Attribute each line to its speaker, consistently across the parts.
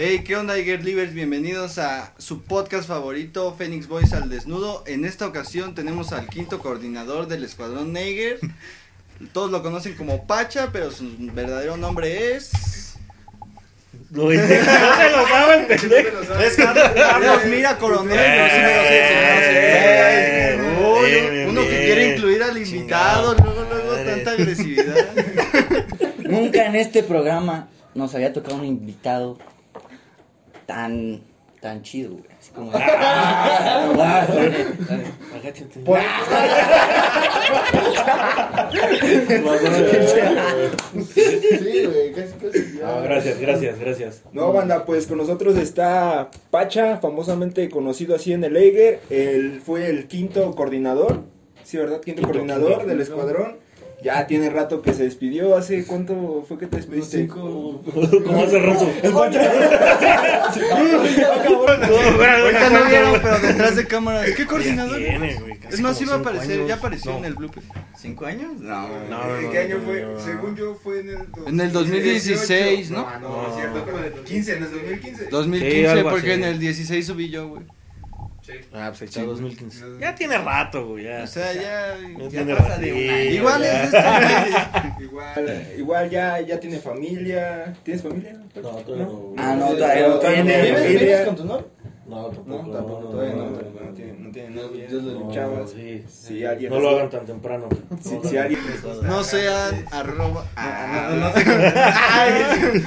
Speaker 1: Hey, ¿qué onda, Iger Livers? Bienvenidos a su podcast favorito, Phoenix Boys al Desnudo. En esta ocasión tenemos al quinto coordinador del Escuadrón Neiger. Todos lo conocen como Pacha, pero su verdadero nombre es...
Speaker 2: No, se lo saben, pendejo.
Speaker 1: Es Carlos Mira Coronel. pero sí me lo sé, sí me lo sé. Uy, uno que
Speaker 2: bien.
Speaker 1: quiere incluir al invitado, luego, luego,
Speaker 2: Madre.
Speaker 1: tanta agresividad.
Speaker 3: Nunca en este programa nos había tocado un invitado tan tan chido, güey. Así como. Ah,
Speaker 2: Agáchate.
Speaker 4: Sí, güey, casi, casi ya.
Speaker 2: No, gracias, gracias, gracias.
Speaker 4: No, banda, pues con nosotros está Pacha, famosamente conocido así en el Eiger. Él fue el quinto coordinador, sí, ¿verdad? Quinto,
Speaker 2: Quinto,
Speaker 4: coordinador
Speaker 2: quinto.
Speaker 4: del escuadrón. Ya tiene rato que se despidió. ¿Hace cuánto fue que te despediste?
Speaker 2: Como hace rato.
Speaker 4: El.
Speaker 1: Ahorita no vieron, pero detrás de cámaras. ¿Qué coordinador? Es más, iba a aparecer,
Speaker 2: años.
Speaker 1: ya apareció
Speaker 2: No.
Speaker 1: en el blooper.
Speaker 3: ¿Cinco años? No.
Speaker 2: No, no,
Speaker 4: ¿En
Speaker 2: no,
Speaker 4: qué año
Speaker 2: no,
Speaker 4: fue? Según yo fue en el...
Speaker 1: En el 2016, ¿no?
Speaker 4: No, no,
Speaker 2: No.
Speaker 4: es cierto. 15, en el 2015.
Speaker 1: 2015,
Speaker 2: algo
Speaker 1: porque
Speaker 2: así.
Speaker 1: en el 16 subí yo, güey.
Speaker 2: Ah, pues ahí está
Speaker 1: Sí.
Speaker 2: 2015. Ya tiene rato, güey, ya.
Speaker 1: O sea, ya.
Speaker 2: Ya tiene
Speaker 3: pasa de un
Speaker 2: ratillo,
Speaker 3: año.
Speaker 1: Igual
Speaker 2: ya.
Speaker 1: es de este
Speaker 4: Igual, igual ya, ya tiene familia. ¿Tienes familia?
Speaker 2: No, todavía no.
Speaker 3: Ah, no, todavía no
Speaker 4: Todavía
Speaker 3: tiene.
Speaker 4: no.
Speaker 3: ¿Vives- con tu novio?
Speaker 2: No, tampoco.
Speaker 4: No, tampoco, todavía no, no tiene, no tiene novia.
Speaker 2: No,
Speaker 4: chavas.
Speaker 2: sí.
Speaker 4: Si alguien
Speaker 2: No lo hagan tan temprano.
Speaker 4: Si,
Speaker 2: No, no.
Speaker 4: alguien
Speaker 1: No sean arroba. Ah,
Speaker 4: no, no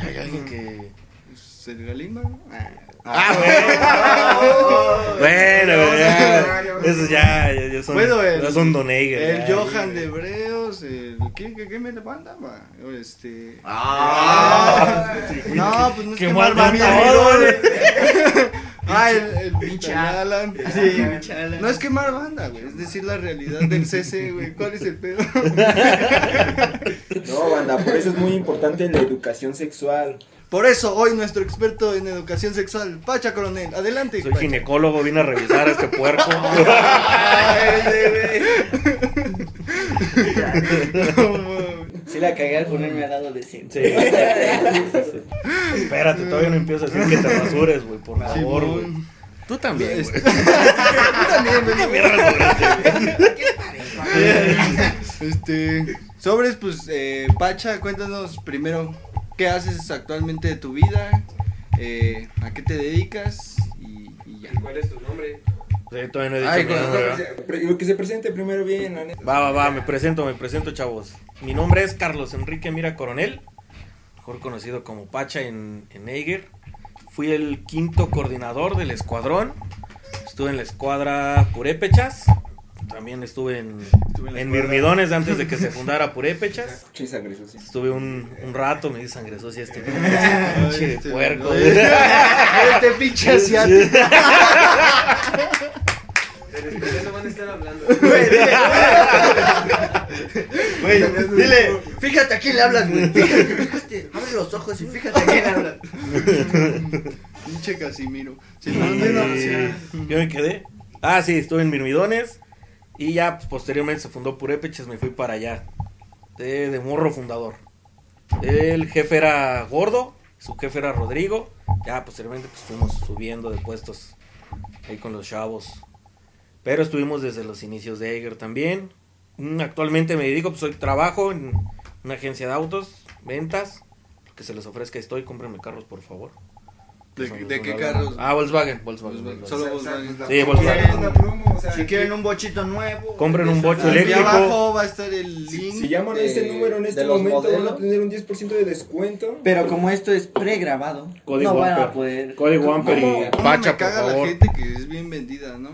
Speaker 2: Hay alguien que.
Speaker 1: pues, el Galima. Ah.
Speaker 2: Bueno, ya. Eso ya, ya, ya son.
Speaker 1: Bueno, el-
Speaker 2: ya son.
Speaker 1: El
Speaker 2: ya.
Speaker 1: Johan de Hebreos, el. ¿Qué, qué, qué me levanta? va? Este.
Speaker 3: Ah.
Speaker 1: No, pues no es que
Speaker 2: mal
Speaker 1: banda.
Speaker 2: güey.
Speaker 1: Ah, el, el pinche Alan.
Speaker 3: Sí, pinche Alan.
Speaker 1: No es quemar banda, güey. Es decir la realidad del CC, güey. ¿Cuál es el pedo?
Speaker 4: No, banda, por eso es muy importante la educación sexual.
Speaker 1: Por eso, hoy nuestro experto en educación sexual, Pacha Coronel. Adelante.
Speaker 2: Soy
Speaker 1: Pacha.
Speaker 2: ginecólogo, vine a revisar a este puerco.
Speaker 3: Sí la cagué al ponerme al lado de cinco.
Speaker 2: Sí. Espérate, todavía no empiezo a decir que te rasures, güey, por favor, güey. Tú también,
Speaker 1: Este-
Speaker 2: güey.
Speaker 1: Tú también, güey. Este, sobres, pues, eh, Pacha, cuéntanos primero qué haces actualmente de tu vida, eh, a qué te dedicas y, y ya.
Speaker 5: ¿Cuál es tu nombre?
Speaker 2: Sí, todavía no he dicho
Speaker 4: Que se presente primero bien, la neta.
Speaker 2: Va, va, va, me presento, me presento, chavos. Mi nombre es Carlos Enrique Mira Coronel, mejor conocido como Pacha en, en Eiger. Fui el quinto coordinador del escuadrón. Estuve en la escuadra Purépechas. También estuve en,
Speaker 1: Estuve en
Speaker 2: en. Mirmidones antes de que se fundara Purépechas.
Speaker 4: Sí, sangre sucia.
Speaker 2: Estuve un, un rato, me di sangre sucia este
Speaker 1: Ay,
Speaker 2: pinche
Speaker 1: este,
Speaker 2: puerco.
Speaker 1: güey. Este pinche asiático.
Speaker 5: De de eso van a estar hablando.
Speaker 1: Güey, dile, fíjate a quién le hablas, güey. Fíjate, fíjate, abre los ojos y fíjate a quién le hablas. Pinche Casimiro. Sí, no, no, no.
Speaker 2: Yo me quedé. Ah, sí, estuve en Mirmidones. Y ya pues, posteriormente se fundó Purépechas, me fui para allá. De, morro fundador. El jefe era gordo, su jefe era Rodrigo. Ya posteriormente pues fuimos subiendo de puestos ahí con los chavos. Pero estuvimos desde los inicios de Eiger también. Mm, Actualmente me dedico, pues hoy trabajo en una agencia de autos, ventas. Que se les ofrezca estoy, cómprenme carros por favor.
Speaker 1: ¿De, de qué carros?
Speaker 2: Ah, Volkswagen, Volkswagen.
Speaker 1: Solo Volkswagen.
Speaker 2: Sí, Volkswagen.
Speaker 4: Una promo, o sea,
Speaker 3: Si quieren un bochito nuevo.
Speaker 2: Compren un bocho
Speaker 1: Aquí
Speaker 2: eléctrico.
Speaker 1: abajo va a estar el link.
Speaker 4: Si llaman a este número en este momento van a tener un 10% de descuento.
Speaker 3: Pero como esto es pregrabado, no van a poder.
Speaker 2: Código Amper
Speaker 1: ¿Cómo,
Speaker 2: y Pacha, por
Speaker 1: caga la gente que es bien vendida, ¿no?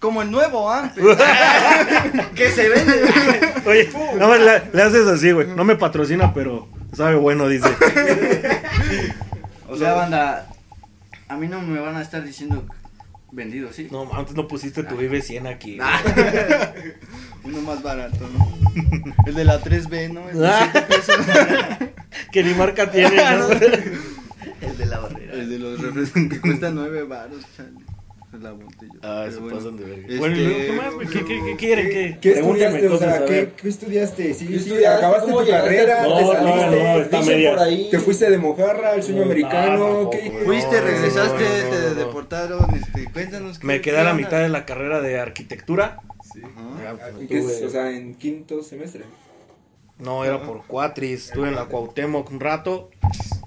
Speaker 1: Como el nuevo Amper. que se vende.
Speaker 2: Oye, nada más le, le haces así, güey. No me patrocina, pero sabe bueno, dice.
Speaker 3: O sea, banda, a mí no me van a estar diciendo vendido, ¿sí?
Speaker 2: No, antes no pusiste tu Vive 100 aquí.
Speaker 1: Uno más barato, ¿no? El de la 3B, ¿no? El de
Speaker 2: Ah.
Speaker 1: 7 pesos.
Speaker 2: Que ni marca tiene, ¿no?
Speaker 3: El de la barrera.
Speaker 1: El de los refrescos que cuesta 9 baros, chale. La botella.
Speaker 2: Ah, se
Speaker 1: bueno.
Speaker 2: pasan de verga.
Speaker 1: Este-
Speaker 2: Bueno, ¿y luego qué más? ¿Qué, qué, qué quieren? ¿Qué?
Speaker 4: ¿Qué estudiaste? O sea, ¿qué, qué estudiaste? Sí,
Speaker 3: ¿Qué
Speaker 4: sí, acabaste
Speaker 3: ¿Cómo
Speaker 4: tu carrera,
Speaker 2: No,
Speaker 4: te saliste,
Speaker 2: no, está
Speaker 3: Dicen
Speaker 2: media.
Speaker 3: por ahí.
Speaker 4: te fuiste de mojarra al sueño
Speaker 2: No,
Speaker 4: americano, ¿qué?
Speaker 1: Fuiste, regresaste,
Speaker 2: no, no,
Speaker 1: te
Speaker 2: no.
Speaker 1: deportaron, este, cuéntanos. qué-
Speaker 2: Me
Speaker 1: qué
Speaker 2: quedé a la mitad de la carrera de arquitectura.
Speaker 1: Ajá.
Speaker 2: Ya, pues,
Speaker 4: ¿En qué es?
Speaker 2: estuve-
Speaker 4: O sea, en quinto semestre.
Speaker 2: No, era por Cuatris. Estuve en la Cuauhtémoc un rato.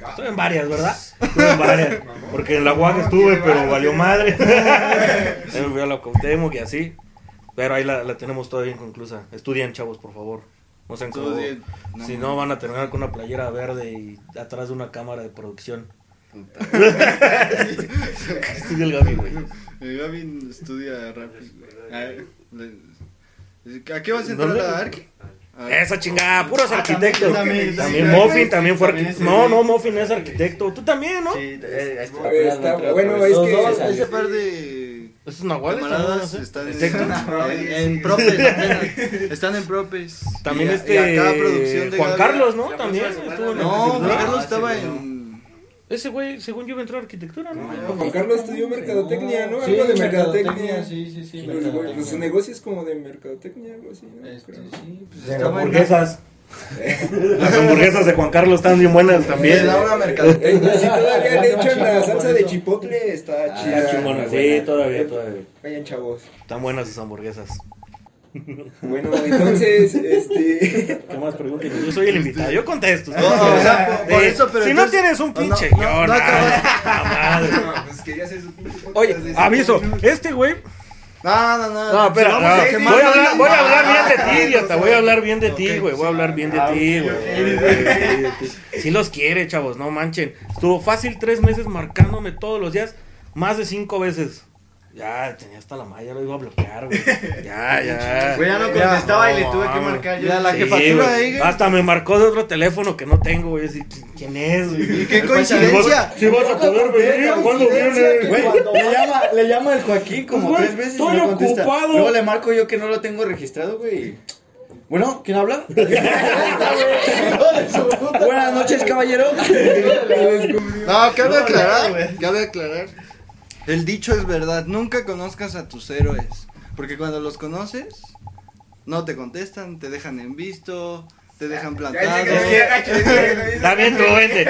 Speaker 2: Estuve en varias, ¿verdad? Estuve en varias. Porque en la UAG estuve, pero valió madre. Me fui a la Cuauhtémoc y así. Pero ahí la, la tenemos todavía inconclusa. Estudien, chavos, por favor. No sean como... Si no, van a terminar con una playera verde y atrás de una cámara de producción. Estudia el Gaby, güey.
Speaker 1: Eh, Gavin estudia rápido. A, ver, le- ¿A qué vas a entrar
Speaker 2: ¿Dónde?
Speaker 1: a Arqui?
Speaker 2: Esa chingada, puros
Speaker 1: Ah,
Speaker 2: arquitectos.
Speaker 1: también,
Speaker 2: También,
Speaker 1: también,
Speaker 2: Muffin
Speaker 1: también,
Speaker 2: también fue arquitecto. No, no, Muffin es arquitecto. Tú también, ¿no?
Speaker 3: Sí, eh,
Speaker 4: está-
Speaker 3: entró,
Speaker 4: bueno, es que-
Speaker 3: dos,
Speaker 1: Ese par de
Speaker 2: ¿Esos nahuales?
Speaker 1: camaradas
Speaker 2: también,
Speaker 1: están
Speaker 2: no
Speaker 1: en, en, en propes. Están en propes.
Speaker 2: También
Speaker 1: Y
Speaker 2: este
Speaker 1: y acá producción de
Speaker 2: Juan
Speaker 1: Gaby-
Speaker 2: Carlos, ¿no? También estuvo en.
Speaker 1: No. Juan Carlos estaba en.
Speaker 2: Ese güey, según yo, a entrar a arquitectura, ¿no?
Speaker 4: Juan Carlos estudió mercadotecnia, ¿no?
Speaker 3: Sí,
Speaker 4: Algo de
Speaker 3: mercadotecnia,
Speaker 4: mercadotecnia.
Speaker 3: sí, sí, sí,
Speaker 4: Pues, güey,
Speaker 3: mercadotecnia.
Speaker 4: pues, su negocio es como de mercadotecnia, algo así, ¿no?
Speaker 3: Este, sí, pues
Speaker 2: De hamburguesas. Las hamburguesas de Juan Carlos están bien buenas
Speaker 1: De
Speaker 2: también.
Speaker 1: Laura Mercadotecnia.
Speaker 4: Eh, si todavía le echan la salsa de chipotle, está
Speaker 3: Ah,
Speaker 4: chida.
Speaker 2: Está chingona, sí, todavía, todavía.
Speaker 4: Vayan, chavos.
Speaker 2: Están buenas sus hamburguesas.
Speaker 4: Bueno, entonces, este...
Speaker 2: ¿Qué más preguntas? Yo soy el invitado, yo contesto.
Speaker 1: No, o sea, por, por eso, pero
Speaker 2: si no
Speaker 1: entonces-
Speaker 2: tienes un
Speaker 1: no,
Speaker 2: pinche
Speaker 1: no, no
Speaker 2: ah,
Speaker 1: acabas-
Speaker 2: la madre.
Speaker 5: pues quería hacer su pinche
Speaker 2: Oye, aviso, este güey.
Speaker 1: No, no, no.
Speaker 2: No, espera,
Speaker 1: Si
Speaker 2: no, voy a hablar, voy a hablar bien de ti,
Speaker 1: no,
Speaker 2: idiota. Voy a hablar bien de ti, güey. Voy a hablar bien de
Speaker 1: Ah,
Speaker 2: ti, güey. Sí los quiere, chavos, no manchen. Estuvo fácil tres meses marcándome todos los días, más de cinco veces. Ya, tenía hasta la malla, lo iba a bloquear, güey. Ya, ya.
Speaker 5: Güey, ya no contestaba y
Speaker 2: no,
Speaker 5: le tuve que marcar yo.
Speaker 1: Ya, la
Speaker 2: Sí,
Speaker 1: jefatura
Speaker 2: güey.
Speaker 1: de Iger.
Speaker 2: Hasta me marcó de otro teléfono que no tengo, güey. Así, ¿qui- ¿Quién es, güey?
Speaker 1: Y qué coincidencia.
Speaker 2: Si vas a poder venir, ¿cuándo vienes?
Speaker 3: Güey, le llama, le llama el Joaquín como
Speaker 2: Pues, güey,
Speaker 3: tres veces y
Speaker 2: estoy
Speaker 3: no contesta.
Speaker 2: ocupado.
Speaker 3: Luego le marco yo que no lo tengo registrado, güey. Bueno, ¿quién habla? Buenas noches, caballero.
Speaker 1: No, cabe aclarar, cabe aclarar. El dicho es verdad, nunca conozcas a tus héroes, porque cuando los conoces, no te contestan, te dejan en visto, te dejan plantado.
Speaker 2: Está bien, tú vente.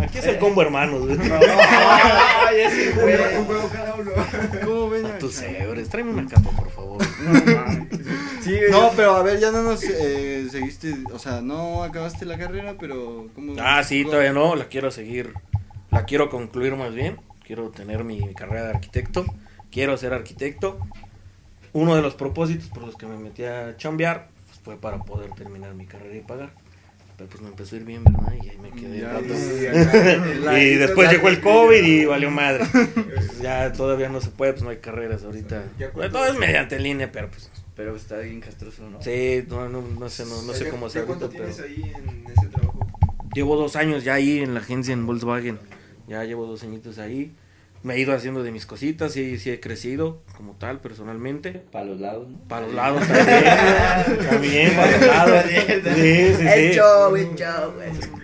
Speaker 2: Aquí es el combo hermanos,
Speaker 5: ese güey.
Speaker 1: Un huevo cada uno. ¿Cómo ven?
Speaker 2: Tus cebres, tráeme una capa, por favor.
Speaker 1: No, pero a ver, ya no nos eh, seguiste, o sea, no acabaste la carrera, pero ¿cómo?
Speaker 2: Ah, sí,
Speaker 1: cómo-
Speaker 2: todavía no, la quiero seguir. La quiero concluir más bien. Quiero tener mi, mi carrera de arquitecto. Quiero ser arquitecto. Uno de los propósitos por los que me metí a chambear pues, fue para poder terminar mi carrera y pagar. Pero pues me empezó a ir bien, ¿verdad? Y ahí me quedé
Speaker 1: Ya,
Speaker 2: y después llegó el COVID y valió madre. Pues ya todavía no se puede, pues no hay carreras ahorita. Todo es mediante línea, pero pues
Speaker 3: Pero está bien castroso, ¿no?
Speaker 2: sí, no, no, no sé, no, no sé cómo sea
Speaker 5: ¿Ya
Speaker 2: ahorita,
Speaker 5: ¿Cuánto
Speaker 2: pero
Speaker 5: tienes ahí en ese trabajo?
Speaker 2: llevo dos años ya ahí en la agencia en Volkswagen. Ya llevo dos añitos ahí. Me he ido haciendo de mis cositas y sí he crecido como tal personalmente.
Speaker 3: Para los lados, ¿no?
Speaker 2: Para los lados también. también, para los lados. Sí, sí, sí.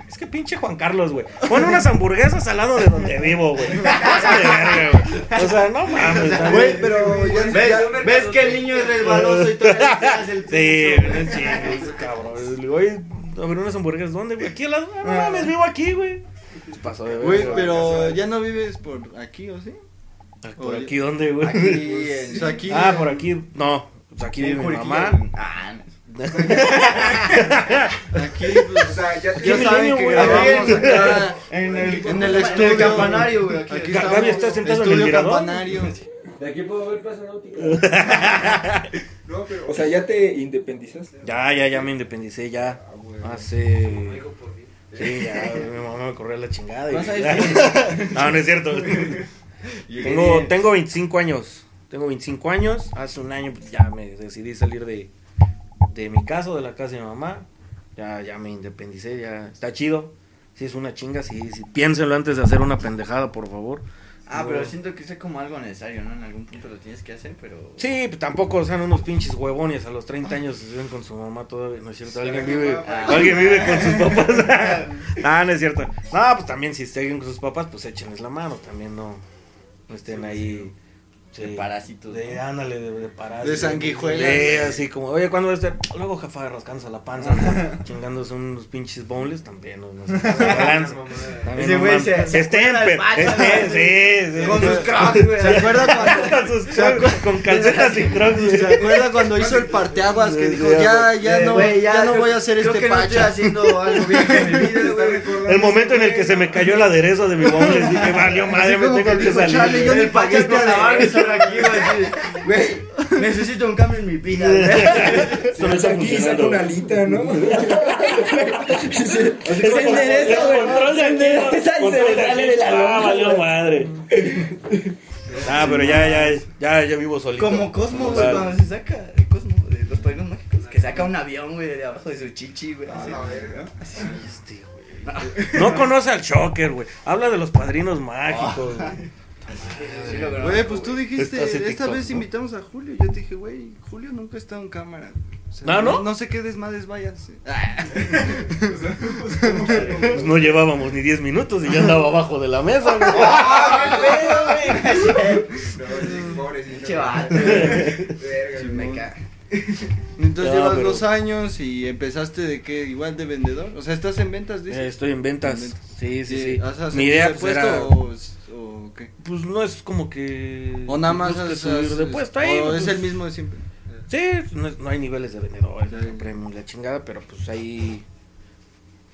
Speaker 2: Es que pinche Juan Carlos, güey. Pone unas hamburguesas al lado de donde vivo, güey. Pasa de verga, güey. O sea, no mames.
Speaker 1: Güey, pero ya,
Speaker 5: ¿Ves,
Speaker 1: ya-
Speaker 5: ¿Ves que el niño es resbaloso y todavía le el
Speaker 2: Sí,
Speaker 5: piso?
Speaker 2: no chingues, cabrón. Le digo, oye, a ver unas hamburguesas, ¿dónde, güey? Aquí al lado. Ah, no mames, vivo aquí, güey. Pasó de.
Speaker 1: Güey, pero ya no vives por aquí, ¿o sí?
Speaker 2: ¿Por aquí dónde, güey?
Speaker 3: Aquí en...
Speaker 1: O sea, aquí.
Speaker 2: Ah, por aquí, no. Pues aquí vive mi mamá.
Speaker 3: Ah, no.
Speaker 1: Aquí, pues.
Speaker 5: O sea, ya te
Speaker 1: Ya saben que grabamos acá
Speaker 3: En el,
Speaker 1: en el
Speaker 5: en
Speaker 1: estudio.
Speaker 5: el campanario, güey. Aquí.
Speaker 1: Aquí
Speaker 2: Gaby está sentado en el
Speaker 1: campanario.
Speaker 5: De aquí puedo ver Plaza Náutica. No, pero.
Speaker 4: O sea, ya te independizaste.
Speaker 2: Ya, ya, ya me independicé, ya.
Speaker 4: Ah, güey.
Speaker 2: Hace. Sí, ya, mi mamá me corrió a la chingada. y-. No, no es cierto. tengo, tengo 25 años. Tengo 25 años. Hace un año pues, ya me decidí salir de, de mi casa, de la casa de mi mamá. Ya, ya me independicé, ya está chido. Si es una chinga, sí, sí. Piénsenlo antes de hacer una pendejada, por favor.
Speaker 3: Ah, pero siento que es como algo necesario, ¿no? En algún punto lo tienes que hacer, pero...
Speaker 2: Sí, pues tampoco sean unos pinches huevones a los 30 años se viven con su mamá todavía, no es cierto, alguien vive,
Speaker 3: Ah.
Speaker 2: alguien vive con sus papás. no, no es cierto. No, pues también si siguen con sus papás, pues échenles la mano, también no no estén ahí. sí,
Speaker 3: De parásitos,
Speaker 2: De,
Speaker 3: ¿no?
Speaker 2: ándale, de, de parásitos.
Speaker 1: De sanguijuelas.
Speaker 2: Sí, así como, oye, ¿cuándo va a estar? Luego jefa rascándose la panza, ¿no? chingándose unos pinches boneless también, no, no sé.
Speaker 3: Ese
Speaker 2: no
Speaker 3: güey se- se
Speaker 2: sí, sí.
Speaker 3: Con sus crocs, güey.
Speaker 1: ¿Se acuerda cuando,
Speaker 2: Con sus crocs, con calcetas y crocs.
Speaker 1: ¿Se acuerda cuando hizo el parteaguas que dijo,
Speaker 2: Sí,
Speaker 1: ya, ya no,
Speaker 3: güey,
Speaker 1: ya no voy a hacer este pacha?
Speaker 3: haciendo algo bien en mi vida, güey.
Speaker 2: El momento en el que se me cayó el aderezo de mi boneless, dije, valió madre, me tengo
Speaker 1: que
Speaker 2: salir.
Speaker 1: "Chale, yo ni pagué este
Speaker 3: Con
Speaker 1: aderezo".
Speaker 3: Solo güey. así, Güey, necesito un cambio en mi.
Speaker 2: Esto no está
Speaker 4: aquí saca una alita, ¿no?
Speaker 3: Es endereza, güey.
Speaker 2: Control de
Speaker 3: Se endereza y se le sale de la
Speaker 2: Ah, valió madre. Ah, pero ya, ya, ya, ya vivo solito.
Speaker 3: Como Cosmo, güey, cuando se saca el Cosmo de los padrinos mágicos, que saca un avión, güey, de abajo de su chichi, güey. así.
Speaker 2: Este, güey. No conoce al Shocker, güey. Habla de los padrinos mágicos, güey.
Speaker 3: Sí, lo conozco,
Speaker 1: Güey, pues tú dijiste, esta
Speaker 2: TikTok,
Speaker 1: vez
Speaker 2: ¿no?
Speaker 1: invitamos a Julio. Yo te dije, güey, Julio nunca está en cámara. O sea,
Speaker 2: ¿Ah, no?
Speaker 1: No sé qué desmadres vayas.
Speaker 2: Pues no llevábamos ni 10 minutos y ya andaba abajo de la mesa, güey.
Speaker 3: ¡Ah, qué pedo, güey! Pinche vato, güey. Sí, me cae.
Speaker 1: Entonces llevas
Speaker 2: pero-
Speaker 1: dos años y empezaste de qué, igual de vendedor. O sea, ¿estás en ventas,
Speaker 2: Eh,
Speaker 1: dices?
Speaker 2: estoy en ventas.
Speaker 1: En ventas.
Speaker 2: Sí, sí,
Speaker 1: Sí,
Speaker 2: sí.
Speaker 1: ¿Has ascendido
Speaker 2: Mi idea
Speaker 1: de
Speaker 2: pues, era...
Speaker 1: o, o qué?
Speaker 2: Pues no es como que...
Speaker 1: O nada más has-
Speaker 2: subir
Speaker 1: has-
Speaker 2: de puesto ahí.
Speaker 1: o
Speaker 2: pues,
Speaker 1: es el mismo de siempre.
Speaker 2: Sí, no, es- no hay niveles de
Speaker 1: ya.
Speaker 2: premium, la chingada, pero pues ahí,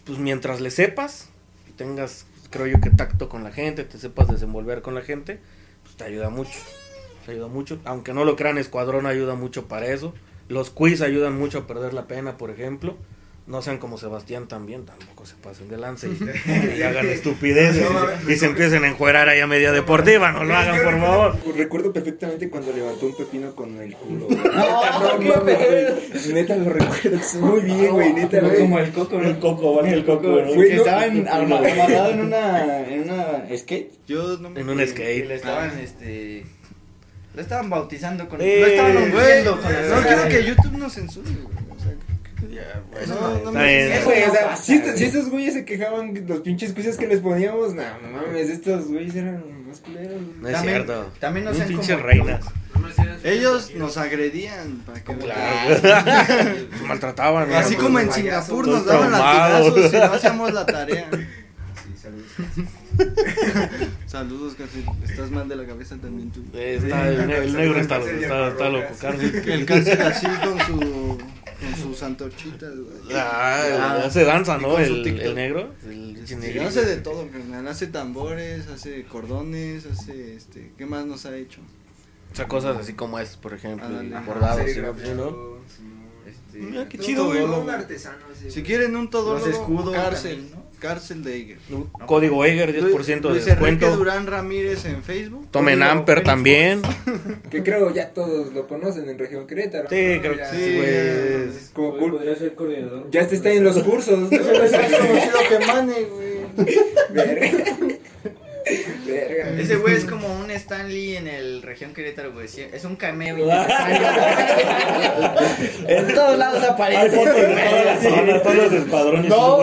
Speaker 2: pues mientras le sepas, tengas, creo yo que tacto con la gente, te sepas desenvolver con la gente, pues te ayuda mucho, te ayuda mucho, aunque no lo crean, Escuadrón ayuda mucho para eso, los quiz ayudan mucho a perder la pena, por ejemplo, no sean como Sebastián también, tampoco se pasen de lance y, y hagan estupideces y, y se empiecen a enjuerar ahí a media deportiva, no lo hagan, por favor.
Speaker 4: Recuerdo perfectamente cuando levantó un pepino con el culo. güey.
Speaker 3: No, qué
Speaker 4: mames. Neta lo recuerdo muy bien, güey. Neta, güey.
Speaker 3: Como el coco, ¿no?
Speaker 2: coco, vale, el coco, ¿no?
Speaker 4: Güey,
Speaker 3: Que
Speaker 4: no,
Speaker 3: estaba en-
Speaker 4: no,
Speaker 3: arma-
Speaker 4: no.
Speaker 3: amarrado en una, en una skate.
Speaker 1: Yo no me
Speaker 2: En un skate.
Speaker 3: le estaban, este... Lo estaban bautizando con...
Speaker 2: Eh,
Speaker 3: lo estaban
Speaker 1: Güey,
Speaker 3: ungiendo con la
Speaker 1: no quiero que YouTube nos censure, güey. O sea,
Speaker 2: Ya, bueno,
Speaker 1: No, no me-
Speaker 4: güey, o sea, si, estos,
Speaker 3: güey.
Speaker 4: si estos güeyes se quejaban los pinches cosas que les poníamos, no, no mames, estos güeyes eran más culeros.
Speaker 2: No es
Speaker 3: También-
Speaker 2: cierto.
Speaker 3: también no
Speaker 2: Un
Speaker 3: sean
Speaker 2: pinche
Speaker 3: como-
Speaker 2: reinas.
Speaker 1: ellos nos agredían para que
Speaker 2: Claro. Nos maltrataban.
Speaker 1: Así como en Singapur nos daban latigazos si no hacíamos la tarea. Saludos, Cárcel. Estás mal de la cabeza también tú.
Speaker 2: Eh, Está, el, ne- el negro está, está, está loco, cárcel.
Speaker 1: El Cárcel así con su con sus antorchitas, güey.
Speaker 2: Ah, hace danza, ¿no? El, el negro. El
Speaker 1: Sí,
Speaker 2: negro.
Speaker 1: hace de todo, carnal. Hace tambores, hace cordones, hace este. ¿Qué más nos ha hecho?
Speaker 2: O sea, cosas así como es, por ejemplo, bordados, ¿sí, ¿no?
Speaker 3: Este,
Speaker 2: Mira, qué
Speaker 1: todo
Speaker 2: chido, güey.
Speaker 1: todo.
Speaker 5: Un artesano así.
Speaker 1: Si quieren un
Speaker 3: Los escudos
Speaker 1: cárcel,
Speaker 3: ¿no?
Speaker 1: Cárcel de Eger.
Speaker 2: Código Eger, 10% de
Speaker 1: Luis Enrique
Speaker 2: descuento.
Speaker 1: Durán Ramírez en Facebook.
Speaker 2: Tomen Amper también.
Speaker 4: Que creo ya todos lo conocen en Región Querétaro.
Speaker 2: Sí, creo que
Speaker 1: Sí,
Speaker 2: güey.
Speaker 4: Como cool.
Speaker 5: podría ser coordinador.
Speaker 4: Ya este está en los cursos. ¿no?
Speaker 1: Es más conocido que Mane, güey.
Speaker 3: Ese güey es como un Stanley en el región Querétaro, güey. Es un cameo
Speaker 6: En todos lados aparece.
Speaker 2: Hay fotos de todas las zonas, todos los escuadrones.
Speaker 1: No,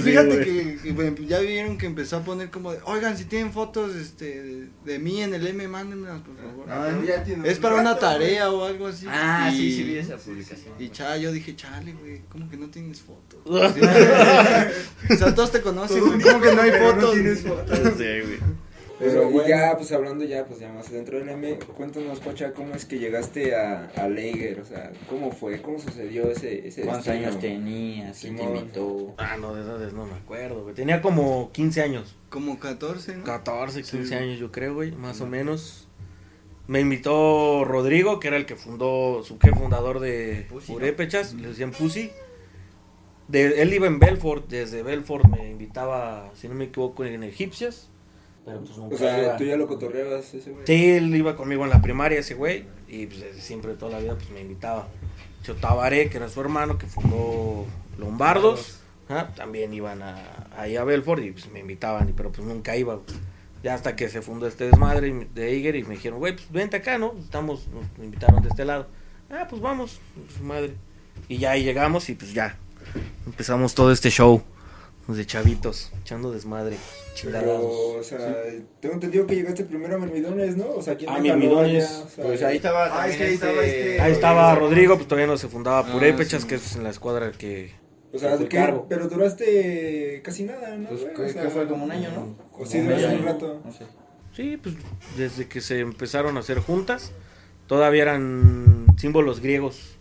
Speaker 1: fíjate que, que, ya vieron que empezó a poner como de, oigan, si tienen fotos este, de, de mí en el M, mándenmelas, por favor.
Speaker 3: Ah,
Speaker 5: Ya tiene
Speaker 1: es
Speaker 5: un
Speaker 1: para una tarea o algo así.
Speaker 3: Ah,
Speaker 1: y,
Speaker 3: sí, sí vi esa publicación.
Speaker 1: Y cha, yo dije, chale, güey, ¿cómo que no tienes fotos? o sea, todos te conocen, güey, ¿cómo que no hay
Speaker 5: Pero no
Speaker 1: fotos?
Speaker 5: tienes fotos.
Speaker 2: Sí, güey.
Speaker 4: Pero
Speaker 1: bueno.
Speaker 4: ya, pues hablando ya, pues ya más dentro del M, cuéntanos, Pocha, ¿cómo es que llegaste a, a Lager? O sea, ¿cómo fue? ¿Cómo sucedió ese, ese
Speaker 3: ¿Cuántos
Speaker 4: destino?
Speaker 3: años tenías? ¿Quién te invitó?
Speaker 2: Ah, no, de edades no me acuerdo, güey. Tenía como 15 años.
Speaker 1: Como 14, ¿no?
Speaker 2: 14, 15
Speaker 1: Sí.
Speaker 2: años yo creo, güey, más o menos. Me invitó Rodrigo, que era el que fundó, su que fundador de
Speaker 3: Pussy, ¿no?
Speaker 2: Purépechas, le decían Pussy. De, él iba en Belfort, desde Belfort me invitaba, si no me equivoco, en Egipcias. Pero pues nunca
Speaker 4: O sea,
Speaker 2: iba.
Speaker 4: tú ya lo cotorreabas ese güey.
Speaker 2: Sí, él iba conmigo en la primaria ese güey, y pues siempre, toda la vida, pues me invitaba. Chotabaré, que era su hermano, que fundó Lombardos, ajá, también iban a, ahí a Belfort y pues me invitaban, pero pues nunca iba. güey. Ya hasta que se fundó este desmadre de Eiger y me dijeron, güey, pues vente acá, ¿no? Estamos, nos invitaron de este lado. Ah, pues vamos, su madre. Y ya ahí llegamos y pues ya, empezamos todo este show Desde chavitos, echando desmadre.
Speaker 4: Pero, o sea, tengo entendido que llegaste primero a Mirmidones, ¿no? O sea, ¿quién
Speaker 2: Ah?
Speaker 4: O sea,
Speaker 3: Pues ahí estaba
Speaker 1: Ah, es
Speaker 3: también
Speaker 1: que ahí estaba
Speaker 3: este-
Speaker 1: este-
Speaker 2: Ahí estaba Rodrigo, pues todavía no se fundaba
Speaker 1: Ah,
Speaker 2: Purépechas,
Speaker 1: sí.
Speaker 2: que es en la escuadra que...
Speaker 4: O pero duraste casi nada, ¿no?
Speaker 3: Pues
Speaker 4: güey?
Speaker 3: que,
Speaker 4: O sea,
Speaker 3: que fue como un año, ¿no?
Speaker 4: O sí, duraste un rato.
Speaker 3: No sé.
Speaker 2: Sí, pues desde que se empezaron a hacer juntas, todavía eran símbolos griegos.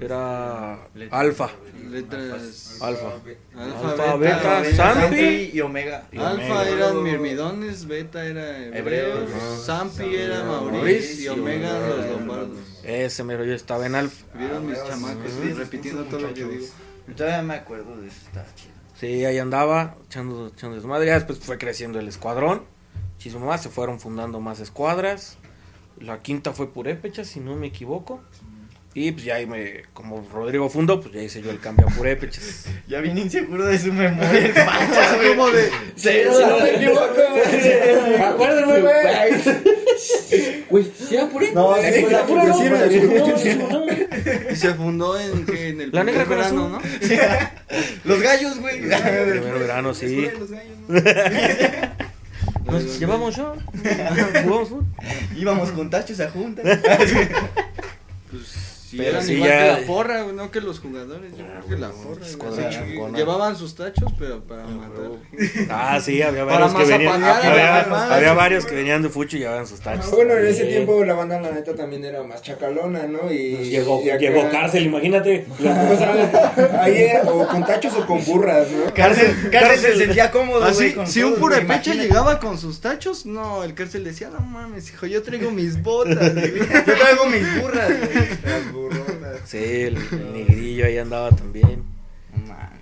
Speaker 2: Era alfa,
Speaker 1: Letras.
Speaker 2: alfa.
Speaker 1: Alfa, beta.
Speaker 2: Zampi.
Speaker 3: y Omega.
Speaker 1: Alfa eran mirmidones, beta era hebreos. Zampi era
Speaker 2: Mauricio,
Speaker 1: y Omega los lombardos.
Speaker 2: Ese mero yo estaba en alfa.
Speaker 1: Vieron mis chamacos repitiendo todo lo que digo.
Speaker 3: Todavía me acuerdo de eso, chido.
Speaker 2: Sí, ahí andaba, echando, echando desmadre. Después fue creciendo el escuadrón. Muchísimo más, se fueron fundando más escuadras. La quinta fue Purépecha, si no me equivoco. Y pues ya ahí me, como Rodrigo fundó, pues ya hice yo el cambio a Purépechas.
Speaker 3: Ya bien inseguro de su memoria el pancha, güey.
Speaker 1: Como de.
Speaker 3: Se, si no me equivoco, güey.
Speaker 6: Acuérdame, güey. Güey, ¿sí era puré?
Speaker 4: No, sí,
Speaker 6: no, no, no, no.
Speaker 1: Y se fundó en, que en el
Speaker 2: La
Speaker 1: primer
Speaker 2: negra
Speaker 1: verano. ¿no?
Speaker 3: Los gallos, güey.
Speaker 2: Primero verano, sí. Nos llevamos yo. Jugamos.
Speaker 3: Íbamos con tachos a juntas.
Speaker 1: Sí,
Speaker 2: Pero
Speaker 1: eran
Speaker 2: sí,
Speaker 1: igual
Speaker 2: ya-
Speaker 1: que la porra, no que los jugadores, yo creo que la porra. Sí. Llevaban sus tachos, pero para matar.
Speaker 2: Ah, sí, había
Speaker 1: Para
Speaker 2: varios que venían. Había,
Speaker 1: demás.
Speaker 2: había varios que venían de fucho y llevaban sus tachos.
Speaker 4: Ah, Bueno, en ese
Speaker 2: Sí.
Speaker 4: tiempo la banda, la neta, también era más chacalona, ¿no? Y
Speaker 2: Pues Llegó,
Speaker 4: y acá-
Speaker 2: llegó cárcel, imagínate.
Speaker 4: Ahí era o con tachos o con burras, ¿no?
Speaker 3: Cárcel, cárcel se sentía cómodo,
Speaker 1: Así,
Speaker 3: güey. con
Speaker 1: si un
Speaker 3: todos, güey,
Speaker 1: purepecha llegaba con sus tachos, no, el cárcel decía, no mames, hijo, yo traigo mis botas. güey".
Speaker 3: Yo traigo mis burras, güey.
Speaker 2: Sí, el, el negrillo ahí andaba también.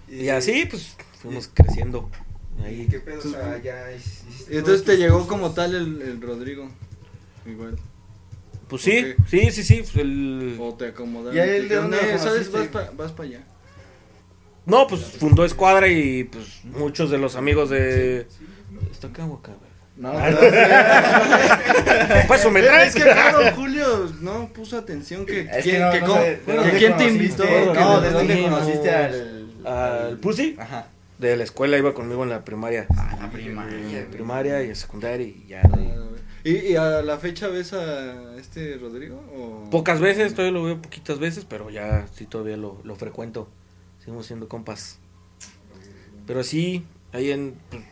Speaker 2: Y así, pues, fuimos creciendo. Ahí.
Speaker 4: ¿Qué pedo? O sea, ya hiciste
Speaker 1: Y entonces te llegó como tal el, el Rodrigo. Igual.
Speaker 2: Pues sí, sí, sí, sí. pues, el...
Speaker 1: O te acomodaron.
Speaker 3: ¿Y él de dónde
Speaker 1: "Eh, ¿Sabes? Vas para vas pa allá.
Speaker 2: No, pues fundó Escuadra y pues muchos de los amigos de... ¿Está acá o acá?
Speaker 3: No,
Speaker 2: Ah,
Speaker 3: no.
Speaker 2: Pues eso me
Speaker 1: Es
Speaker 2: traes.
Speaker 1: que claro, Julio no puso atención que,
Speaker 3: Es
Speaker 1: quién-
Speaker 3: que no,
Speaker 1: que
Speaker 3: no
Speaker 1: cómo-
Speaker 3: sé, ¿de
Speaker 1: que
Speaker 3: dónde
Speaker 1: quién te invitó.
Speaker 3: No,
Speaker 1: de
Speaker 3: ¿de dónde conociste
Speaker 2: no.
Speaker 3: al.
Speaker 2: Al Pussy.
Speaker 3: Ajá.
Speaker 2: De la escuela iba conmigo en la primaria.
Speaker 3: A la primaria,
Speaker 2: En primaria y en secundaria y ya.
Speaker 1: ¿Y, ¿Y a la fecha ves a este Rodrigo? O...
Speaker 2: Pocas veces, todavía lo veo poquitas veces, pero ya sí todavía lo, lo frecuento. Seguimos siendo compas. Pero sí, ahí en pues,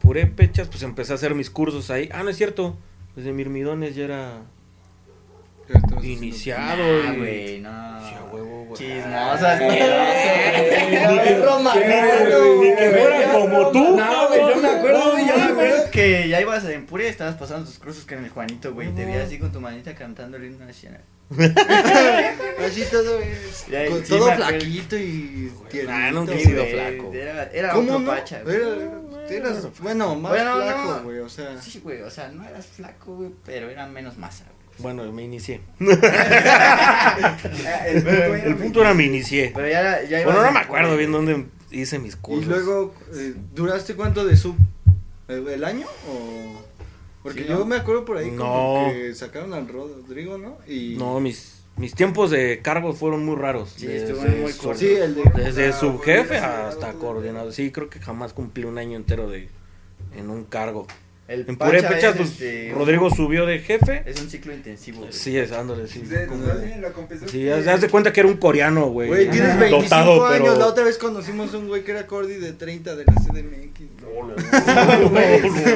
Speaker 2: Purépechas, pues empecé a hacer mis cursos ahí. Ah, no es cierto. Desde Mirmidones ya era iniciado.
Speaker 3: Ah, güey, no.
Speaker 2: Huevo.
Speaker 3: Chismosas,
Speaker 6: Ni
Speaker 2: que fuera como tú,
Speaker 3: No, güey, yo me acuerdo, yo me acuerdo que ya ibas en Puria y estabas pasando tus cursos con el Juanito, güey. Te vi así con tu manita cantando el himno nacional.
Speaker 1: Así todo todo flaquito y tiernito.
Speaker 2: Ah, nunca he sido
Speaker 3: güey,
Speaker 2: flaco.
Speaker 3: Era, era
Speaker 1: ¿Cómo
Speaker 3: otro
Speaker 1: no?
Speaker 3: pacha, güey.
Speaker 1: Eras, bueno, más
Speaker 3: Bueno,
Speaker 1: flaco, güey, o sea.
Speaker 3: Sí, güey, o sea, no eras flaco, güey, pero era menos masa, güey.
Speaker 2: Bueno, me inicié.
Speaker 4: El punto era-
Speaker 2: El punto era me inicié.
Speaker 3: Pero ya, ya
Speaker 2: Bueno, no me acuerdo bien dónde hice mis cursos.
Speaker 1: Y luego, eh, ¿duraste cuánto de sub? ¿El, el año? O... Porque
Speaker 3: Sí,
Speaker 1: yo
Speaker 3: ¿no?
Speaker 1: me acuerdo por ahí
Speaker 2: No.
Speaker 1: como que sacaron al Rodrigo, ¿no? Y...
Speaker 2: No, mis, mis tiempos de cargo fueron muy raros.
Speaker 3: Sí,
Speaker 2: Desde
Speaker 3: muy.
Speaker 1: Sí, el de...
Speaker 2: Desde
Speaker 4: Ah,
Speaker 2: subjefe hasta coordinador. Sí, creo que jamás cumplí un año entero de en un cargo.
Speaker 3: El
Speaker 2: En
Speaker 3: pacha
Speaker 2: Purépechas,
Speaker 3: es,
Speaker 2: pues
Speaker 3: este,
Speaker 2: Rodrigo subió de jefe.
Speaker 3: Es un ciclo intensivo, güey.
Speaker 2: Sí, es dándole, sí.
Speaker 4: De-
Speaker 2: como-
Speaker 4: la
Speaker 2: Sí,
Speaker 4: que-
Speaker 2: haz, haz de cuenta que era un coreano, güey.
Speaker 1: Güey, tienes
Speaker 2: Ajá.
Speaker 1: 25
Speaker 2: Dotado,
Speaker 1: años.
Speaker 2: pero-
Speaker 1: La otra vez conocimos un güey que era Cordy de 30 de la CDMX.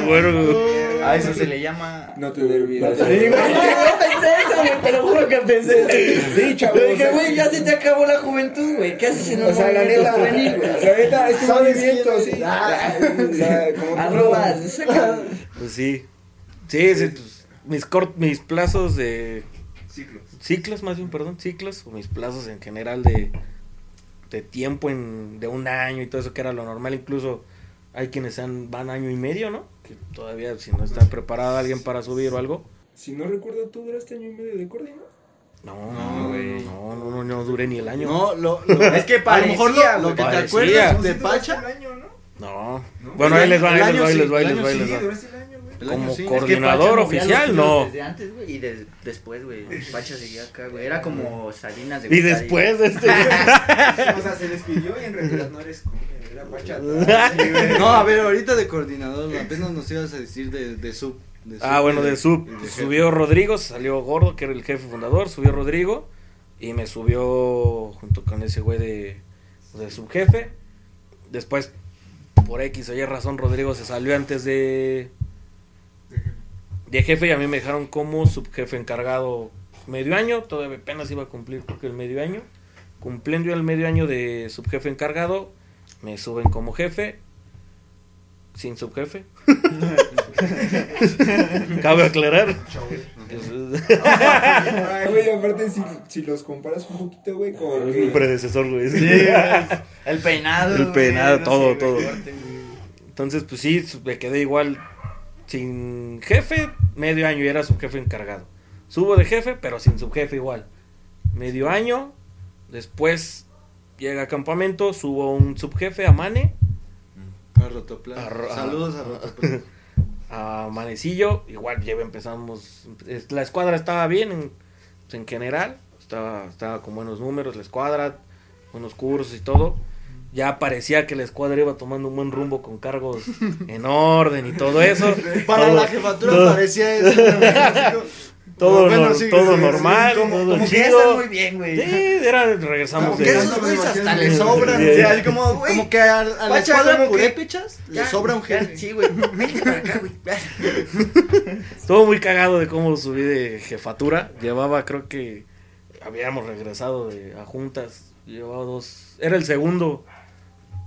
Speaker 2: Bueno,
Speaker 3: A eso se le llama.
Speaker 4: No te olvides.
Speaker 6: Sí, güey, yo pensé eso, güey, te lo juro que pensé eso.
Speaker 4: Sí, chavos.
Speaker 6: Yo dije, güey, ya se te acabó la juventud, güey. ¿Qué haces en un
Speaker 4: O sea, la neta, la neta, es tu
Speaker 1: ¿Sabes
Speaker 4: movimiento,
Speaker 1: quién
Speaker 4: sí.
Speaker 6: Ah.
Speaker 4: O sea, como tú-
Speaker 6: Arrobas,
Speaker 2: Pues sí. Sí, sí, pues, mis, cort- mis plazos de
Speaker 4: Ciclos.
Speaker 2: ciclos, más bien, perdón, ciclos, o mis plazos en general de, de tiempo en, de un año y todo eso que era lo normal, incluso hay quienes han, van año y medio, ¿no? Que todavía si no está preparado alguien para subir o algo.
Speaker 4: Si no recuerdo, tú duraste año y medio de cordi, ¿no?
Speaker 2: No,
Speaker 1: No, güey.
Speaker 2: no, no, no, no duré ni el año.
Speaker 1: No, lo, lo-
Speaker 3: Es que
Speaker 1: a lo mejor lo,
Speaker 3: parecía,
Speaker 1: lo que te
Speaker 2: parecía.
Speaker 1: acuerdas de Pacha.
Speaker 4: el año, ¿no?
Speaker 2: No.
Speaker 4: No.
Speaker 2: Bueno, ahí les va, ahí les va, ahí les va, Como
Speaker 1: sí.
Speaker 2: cor-
Speaker 3: Es que
Speaker 2: Coordinador oficial, no.
Speaker 3: Desde antes, güey, y de- después, güey. Pacha seguía acá, güey. Era como Salinas de
Speaker 2: Y
Speaker 3: Gortari,
Speaker 2: después de este...
Speaker 4: O sea, se despidió y en realidad no eres como-
Speaker 1: No, a ver, ahorita de coordinador, apenas nos ibas a decir de, de sub. de
Speaker 2: Ah,
Speaker 1: sub
Speaker 2: bueno, de sub.
Speaker 1: de.
Speaker 2: Subió Rodrigo, salió Gordo, que era el jefe fundador, subió Rodrigo y me subió junto con ese güey de, de subjefe. Después, por X o Y razón, Rodrigo se salió antes de, de jefe y a mí me dejaron como subjefe encargado medio año, todavía apenas iba a cumplir creo que el medio año. Cumpliendo el medio año de subjefe encargado, me suben como jefe, sin subjefe. Cabe aclarar.
Speaker 4: Ay, güey, aparte, si, si los comparas un poquito, güey, como
Speaker 2: Un
Speaker 4: que...
Speaker 2: predecesor, güey.
Speaker 3: El peinado.
Speaker 2: El
Speaker 3: güey,
Speaker 2: peinado,
Speaker 3: no
Speaker 2: todo,
Speaker 3: sé,
Speaker 2: todo.
Speaker 3: güey.
Speaker 2: Entonces, pues sí, me quedé igual sin jefe, medio año y era subjefe encargado. Subo de jefe, pero sin subjefe igual. Medio año, después llega a campamento, subo un subjefe a Mane,
Speaker 1: A Rotoplas.
Speaker 2: A
Speaker 1: Saludos a Rotoplas.
Speaker 2: a Manecillo, igual ya empezamos, la escuadra estaba bien en, en general, estaba, estaba con buenos números, la escuadra, buenos cursos y todo. Ya parecía que la escuadra iba tomando un buen rumbo con cargos en orden y todo eso.
Speaker 1: Para
Speaker 2: Todo-
Speaker 1: la jefatura
Speaker 2: todo-
Speaker 1: parecía eso.
Speaker 2: todo,
Speaker 1: Bueno,
Speaker 2: nor-
Speaker 1: sí,
Speaker 2: todo
Speaker 1: sí,
Speaker 2: normal,
Speaker 3: Como,
Speaker 2: todo
Speaker 3: como que ya
Speaker 2: chido.
Speaker 3: están muy bien, güey.
Speaker 2: Sí, era, regresamos
Speaker 1: Como que
Speaker 2: de...
Speaker 1: esos güeyes hasta le
Speaker 2: Sí,
Speaker 1: sobran.
Speaker 2: sí.
Speaker 1: o sea, es como,
Speaker 3: Güey,
Speaker 1: como que a, a la escuadra
Speaker 3: que-
Speaker 1: le sobra un jefe.
Speaker 3: Sí, güey. Vente para acá, güey.
Speaker 2: Estuvo muy cagado de cómo subí de jefatura. Llevaba, creo que habíamos regresado de, a juntas. Llevaba dos. Era el segundo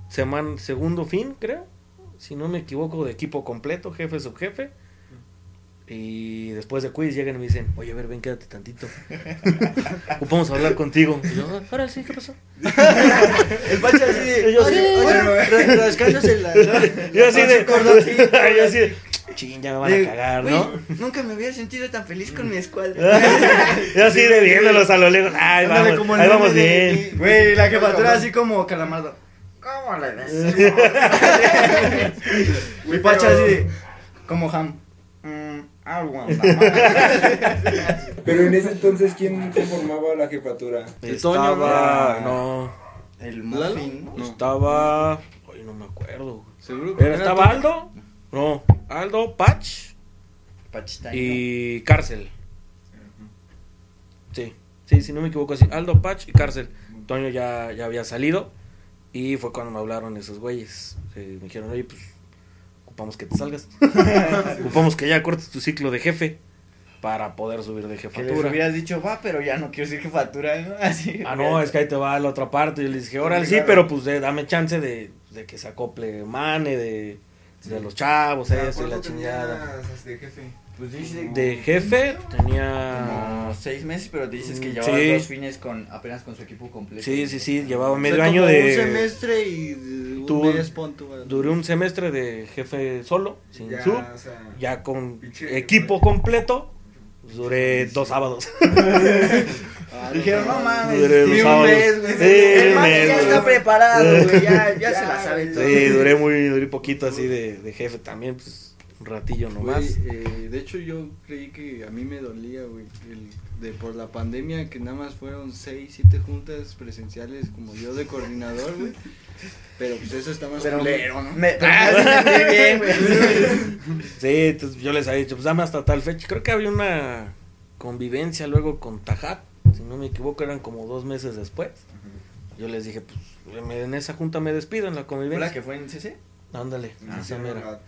Speaker 2: semana, segundo fin, creo. Si no me equivoco, de equipo completo, jefe, subjefe. Y después de quiz llegan y me dicen, oye, a ver, ven, quédate tantito. Ocupamos hablar contigo. Y yo, "Ah, ahora sí, ¿qué pasó?
Speaker 1: El Pacha así de.
Speaker 2: Yo
Speaker 1: oye, oye, ra- rascándose la.
Speaker 2: Yo así de. Yo así de. Ya me van a cagar, ¿no?
Speaker 3: Nunca me había sentido tan feliz con mi escuadra.
Speaker 2: Yo así de viéndolos a lo lejos. Ay, vamos, ahí vamos bien.
Speaker 3: Güey, la jefatura así como calamardo. ¿Cómo le ves? Mi pacha así de, como ham. Aguanta.
Speaker 4: Pero en ese entonces, ¿quién conformaba la jefatura?
Speaker 1: El Toño,
Speaker 2: Estaba.
Speaker 1: ¿no?
Speaker 3: El muffin.
Speaker 2: Estaba. Ay, no me acuerdo.
Speaker 1: Seguro que
Speaker 2: Era,
Speaker 1: era
Speaker 2: estaba. Aldo. No. Aldo, Patch
Speaker 3: Pachita.
Speaker 2: y Cárcel. Sí. Sí, si no me equivoco así. Aldo, Patch y Cárcel. Toño ya, ya había salido. Y fue cuando me hablaron esos güeyes. Eh, me dijeron, oye, pues. Ocupamos que te salgas. ocupamos que ya cortes tu ciclo de jefe. Para poder subir de
Speaker 3: Que les
Speaker 2: jefatura.
Speaker 3: hubieras dicho, va, pero ya no quiero decir jefatura, ¿no? Así.
Speaker 2: Ah, no, es que ahí te va a la otra parte. Yo les dije, órale, sí, pero pues de- dame chance de, de que se acople Mane, de, de los chavos, eso y la chingada.
Speaker 4: jefe?
Speaker 3: Pues dice
Speaker 2: De jefe tenía.
Speaker 3: como seis meses, pero dices que
Speaker 2: Mm,
Speaker 3: llevaba
Speaker 2: sí.
Speaker 3: dos fines con apenas con su equipo completo.
Speaker 2: Sí, sí, sí, llevaba
Speaker 1: O sea,
Speaker 2: medio año
Speaker 1: Un
Speaker 2: de.
Speaker 1: semestre y un güey.
Speaker 2: Duré un semestre de jefe solo, sin
Speaker 4: Ya,
Speaker 2: sub.
Speaker 4: o sea,
Speaker 2: Ya con
Speaker 4: Pinche-
Speaker 2: equipo completo, duré dos sábados.
Speaker 1: Ah,
Speaker 3: Dijeron, no mames,
Speaker 2: Duré dos
Speaker 3: un
Speaker 2: sábados.
Speaker 3: mes, güey.
Speaker 2: Sí,
Speaker 3: El
Speaker 2: un
Speaker 3: man
Speaker 2: mes,
Speaker 3: ya está preparado, güey, ya, ya se la sabe todo.
Speaker 2: Sí, duré muy, duré poquito así de, de jefe también, pues un ratillo nomás.
Speaker 1: Güey, eh, de hecho yo creí que a mí me dolía, güey, el- de por la pandemia que nada más fueron 6, 7 juntas presenciales como yo de coordinador, güey. Pero pues eso está más
Speaker 3: Pero
Speaker 1: culero, ¿no?
Speaker 3: me, ah, me sentí bien, güey.
Speaker 2: Sí, entonces yo les había dicho, pues dame hasta tal fecha. Creo que había una convivencia luego con Tajat, si no me equivoco, eran como dos meses después. Yo les dije, pues en esa junta me despido en la
Speaker 3: ¿Fue
Speaker 2: convivencia.
Speaker 3: la que fue en CC?
Speaker 2: Ándale,
Speaker 4: Ah,
Speaker 2: esa
Speaker 4: sí,
Speaker 2: mera.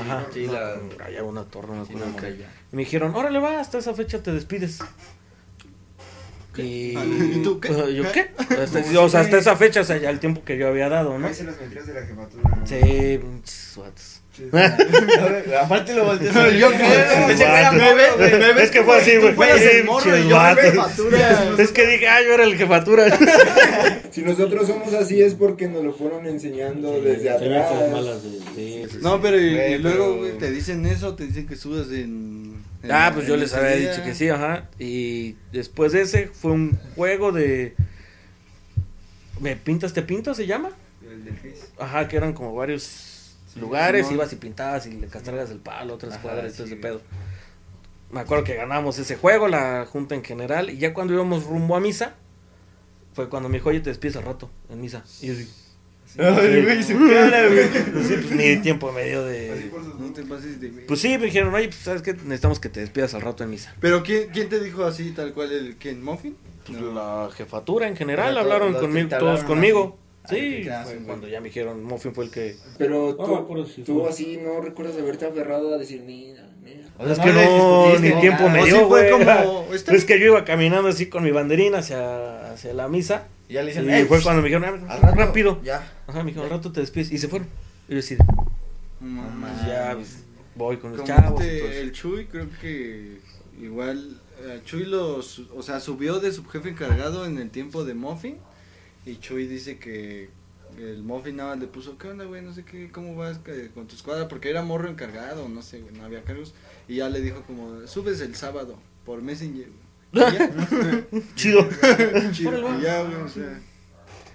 Speaker 2: Ajá,
Speaker 3: sí,
Speaker 2: no,
Speaker 3: la-
Speaker 2: allá una torre, no me
Speaker 3: Sí.
Speaker 2: Y dijeron, órale va, hasta esa fecha te despides. Y...
Speaker 1: Ah, ¿y tú qué?
Speaker 2: ¿Yo qué? Hasta- o sea, hasta esa fecha, o sea, ya el tiempo que yo había dado, ¿no?
Speaker 4: Ahí se las mentiras de la jefatura.
Speaker 2: Sí,
Speaker 4: Sí,
Speaker 3: Aparte lo volteé.
Speaker 1: No, yo ves
Speaker 2: Es que fue así, güey. Es que dije, ah, yo era el jefatura.
Speaker 4: Si nosotros somos así es porque nos lo fueron enseñando desde atrás.
Speaker 1: No, pero y, luego,
Speaker 3: pero-
Speaker 1: te dicen eso, te dicen que subas en... en-
Speaker 2: Ah, pues yo les había dicho que sí, ajá. Y después de ese fue un juego de... ¿Me pintas, te pinto se llama?
Speaker 4: El del.
Speaker 2: Ajá, que eran como varios lugares, ibas y pintabas y le castrabas el palo, otras
Speaker 3: Ajá,
Speaker 2: cuadras, todo
Speaker 3: sí,
Speaker 2: ese pedo. Me acuerdo que ganamos ese juego, la junta en general, y ya cuando íbamos rumbo a misa, fue cuando me dijo, oye, te despides al rato, en misa. Y yo así,
Speaker 3: Ay, güey, su cara, güey.
Speaker 2: Sí, pues ni tiempo me dio de...
Speaker 1: No te pases de
Speaker 2: Pues sí, me dijeron, oye, pues sabes qué, necesitamos que te despidas al rato en misa.
Speaker 1: Pero ¿quién, quién te dijo así, tal cual, el Ken Muffin?
Speaker 2: Pues
Speaker 1: No.
Speaker 2: la jefatura en general
Speaker 3: Pero
Speaker 2: hablaron
Speaker 3: todos- los
Speaker 2: conmigo,
Speaker 3: que
Speaker 2: todos conmigo. Sí, fue cuando ya me dijeron, Muffin fue el que...
Speaker 4: Pero tú, tú
Speaker 2: fue.
Speaker 4: así no recuerdas haberte aferrado a decir, mira, mira.
Speaker 3: O sea,
Speaker 2: es que no,
Speaker 3: discutiste
Speaker 2: ni tiempo
Speaker 3: nada.
Speaker 2: me
Speaker 1: O sí
Speaker 2: dio,
Speaker 1: fue
Speaker 2: güey.
Speaker 1: como, está
Speaker 2: es que yo iba caminando así con mi banderina hacia, hacia la misa.
Speaker 3: Y ya le
Speaker 2: Y
Speaker 3: dicen, "Ey,
Speaker 2: fue cuando me dijeron,
Speaker 3: al
Speaker 2: "Ah,
Speaker 3: rato,
Speaker 2: rápido.
Speaker 3: Ya.
Speaker 2: Ajá, me dijeron, al rato te despides. Y se fueron. Y yo así,
Speaker 1: No mames.
Speaker 2: pues ya, pues, voy con los
Speaker 1: Como
Speaker 2: chavos. y
Speaker 1: este,
Speaker 2: todo eso.
Speaker 1: el Chuy, creo que igual eh, Chuy los, o sea, subió de su jefe encargado en el tiempo de Muffin y Chuy dice que el Muffin nada le puso, ¿qué onda, güey? No sé qué, ¿cómo vas con tu escuadra? Porque era morro encargado, no sé, güey, no había cargos. Y ya le dijo como, subes el sábado por Messenger. güey". Y ya,
Speaker 2: Chido.
Speaker 1: chido, y ya, güey, o sea.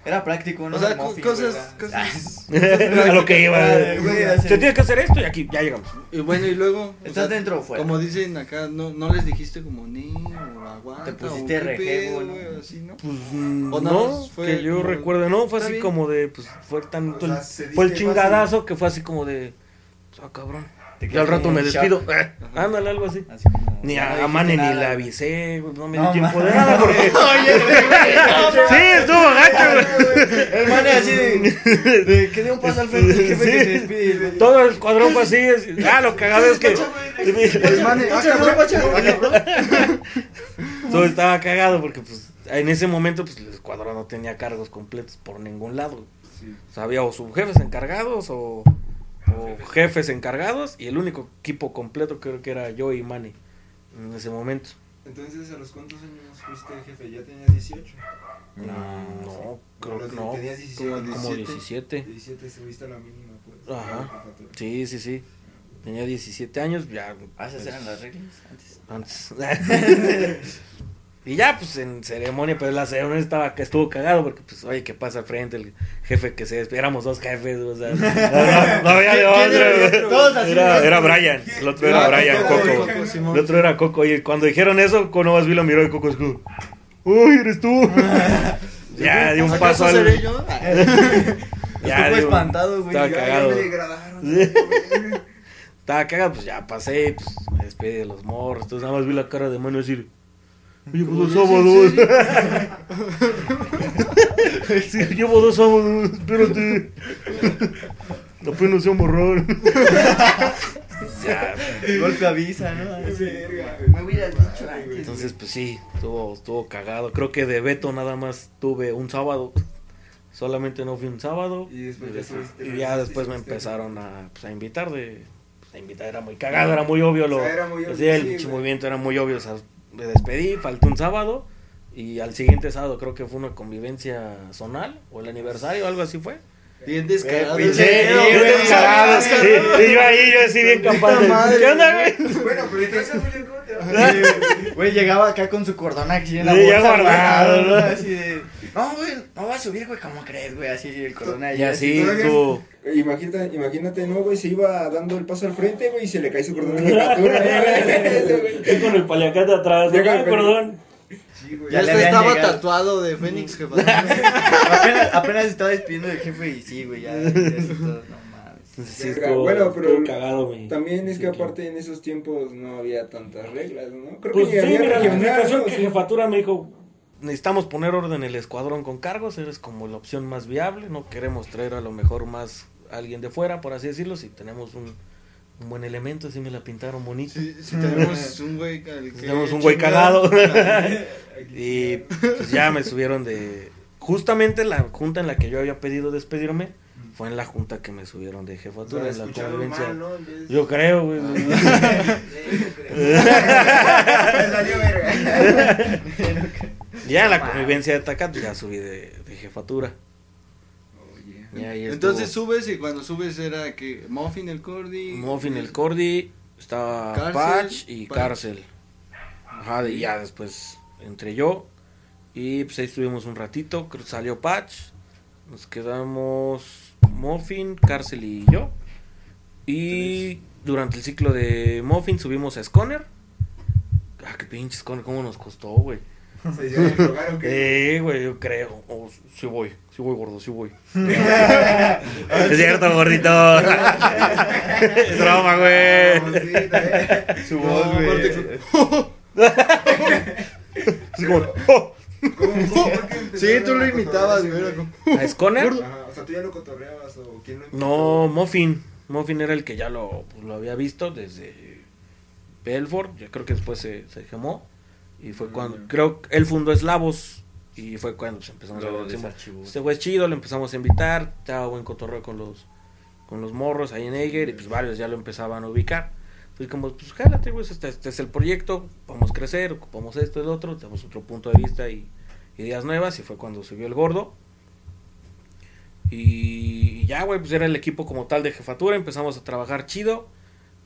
Speaker 3: Era práctico, ¿no?
Speaker 1: O sea,
Speaker 3: muffin,
Speaker 1: cosas, cosas.
Speaker 2: a lo que iba.
Speaker 3: Así.
Speaker 2: Se tiene que hacer esto y aquí ya llegamos.
Speaker 1: Y bueno, y luego. o
Speaker 3: ¿Estás
Speaker 1: sea,
Speaker 3: dentro o fuera?
Speaker 1: Como dicen acá, no, no les dijiste como ni o aguanta.
Speaker 3: Te pusiste rejego,
Speaker 1: pedo,
Speaker 3: ¿no?
Speaker 1: así, ¿no?
Speaker 2: Pues
Speaker 1: O
Speaker 2: no,
Speaker 1: fue
Speaker 2: que yo
Speaker 1: como-
Speaker 2: recuerde, no, fue así
Speaker 1: bien.
Speaker 2: como de, pues fue tanto,
Speaker 7: O sea,
Speaker 2: el- fue el chingadazo que fue así como de, ah, cabrón.
Speaker 3: Te
Speaker 2: Y al rato me despido, eh, ándale, algo así.
Speaker 3: Así como,
Speaker 2: Ni
Speaker 3: no
Speaker 2: a, a Mane ni
Speaker 3: güey.
Speaker 2: avisé, güey, no me
Speaker 3: No,
Speaker 2: di tiempo de nada porque... sí, estuvo gacho, güey.
Speaker 3: El man así de, de que dé un paso al frente el jefe
Speaker 2: Sí.
Speaker 3: que se despide.
Speaker 2: Todo el escuadrón fue así, es- ah, lo cagado es que...
Speaker 1: El mane, ah, ah.
Speaker 2: Todo estaba cagado porque pues en ese momento pues el escuadrón no tenía cargos completos por ningún lado. O sea, había o subjefes encargados o, o jefes encargados y el único equipo completo creo que era yo y Manny en ese momento.
Speaker 7: Entonces, ¿a los cuántos años fuiste jefe? ¿Ya tenías 18?
Speaker 2: Mm, No, creo que no.
Speaker 7: Tenías 17.
Speaker 1: Como
Speaker 2: Como
Speaker 1: 17.
Speaker 2: 17.
Speaker 7: 17 subiste a la mínima, pues.
Speaker 2: Ajá. Sí, sí, sí. Tenía 17 años, ya.
Speaker 3: Ah, esas
Speaker 2: pues,
Speaker 3: eran las reglas antes.
Speaker 2: Antes. y ya, pues en ceremonia, pero la ceremonia estaba, que estuvo cagado porque, pues, oye, ¿qué pasa al frente? El jefe que se despide, éramos dos jefes, o sea, no, había de
Speaker 1: ¿Quién era el
Speaker 2: otro.
Speaker 3: Todos así,
Speaker 2: Era, era Brian, el otro era
Speaker 1: Ah,
Speaker 2: Brian,
Speaker 1: Coco.
Speaker 2: El otro era Coco, y cuando dijeron eso, Coco nomás vi la miró y Coco es como, uy, eres tú. ya, di un
Speaker 1: ¿Acaso
Speaker 2: paso al...
Speaker 1: seré yo?
Speaker 2: Ya,
Speaker 3: Estuvo espantado, güey.
Speaker 2: Estaba cagado. Estaba cagado, pues ya pasé, pues me despedí de los morros. Entonces nada más vi la cara de mano y decir, llevo dos sábados. sí, llevo dos sábados, espérate. Apenas sé morrón. ya,
Speaker 3: Golpe avisa, ¿no?
Speaker 7: Verga,
Speaker 3: Me hubieras dicho antes.
Speaker 2: entonces pues sí, estuvo, estuvo cagado. Creo que de Beto nada más tuve un sábado. Solamente no fui un sábado.
Speaker 7: Y después.
Speaker 2: Y ya después me empezaron a, pues, a invitar de pues, a invitar era muy cagado, era muy obvio lo
Speaker 7: O sea, era muy obvio,
Speaker 2: sí, el
Speaker 7: sí,
Speaker 2: movimiento era muy obvio, o sea, me despedí, faltó un sábado y al siguiente sábado creo que fue una convivencia zonal o el aniversario, algo así fue.
Speaker 1: Bien descarado.
Speaker 3: Eh, bien descarado,
Speaker 2: y yo ahí, yo así bien
Speaker 1: madre,
Speaker 2: ¿Qué onda, güey?
Speaker 7: Bueno, pero entonces, Julio, ¿cómo te va?
Speaker 3: Sí, güey. Llegaba acá con su cordón aquí en la
Speaker 2: Sí, ya
Speaker 3: bolsa,
Speaker 2: guardado, ¿no?
Speaker 3: Así de, no, güey, no va a subir, güey, ¿cómo crees, güey? Así el cordón ahí.
Speaker 2: Y así estuvo.
Speaker 4: Imagínate, imagínate, no, güey, se iba dando el paso al frente, güey, y se le cae su cordón de jefatura, güey.
Speaker 2: Con el paliacate atrás,
Speaker 4: con el
Speaker 2: ay, perdón.
Speaker 7: Sí, güey.
Speaker 1: Ya
Speaker 3: Ya le
Speaker 1: estaba
Speaker 3: llegado.
Speaker 1: tatuado de Fénix, jefa.
Speaker 3: apenas, apenas estaba despidiendo del jefe y sí, güey, ya, ya todo, no.
Speaker 2: Sí, estuvo,
Speaker 4: bueno, pero
Speaker 2: cagado.
Speaker 4: También es
Speaker 2: Sí,
Speaker 4: que
Speaker 2: claro.
Speaker 4: aparte en esos tiempos no había tantas reglas, ¿no? Creo
Speaker 2: Pues
Speaker 4: que
Speaker 2: sí, mira, la explicación
Speaker 4: ¿no?
Speaker 2: que jefatura me dijo, necesitamos poner orden en el escuadrón con cargos, eres como la opción más viable, no queremos traer a lo mejor más a alguien de fuera, por así decirlo, si tenemos un, un buen elemento, así me la pintaron bonito.
Speaker 1: Si, si tenemos un güey que
Speaker 2: Tenemos un güey cagado. y pues ya me subieron de... Justamente la junta en la que yo había pedido despedirme, fue en la junta que me subieron de
Speaker 7: O sea,
Speaker 2: jefatura, en la convivencia.
Speaker 7: mal, ¿no?
Speaker 2: Yo creo, güey.
Speaker 7: Me salió verga.
Speaker 2: Ya en la convivencia de Tacat ya subí de, de jefatura. Ahí
Speaker 1: Entonces
Speaker 2: estuvo.
Speaker 1: subes y cuando subes era que Muffin el Cordy.
Speaker 2: Muffin el Cordy, estaba
Speaker 1: Cárcel,
Speaker 2: Patch y
Speaker 1: Patch.
Speaker 2: Cárcel. Ajá, y ya después entre yo. Y pues ahí estuvimos un ratito, creo que salió Patch. Nos quedamos Muffin, Cárcel y yo. Y durante el ciclo de Muffin subimos a Sconner. Ah, qué pinche Sconner, cómo nos costó, güey.
Speaker 4: ¿Se hicieron el lugar o qué?
Speaker 2: Sí, güey, yo creo. Oh, sí voy, sí voy, gordo, sí voy. es cierto, gordito. es broma, güey.
Speaker 4: No, sí, también.
Speaker 3: Su
Speaker 1: No,
Speaker 3: voz,
Speaker 1: aparte
Speaker 3: güey.
Speaker 2: Así como, oh.
Speaker 4: ¿Cómo- cómo fue que
Speaker 1: Sí, tú lo imitabas, güey.
Speaker 2: ¿A Sconner?
Speaker 4: Ajá, o sea, tú ya lo cotorreabas o quién lo?
Speaker 2: No, Muffin. Muffin era el que ya lo, pues, lo había visto desde Belfort. Yo creo que después se, se quemó. Y fue cuando. Creo que él fundó Eslavos. Y fue cuando pues, empezamos a
Speaker 3: Lo
Speaker 2: ver.
Speaker 3: desarchivó.
Speaker 2: Este güey es chido, lo empezamos a invitar. Estaba buen cotorreo con los, con los morros ahí en Eiger. Y pues varios ya lo empezaban a ubicar. Pues como, pues jálate, güey. Este, este es el proyecto. Vamos a crecer. Ocupamos esto y lo otro. Tenemos otro punto de vista y ideas nuevas. Y fue cuando subió el gordo. Y ya, güey, pues era el equipo como tal de jefatura. Empezamos a trabajar chido.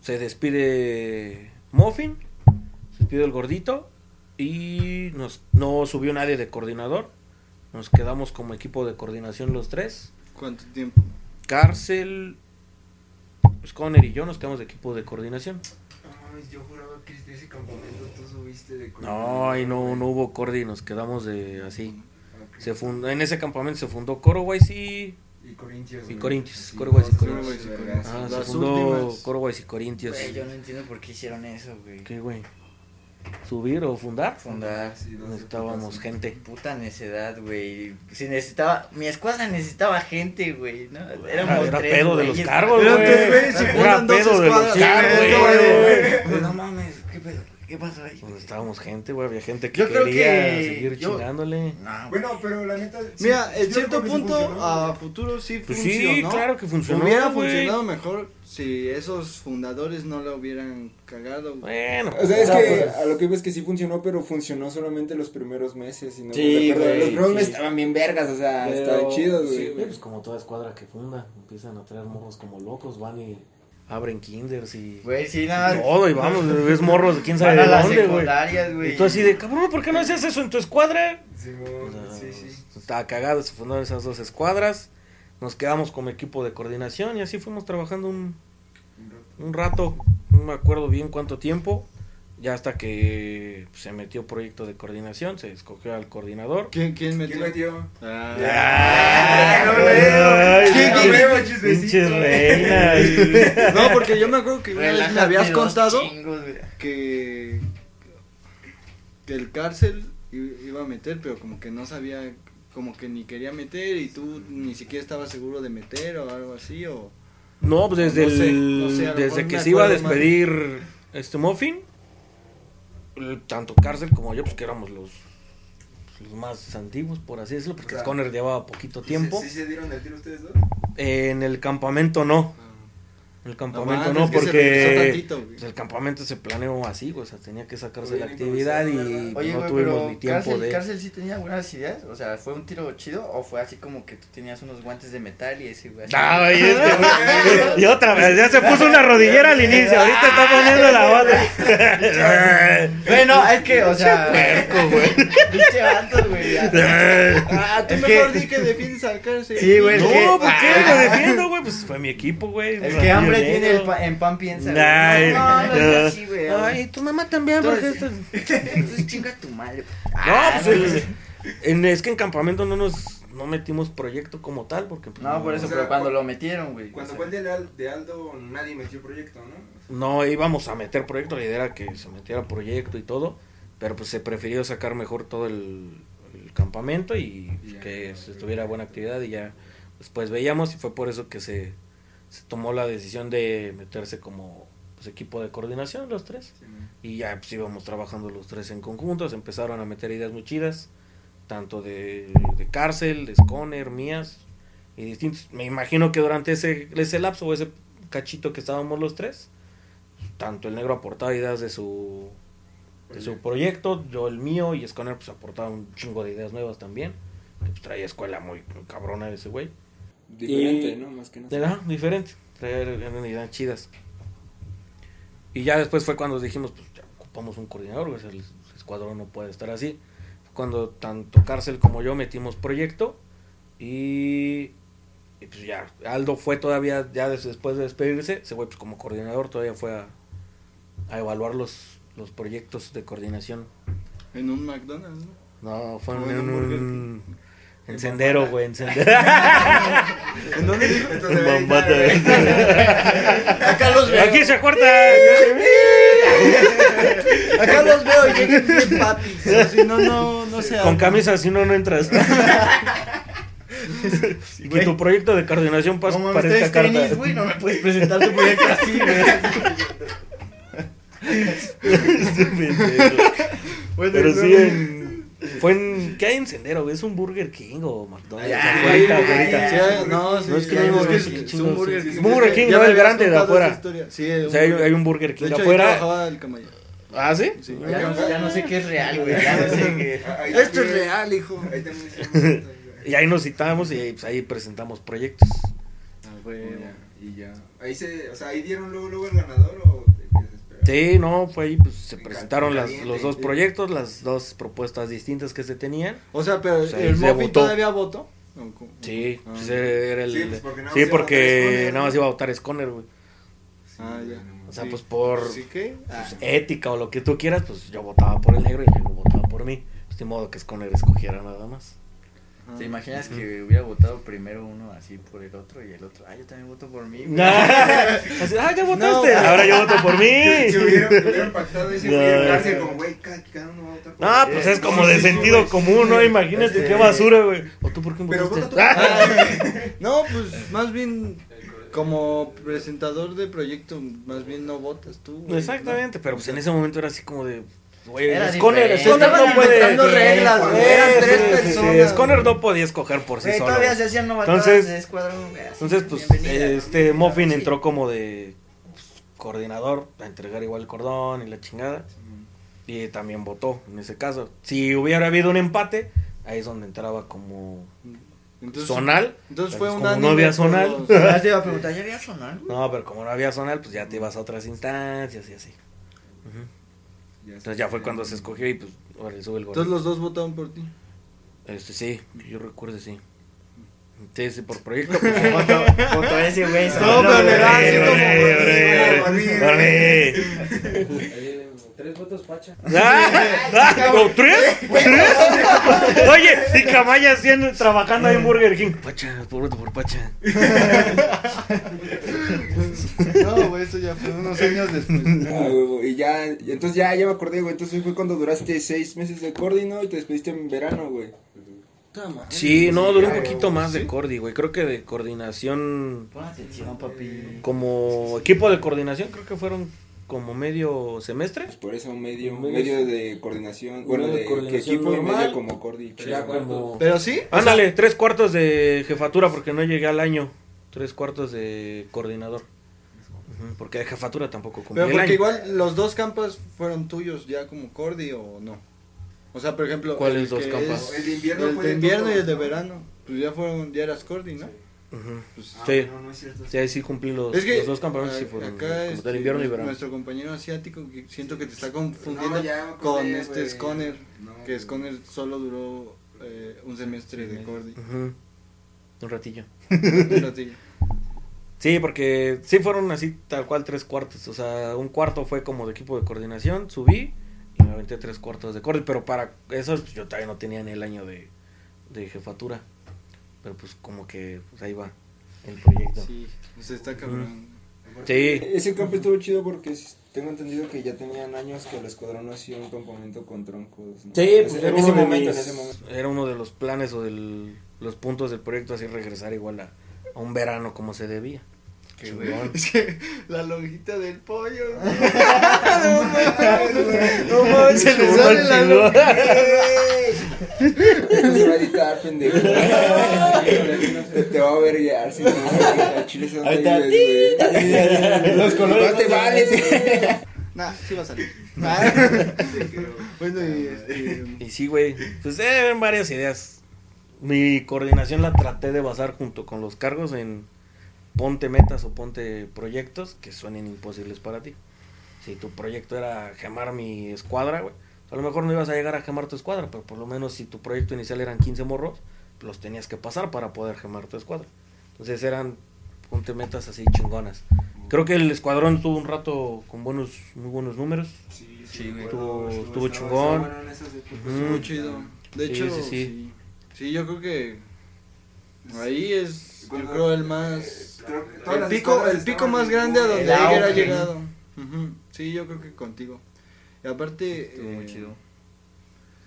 Speaker 2: Se despide Muffin. Se despide el gordito. Y nos, no subió nadie de coordinador. Nos quedamos como equipo de coordinación los tres.
Speaker 1: ¿Cuánto tiempo?
Speaker 2: Cárcel, Sconner y yo nos quedamos de equipo de coordinación.
Speaker 4: Ay, yo juraba que de ese campamento tú subiste de
Speaker 2: No, ahí no, no hubo cordi, nos quedamos de así.
Speaker 4: Ok.
Speaker 2: Se fundó, en ese campamento se fundó Coro sí.
Speaker 4: Y Corintios.
Speaker 2: Y. Corintios,
Speaker 4: Sí,
Speaker 2: Coro Guays y Corintios.
Speaker 4: esos
Speaker 1: Coro Guays y
Speaker 4: vergas.
Speaker 2: Ah, se fundó y Corintios.
Speaker 3: Güey, yo no entiendo por qué hicieron eso, güey.
Speaker 2: ¿Qué, güey? ¿Subir o fundar?
Speaker 3: Fundar.
Speaker 4: Sí, dos
Speaker 2: Necesitábamos gente.
Speaker 3: Puta necedad, güey. Si necesitaba, mi escuadra necesitaba gente, güey, ¿no?
Speaker 2: Era,
Speaker 3: Éramos
Speaker 2: era
Speaker 3: tres
Speaker 2: pedo de los cargos, güey. Era
Speaker 1: dos
Speaker 2: pedo de los cargos, güey.
Speaker 3: No mames, ¿qué pedo? ¿Qué pasó ahí?
Speaker 2: Pues Necesitábamos gente, güey. Había gente que
Speaker 3: Yo creo
Speaker 2: quería
Speaker 3: que
Speaker 2: seguir
Speaker 3: yo-
Speaker 2: chingándole.
Speaker 3: No,
Speaker 4: Bueno, pero la neta. sí-
Speaker 1: Mira, en cierto
Speaker 4: sí
Speaker 1: punto, a futuro sí
Speaker 2: Pues
Speaker 1: funcionó.
Speaker 2: sí, claro que funcionó.
Speaker 1: Hubiera funcionado mejor si esos fundadores no lo hubieran cagado.
Speaker 2: Bueno.
Speaker 4: O sea, es
Speaker 3: No,
Speaker 4: que
Speaker 3: pues-
Speaker 4: a lo que iba es que sí funcionó, pero funcionó solamente los primeros meses. Y no
Speaker 3: Sí, güey,
Speaker 4: Los primeros
Speaker 3: sí.
Speaker 4: meses estaban bien vergas, o sea,
Speaker 3: Pero-
Speaker 4: estaban chidos, güey.
Speaker 2: Sí, pues como toda escuadra que funda, empiezan a traer morros como locos, van y abren kinders y
Speaker 3: Güey, sí, nada.
Speaker 2: todo, y vamos, ves morros de quién sabe de dónde, güey. Y tú así de, cabrón, ¿por qué no hacías eso en tu escuadra? O sea,
Speaker 4: sí, sí.
Speaker 2: Estaba cagado, se fundaron esas dos escuadras, nos quedamos como equipo de coordinación y así fuimos trabajando un, un rato, no me acuerdo bien cuánto tiempo, ya hasta que se metió proyecto de coordinación, se escogió al coordinador.
Speaker 1: ¿Quién, quién metió?
Speaker 4: ¿Quién metió?
Speaker 1: Ah.
Speaker 4: no veo.
Speaker 1: ¿Quién-
Speaker 4: No veo, chismecito.
Speaker 1: No, porque yo me acuerdo que una vez me habías contado
Speaker 3: chingos,
Speaker 1: que, que el cárcel iba a meter, pero como que no sabía, como que ni quería meter y tú ni siquiera estabas seguro de meter o algo así o...
Speaker 2: No, pues desde,
Speaker 1: No sé,
Speaker 2: el-
Speaker 1: no sé, a lo
Speaker 2: desde que se iba a
Speaker 1: mal.
Speaker 2: despedir este Muffin, tanto Cárcel como yo, pues que éramos los, los más antiguos, por así decirlo, porque
Speaker 4: Claro.
Speaker 2: Sconner llevaba poquito tiempo.
Speaker 4: ¿Sí, sí se dieron el tiro ustedes dos?
Speaker 2: En el campamento no, el campamento
Speaker 1: No,
Speaker 2: no,
Speaker 1: es
Speaker 2: porque
Speaker 1: tantito,
Speaker 2: el campamento se planeó así, güey, o sea, tenía que sacarse la
Speaker 4: Bien
Speaker 2: actividad y pues,
Speaker 3: Oye,
Speaker 2: no
Speaker 3: güey,
Speaker 2: tuvimos
Speaker 3: pero
Speaker 2: ni tiempo
Speaker 3: cárcel,
Speaker 2: de...
Speaker 3: cárcel sí tenía buenas ideas. O sea, ¿fue un tiro chido o fue así como que tú tenías unos guantes de metal y ese güey?
Speaker 2: Ah, güey, este, güey. y otra vez, ya se puso una rodillera al inicio, ahorita está poniendo la bata.
Speaker 3: Bueno, es que, o sea.
Speaker 2: puerco, güey.
Speaker 3: Pinche güey.
Speaker 1: Ah, tú
Speaker 3: Es
Speaker 1: mejor
Speaker 3: que-
Speaker 1: di que defiendes al cárcel.
Speaker 3: Sí, güey,
Speaker 2: No,
Speaker 3: es
Speaker 2: ¿por qué lo defiendo, güey? Pues fue mi equipo, güey.
Speaker 3: El que hambre tiene el pa- en pan piensa. güey.
Speaker 2: Ay,
Speaker 3: no, no, no es así, güey.
Speaker 2: Ay, tu mamá también, porque esto...
Speaker 3: Entonces, entonces chinga tu madre.
Speaker 2: No,
Speaker 3: Ah,
Speaker 2: pues el- en, es que en campamento no nos no metimos proyecto como tal, porque... pues,
Speaker 3: No, por eso,
Speaker 4: O sea,
Speaker 3: pero cuando
Speaker 4: cu-
Speaker 3: lo metieron, güey.
Speaker 4: Cuando
Speaker 3: o
Speaker 4: fue el de, Al- de Aldo, nadie metió proyecto, ¿no?
Speaker 2: No íbamos a meter proyecto, la idea era que se metiera proyecto y todo, pero pues se prefirió sacar mejor todo el, el campamento y
Speaker 4: Ya.
Speaker 2: que se tuviera buena actividad y ya después veíamos y fue por eso que se, se tomó la decisión de meterse como pues, equipo de coordinación los tres.
Speaker 4: Sí,
Speaker 2: Y ya pues íbamos trabajando los tres en conjunto, se empezaron a meter ideas muy chidas, tanto de, de cárcel, de Sconner, mías y distintos. Me imagino que durante ese, ese lapso o ese cachito que estábamos los tres, tanto el negro aportaba ideas de su, de su proyecto, yo el mío y Sconner pues aportaba un chingo de ideas nuevas también. Que pues, traía escuela muy, muy cabrona ese güey.
Speaker 4: Diferente,
Speaker 2: Y-
Speaker 4: ¿no? Más que nada.
Speaker 2: Era diferente, traer chidas. Y ya después fue cuando dijimos, pues ya ocupamos un coordinador, el escuadrón no puede estar así. Fue Cuando tanto Cárcel como yo metimos proyecto y, y pues ya, Aldo fue todavía, ya des- después de despedirse, ese güey pues como coordinador todavía fue a, a evaluar los, los proyectos de coordinación.
Speaker 1: En un McDonald's, ¿no?
Speaker 2: No, fue en,
Speaker 1: Fue en
Speaker 2: en
Speaker 1: un
Speaker 2: Un encendero, güey, encendero.
Speaker 1: ¿En dónde?
Speaker 7: Entonces,
Speaker 2: Bombata.
Speaker 1: Acá los veo.
Speaker 2: Aquí se corta.
Speaker 1: Acá los veo y lleguen bien Si no, no, no se
Speaker 2: Con camisa, si no, no entras. y que tu proyecto de coordinación pas
Speaker 3: Como
Speaker 2: parezca
Speaker 3: ustedes
Speaker 2: carta.
Speaker 3: tenis, güey, no me puedes presentar tu proyecto así, güey.
Speaker 1: Bueno,
Speaker 2: Pero sí, en... Fue en... ¿Qué hay en Sendero, güey? ¿Es un Burger King o McDonald's?
Speaker 3: Ay,
Speaker 1: no, sí,
Speaker 2: No, es que
Speaker 1: hay-
Speaker 2: no hay
Speaker 1: es que
Speaker 2: Burger
Speaker 1: es-
Speaker 2: King,
Speaker 1: es un Burger. King.
Speaker 2: Burger King, no, el grande de afuera.
Speaker 1: Sí,
Speaker 2: O
Speaker 1: un
Speaker 2: sea, hay, un Burger
Speaker 1: De
Speaker 2: King
Speaker 1: hecho, ahí
Speaker 2: afuera.
Speaker 1: el.
Speaker 2: ¿Ah, sí?
Speaker 1: Sí.
Speaker 3: Ya, no- ya no sé qué es real, güey. Ya no sé qué.
Speaker 7: Ahí
Speaker 1: Esto es real, hijo.
Speaker 7: Ahí también.
Speaker 2: Y ahí nos citamos y ahí, pues, ahí presentamos proyectos.
Speaker 7: Y ya. Ahí se, o sea, ahí dieron luego, luego el ganador o.
Speaker 2: Sí, no, fue ahí, pues se
Speaker 7: En
Speaker 2: presentaron las, los dos proyectos, las dos propuestas distintas que se tenían.
Speaker 1: O sea, pero
Speaker 2: Pues
Speaker 1: el
Speaker 2: votó.
Speaker 1: todavía votó. ¿O cómo?
Speaker 2: Sí,
Speaker 1: Ah.
Speaker 2: pues era el...
Speaker 7: Sí, pues, porque nada más
Speaker 2: sí,
Speaker 7: iba a
Speaker 2: porque
Speaker 7: votar Sconner,
Speaker 2: nada más
Speaker 7: ¿no?
Speaker 2: iba a votar Sconner, güey.
Speaker 1: Ah, ya.
Speaker 2: O sea,
Speaker 1: Sí.
Speaker 2: pues por
Speaker 1: ¿Sí qué? Ah.
Speaker 2: pues, ética o lo que tú quieras, pues yo votaba por el negro y el negro votaba por mí. Pues de modo que Sconner escogiera nada más.
Speaker 3: ¿Te imaginas que hubiera votado primero uno así por el otro y el otro? Ah, yo también voto por mí. güey"?
Speaker 2: Así, ah, ya votaste.
Speaker 1: No.
Speaker 2: Ahora yo voto por mí.
Speaker 7: Si hubieran, pactado ese
Speaker 2: No, no.
Speaker 7: como, güey, cada, cada uno va a votar por
Speaker 2: No, pues es como
Speaker 7: Sí,
Speaker 2: de
Speaker 7: sí,
Speaker 2: sentido común, ¿no? Imagínate
Speaker 3: Sí.
Speaker 2: qué basura, güey. ¿O tú por qué
Speaker 7: Pero
Speaker 2: votaste? Ah.
Speaker 1: No, pues más bien como presentador de proyecto, más bien no votas tú. güey,
Speaker 2: Exactamente, pero pues en ese momento era así como de. Güey, Sconner, no puede.
Speaker 1: inventando reglas,
Speaker 2: Sí,
Speaker 1: güey, eran tres
Speaker 2: sí, sí, sí,
Speaker 1: personas.
Speaker 2: Sconner no podía escoger por sí
Speaker 3: Güey,
Speaker 2: solo.
Speaker 3: todavía se hacían novatadas
Speaker 2: Entonces-
Speaker 3: de escuadrón, güey, así,
Speaker 2: Entonces, pues, este Muffin
Speaker 3: Sí.
Speaker 2: entró como de pues, coordinador a entregar igual el cordón y la chingada. Y también votó en ese caso. Si hubiera habido un empate, ahí es donde entraba como
Speaker 1: Entonces,
Speaker 2: zonal.
Speaker 1: Entonces fue
Speaker 2: pues
Speaker 1: un
Speaker 2: como no había zonal.
Speaker 1: los-
Speaker 3: Ya te iba a preguntar, ¿ya había güey?
Speaker 2: No, pero como no había zonal, pues ya te ibas a otras instancias y así. Ujú.
Speaker 7: Ya
Speaker 2: Entonces ya fue cuando se escogió y pues ahora le sube el
Speaker 1: Entonces
Speaker 2: gol.
Speaker 1: los dos votaron por ti.
Speaker 2: Este sí, yo recuerdo sí. Sí, sí, por proyecto. Pues,
Speaker 3: Votó, votó ese güey.
Speaker 1: No, pero le da así como-
Speaker 5: Tres votos, Pacha.
Speaker 2: Ah, ah, ¿o ¿Tres? ¿Tres? Oye, y Camaya haciendo, trabajando ahí en Burger King. Pacha, por voto por Pacha.
Speaker 1: No, güey, eso ya fue unos años después.
Speaker 4: Ah, y ya, entonces ya, ya me acordé, güey. Entonces fue cuando duraste seis meses de Cordino y te despediste en verano, güey.
Speaker 2: Sí, no, duró un poquito más de Cordi, güey. Creo que de coordinación,
Speaker 3: Pon atención, papi.
Speaker 2: como equipo de coordinación, creo que fueron como medio semestre.
Speaker 4: Pues por eso medio,
Speaker 2: Medio-
Speaker 4: medio de coordinación, bueno,
Speaker 2: de
Speaker 4: de,
Speaker 2: coordinación
Speaker 4: equipo y
Speaker 2: normal.
Speaker 4: medio como Cordi.
Speaker 2: Como...
Speaker 1: Pero sí. o
Speaker 2: Ándale, tres cuartos de jefatura porque no llegué al año. Tres cuartos de coordinador. Porque de jefatura tampoco cumplí
Speaker 1: Pero
Speaker 2: el
Speaker 1: porque
Speaker 2: año.
Speaker 1: igual los dos campos fueron tuyos ya como Cordy o no. O sea, por ejemplo,
Speaker 2: ¿Cuáles dos campos?
Speaker 1: es-
Speaker 7: El de invierno
Speaker 1: el
Speaker 7: fue
Speaker 1: de invierno y el de
Speaker 7: ¿no?
Speaker 1: verano. Pues ya fueron, ya eras Cordy, ¿no? Pues,
Speaker 7: Ah,
Speaker 2: Sí.
Speaker 7: no, no es cierto.
Speaker 2: Sí, sí cumplí los,
Speaker 1: es que
Speaker 2: los dos campamentos. Sí, fueron
Speaker 1: acá
Speaker 2: como
Speaker 1: este,
Speaker 2: del invierno y verano.
Speaker 1: nuestro compañero asiático que siento que te está confundiendo
Speaker 7: No, ya
Speaker 1: con este
Speaker 7: güey.
Speaker 1: Sconner,
Speaker 7: No,
Speaker 1: que. Sconner solo duró eh, un semestre de Cordy.
Speaker 2: Un ratillo.
Speaker 1: Un ratillo.
Speaker 2: Sí, porque sí fueron así tal cual tres cuartos. O sea, un cuarto fue como de equipo de coordinación, subí y me aventé tres cuartos de corte. Pero para eso pues, yo todavía no tenía ni el año de, de jefatura. Pero pues como que pues, ahí va el proyecto.
Speaker 1: Sí, se está cabrón.
Speaker 2: Sí,
Speaker 4: Ese campo estuvo chido porque tengo entendido que ya tenían años que el escuadrón no hacía un campamento con troncos. ¿no?
Speaker 2: Sí,
Speaker 4: En
Speaker 2: pues era
Speaker 4: en ese
Speaker 2: uno de
Speaker 4: momento,
Speaker 2: mis-
Speaker 4: en ese momento.
Speaker 2: era uno de los planes o de los puntos del proyecto, así regresar igual a, a un verano como se debía.
Speaker 1: Es que la lonjita del pollo. No mames, no mames, se le sale la lonjita.
Speaker 4: Esto se va a editar, pendejo. te, te va a ver ya. Si no, a Chile se
Speaker 3: está.
Speaker 4: vives, güey.
Speaker 3: Los colores
Speaker 4: No te vales.
Speaker 1: Nah, sí va a salir. Ah. bueno, y este.
Speaker 2: Y sí, güey, pues eran varias ideas. Mi coordinación la traté de basar junto con los cargos en ponte metas o ponte proyectos que suenen imposibles para ti. Si tu proyecto era gemar mi escuadra, güey, a lo mejor no ibas a llegar a gemar tu escuadra, pero por lo menos si tu proyecto inicial eran 15 morros, los tenías que pasar para poder gemar tu escuadra. Entonces eran ponte metas así chingonas. Creo que el escuadrón estuvo un rato con buenos, muy buenos números.
Speaker 7: Sí,
Speaker 3: Sí, güey.
Speaker 2: Estuvo-
Speaker 7: estuvo-
Speaker 2: estuvo chingón.
Speaker 7: bueno
Speaker 1: chido. De
Speaker 2: Sí,
Speaker 1: hecho,
Speaker 2: sí,
Speaker 1: sí,
Speaker 2: sí.
Speaker 1: sí. yo creo que ahí es, yo creo el más,
Speaker 7: Creo
Speaker 1: el pico, el pico más grande a donde
Speaker 3: El
Speaker 1: Eiger ha llegado. Ujú, Sí, yo creo que contigo. Y aparte,
Speaker 3: Estuvo muy
Speaker 1: eh,
Speaker 3: chido.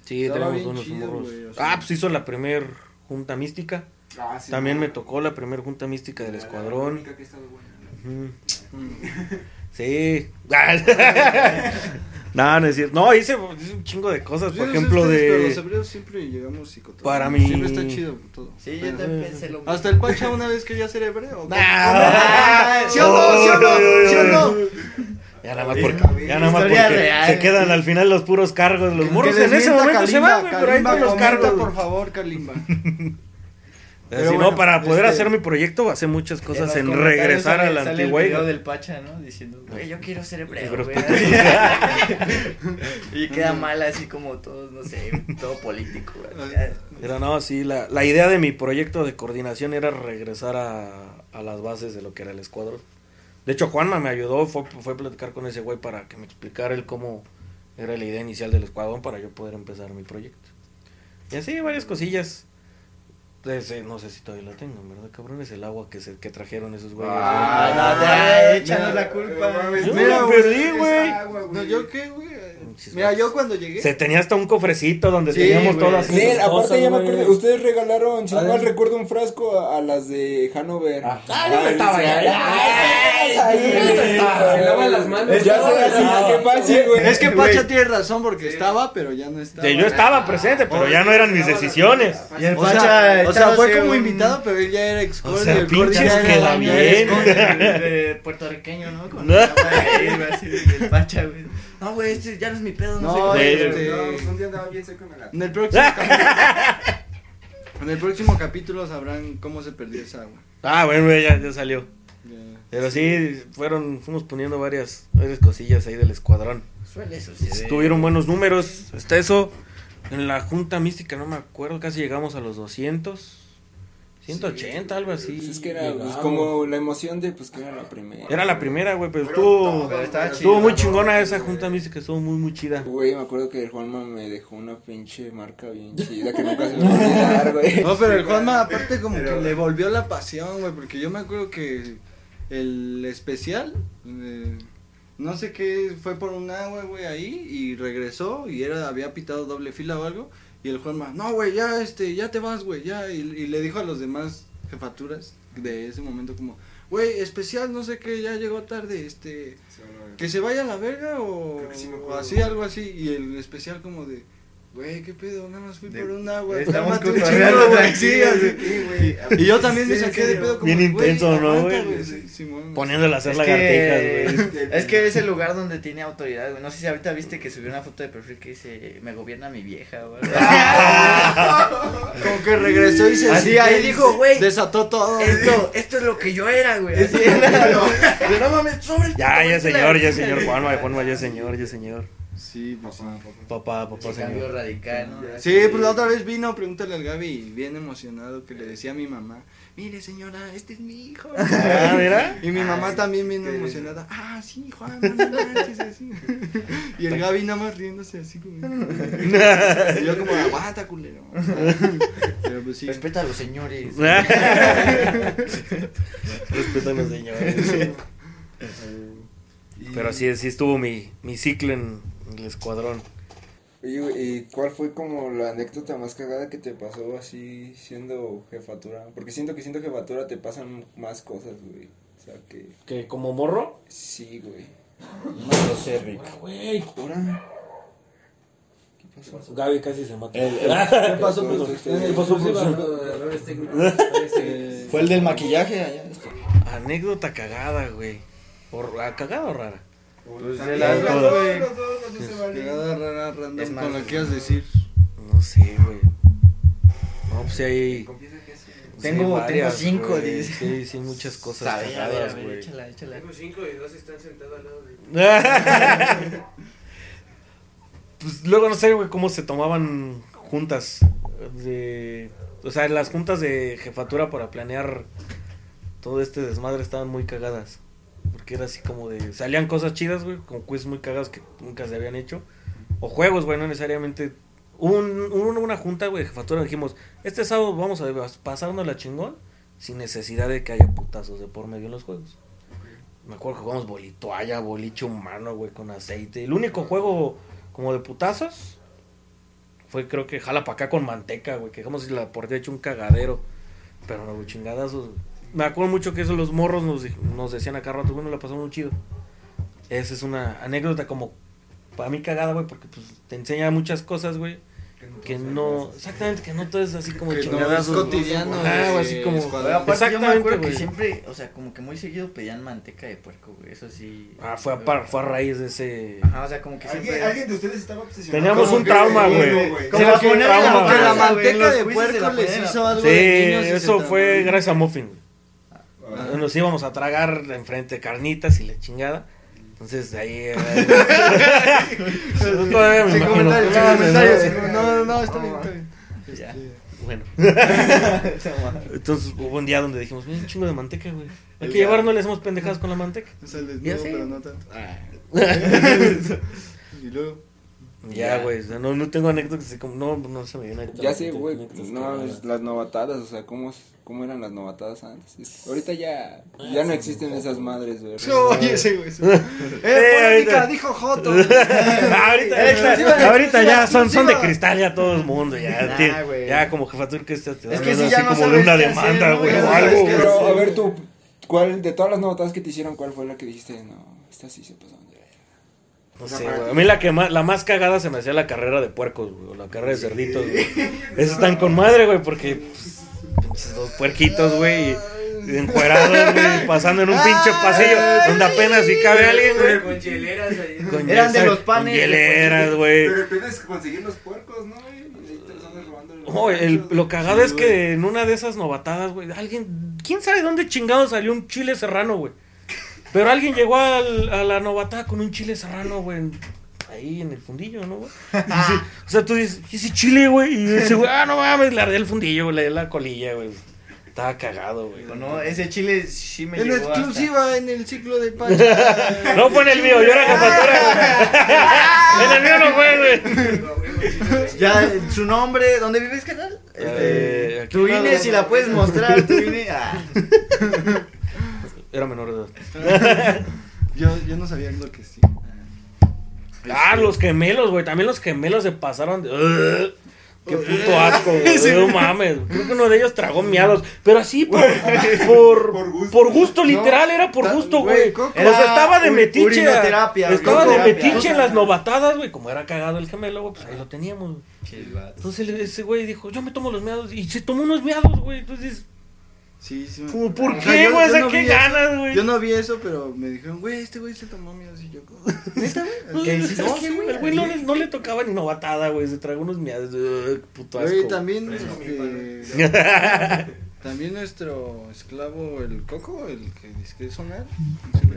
Speaker 2: Sí, tenemos unos
Speaker 1: chido,
Speaker 2: morros.
Speaker 1: güey, o sea.
Speaker 2: Ah, pues hizo la primer junta mística.
Speaker 7: Ah, sí,
Speaker 2: También
Speaker 7: no.
Speaker 2: me tocó la primer junta mística del
Speaker 7: La- la
Speaker 2: escuadrón.
Speaker 7: única que
Speaker 1: mm,
Speaker 2: Sí. no, no es cierto. No, hice, hice un chingo de cosas. Por ejemplo,
Speaker 1: ustedes, pero los
Speaker 2: de.
Speaker 1: hebreos siempre llegamos y.
Speaker 2: Para mí-
Speaker 1: Siempre está chido todo.
Speaker 3: Sí, yo también pensé lo mismo.
Speaker 1: Hasta el Pacha una vez quería ser hebreo.
Speaker 2: Nah.
Speaker 1: ¿Sí o no? ¿Sí o no? ¿Sí o no?
Speaker 2: Ya nada más porque, ya nada más porque
Speaker 3: real.
Speaker 2: se quedan al final los puros cargos. Los morros en ese momento se
Speaker 1: Kalimba,
Speaker 2: van, güey, pero ahí con los cargos.
Speaker 1: por favor, Kalimba.
Speaker 2: Pero si
Speaker 1: bueno,
Speaker 2: no, para poder
Speaker 1: este-
Speaker 2: hacer mi proyecto, hacer muchas cosas
Speaker 3: En
Speaker 2: regresar
Speaker 3: sale-
Speaker 2: a la
Speaker 3: del Pacha, ¿no? Diciendo, güey, yo quiero ser hebreo, y queda mal así como todos, no sé, todo político, güey.
Speaker 2: Pero no, sí, la, la idea de mi proyecto de coordinación era regresar a, a las bases de lo que era el escuadrón. De hecho, Juanma me ayudó, fue, fue a platicar con ese güey para que me explicara él cómo era la idea inicial del escuadrón para yo poder empezar mi proyecto. Y así, varias cosillas. Ese, no sé si todavía la tengo, ¿verdad, cabrón? Es el agua que, se, que trajeron esos güeyes.
Speaker 3: Ah,
Speaker 2: ¿no?
Speaker 3: échanos la culpa.
Speaker 2: Yo
Speaker 1: Mira,
Speaker 2: la perdí, güey.
Speaker 1: No, ¿yo qué, güey? Mira, yo cuando llegué...
Speaker 2: Se tenía hasta un cofrecito donde
Speaker 1: Sí,
Speaker 2: teníamos
Speaker 1: güey.
Speaker 2: todas esas
Speaker 4: aparte
Speaker 2: cosas,
Speaker 4: ya me acuerdo, ustedes regalaron, si no mal recuerdo, un frasco a, a las de Hanover.
Speaker 3: Ah, yo no estaba
Speaker 4: sí,
Speaker 3: yo no estaba.
Speaker 4: sí,
Speaker 5: Se lavan las manos.
Speaker 4: Ya
Speaker 3: Ah,
Speaker 4: qué fácil, güey.
Speaker 1: Es que. Pacha tiene razón porque estaba, pero ya no estaba.
Speaker 2: Yo estaba presente, pero ya no eran mis decisiones.
Speaker 3: Y el
Speaker 1: O sea,
Speaker 3: Pacha
Speaker 1: o sea, fue como invitado, pero él ya era ex
Speaker 2: O sea, pinches
Speaker 1: ya
Speaker 2: queda
Speaker 1: ya
Speaker 2: bien.
Speaker 3: puertorriqueño, ¿no? Con el así, el Pacha, güey. No, güey, este ya no es mi pedo, no,
Speaker 1: No,
Speaker 3: sé.
Speaker 1: Este,
Speaker 7: No, pues un día andaba bien seco.
Speaker 1: En el próximo capítulo. En el próximo capítulo sabrán cómo se perdió esa agua.
Speaker 2: Ah, bueno, güey, ya, ya salió.
Speaker 1: Ya.
Speaker 2: Pero sí, fueron, fuimos poniendo varias, varias cosillas ahí del escuadrón.
Speaker 3: Suele suceder.
Speaker 2: Tuvieron buenos números, está eso. En la Junta Mística, no me acuerdo, casi llegamos a los 200, 180, algo así.
Speaker 4: Pues es que era pues, como la emoción de pues que era la primera.
Speaker 2: Era la primera, güey, pero estuvo,
Speaker 3: Pero estaba
Speaker 2: estuvo
Speaker 3: chido,
Speaker 2: muy
Speaker 3: ¿no?
Speaker 2: chingona esa Junta Mística, estuvo muy, muy chida.
Speaker 4: Güey, me acuerdo que el Juanma me dejó una pinche marca bien chida que nunca se me va a olvidar, güey.
Speaker 1: No, pero el Juanma aparte como que le volvió la pasión, güey, porque yo me acuerdo que el especial, eh, no sé qué, fue por un agua, güey, ahí, y regresó, y era, había pitado doble fila o algo, y el Juanma, no, güey, ya, este, ya te vas, güey, ya, y, y le dijo a los demás jefaturas de ese momento como, güey, especial, no sé qué, ya llegó tarde, este, que se vaya a la verga o,
Speaker 7: sí
Speaker 1: así, algo así, y el especial como de... Güey, qué pedo, nada más fui
Speaker 3: De-
Speaker 1: por un agua.
Speaker 3: Estamos cotorreando tranquilos,
Speaker 1: sí. Y yo también me
Speaker 7: Sí,
Speaker 1: saqué de pedo como
Speaker 2: Bien intenso, ¿no, güey? Poniéndole a hacer
Speaker 3: Es
Speaker 2: lagartijas, güey.
Speaker 3: que, es que es el lugar donde tiene autoridad, güey. No sé si ahorita viste que subió una foto de perfil que dice, me gobierna mi vieja, güey.
Speaker 1: Como que regresó y se
Speaker 3: Así, ahí dijo, güey,
Speaker 1: Desató todo.
Speaker 3: Esto, esto es lo que yo era, güey. Así era, no, mames, sobre el
Speaker 2: Ya, ya señor, ya señor Juanma, Juanma, ya señor, ya señor.
Speaker 1: Sí, pues sí.
Speaker 2: Papá, papá,
Speaker 3: Ese cambio
Speaker 2: señor.
Speaker 3: radical, ¿no?
Speaker 1: Sí, pues la otra vez vino, pregúntale al Gaby, bien emocionado, que le decía a mi mamá, mire señora, este es mi hijo.
Speaker 2: Ah, mira.
Speaker 1: Y mi mamá
Speaker 7: sí,
Speaker 1: también bien emocionada, ah, sí, Juan, no manches, así. Y el Gaby nada más riéndose así como... Y yo como, aguanta, culero. Pero pues sí.
Speaker 3: Respeta a los señores.
Speaker 2: Respetan los señores. Pero así, sí estuvo mi, mi ciclo en el escuadrón.
Speaker 4: Oye, güey, ¿y cuál fue como la anécdota más cagada que te pasó así siendo jefatura? Porque siento que siendo jefatura te pasan más cosas, güey. O sea que
Speaker 2: ¿Que como morro?
Speaker 4: sí, güey.
Speaker 3: No lo sé, Rick.
Speaker 2: Güey.
Speaker 4: Ahora. ¿Qué pasó?
Speaker 2: Gaby casi se mata.
Speaker 1: ¿Qué pasó, ¿Qué pasó, productor?
Speaker 3: Fue el del maquillaje allá.
Speaker 2: Anécdota cagada, güey. O, ¿Cagada o rara?
Speaker 3: Pues
Speaker 7: de las dos, güey.
Speaker 1: random,
Speaker 3: Es más,
Speaker 1: con lo que quieras decir.
Speaker 2: No sé, güey. No, pues
Speaker 7: que sí.
Speaker 3: Tengo-
Speaker 2: sí, varias,
Speaker 3: tengo cinco, dice.
Speaker 2: Sí, sí, muchas cosas
Speaker 3: A ver, a ver, a
Speaker 2: cagadas, güey.
Speaker 3: échala, échala.
Speaker 5: Tengo cinco y dos están sentados al lado de
Speaker 2: pues luego no sé, güey, cómo se tomaban juntas de... O sea, las juntas de jefatura para planear todo este desmadre estaban muy cagadas. Porque era así como de... Salían cosas chidas, güey, como quiz muy cagados que nunca se habían hecho. O juegos, güey, no necesariamente un, un- una junta, güey, de jefatura, dijimos, este sábado vamos a pasarnos la chingón sin necesidad de que haya putazos de por medio en los juegos. Me acuerdo que jugamos bolitoalla, boliche humano, güey, con aceite. El único juego como de putazos fue creo que jala para acá con manteca, güey, que dejamos la portería hecho un cagadero. Pero no, güey, chingadazos. Me acuerdo mucho que eso los morros nos, nos decían acá rato, bueno, la pasamos muy chido. Esa es una anécdota como para mí cagada, güey, porque pues te enseña muchas cosas, güey. Que no, exactamente, que no todo es así como
Speaker 1: Que no cotidiano. De
Speaker 2: así como-
Speaker 3: aparte yo me
Speaker 2: Exactamente,
Speaker 3: acuerdo que
Speaker 2: güey.
Speaker 3: siempre, o sea, como que muy seguido pedían manteca de puerco, güey. Eso sí.
Speaker 2: Ah, fue a, par- fue a raíz de ese...
Speaker 3: Ajá, o sea, como que
Speaker 7: ¿Alguien,
Speaker 3: siempre.
Speaker 7: alguien de ustedes estaba obsesionado.
Speaker 2: Teníamos un trauma, güey.
Speaker 7: güey.
Speaker 3: Como
Speaker 1: Que
Speaker 2: güey.
Speaker 1: la
Speaker 3: güey,
Speaker 1: manteca de puerco les hizo algo
Speaker 2: Sí, eso fue gracias a Muffin.
Speaker 7: Ah,
Speaker 2: Nos íbamos a tragar enfrente carnitas y la chingada. Entonces ahí... eh, todavía me
Speaker 1: Sin
Speaker 2: imagino.
Speaker 1: comentarios, sin
Speaker 2: Ah,
Speaker 1: comentarios,
Speaker 2: no,
Speaker 1: No, no, no, está bien, está bien.
Speaker 3: Ya.
Speaker 2: Bueno. Entonces hubo un día donde dijimos, "Mira, un chingo de manteca, güey. Hay que
Speaker 1: día-
Speaker 2: llevarnos, le hacemos pendejadas con la manteca.
Speaker 1: O sea, les
Speaker 2: Ya
Speaker 1: digo,
Speaker 2: sé.
Speaker 1: pero no tanto. Y luego.
Speaker 2: Ya, güey, o sea, no, no tengo anécdotas así como, no, no se me viene.
Speaker 4: Ya sé, güey, no, es las novatadas, o sea, ¿cómo, cómo eran las novatadas antes. Es- ahorita ya, ya no existen esas madres, güey.
Speaker 1: Oye, ese güey. Eh,
Speaker 2: ahorita.
Speaker 1: polémica, dijo Joto.
Speaker 2: ahorita, ahorita ya son, son de cristal ya todo el mundo, ya, ya como jefatura que está te
Speaker 3: Es que sí,
Speaker 2: así
Speaker 3: ya no
Speaker 2: como de una demanda, güey, o algo.
Speaker 4: Pero, a ver, tú, ¿cuál, de todas las novatadas que te hicieron, cuál fue la que dijiste? No, esta sí se pasó de verga"?
Speaker 2: No sé, güey. A mí la que más, la más cagada se me hacía la carrera de puercos, güey, o la carrera de cerditos, güey. Esas están con madre, güey, porque pues, pinches dos puerquitos, güey, encuerados, güey, pasando en un pinche pasillo donde apenas si cabe alguien, güey.
Speaker 5: Con hieleras ahí.
Speaker 2: Con
Speaker 3: Eran de los panes
Speaker 2: con hieleras, güey.
Speaker 7: Pero depende de conseguir los puercos, ¿no? güey?
Speaker 2: Oh, el- lo cagado es que en una de esas novatadas, güey, alguien, quién sabe dónde chingado salió un chile serrano, güey. Pero alguien llegó al- a la novatada con un chile serrano, güey, ahí en el fundillo, ¿no, güey? Dice- o sea, tú dices, ¿y ese chile, güey? Y ese güey, ah, no mames, le ardí el fundillo, güey, le di la colilla, güey. Estaba cagado, güey.
Speaker 3: No, ese chile sí me
Speaker 1: En
Speaker 3: llegó hasta-
Speaker 1: exclusiva en el ciclo de Pacha.
Speaker 2: No fue en el mío, yo era jefatura, güey. En el mío no fue, güey.
Speaker 3: Ya, su nombre, ¿dónde vives, canal?
Speaker 2: Eh,
Speaker 3: Este,
Speaker 2: aquí
Speaker 3: tu INE, si la puedes mostrar, tu INE. Ah.
Speaker 2: Era menor de edad.
Speaker 1: Yo, yo no sabía lo que sí.
Speaker 2: Ah, los gemelos, güey. También los gemelos se pasaron de. Qué puto asco, güey. No mames. Creo que uno de ellos tragó miados. Pero así por. Por,
Speaker 7: Por gusto.
Speaker 2: por gusto, literal, era por gusto,
Speaker 1: güey.
Speaker 2: O sea, estaba de metiche. Estaba de metiche en las novatadas, güey. Como era cagado el gemelo, güey, pues ahí lo teníamos. Entonces ese güey dijo: Yo me tomo los meados. Y se tomó unos meados, güey. Entonces,
Speaker 1: Sí, sí. me-
Speaker 2: ¿por qué, güey? O
Speaker 1: yo
Speaker 2: sea,
Speaker 1: no
Speaker 2: ¿qué ganas, güey?
Speaker 1: Yo no vi eso, pero me dijeron, güey, este güey se tomó mío así yo. como, ¿Neta, güey?
Speaker 3: ¿Qué dices?
Speaker 2: No, güey, el güey no, le- no le tocaba ni novatada, güey. Se tragó unos meados. Ugh, puto asco.
Speaker 1: Güey, también, este, también nuestro esclavo, el Coco, el que dice que es sonar,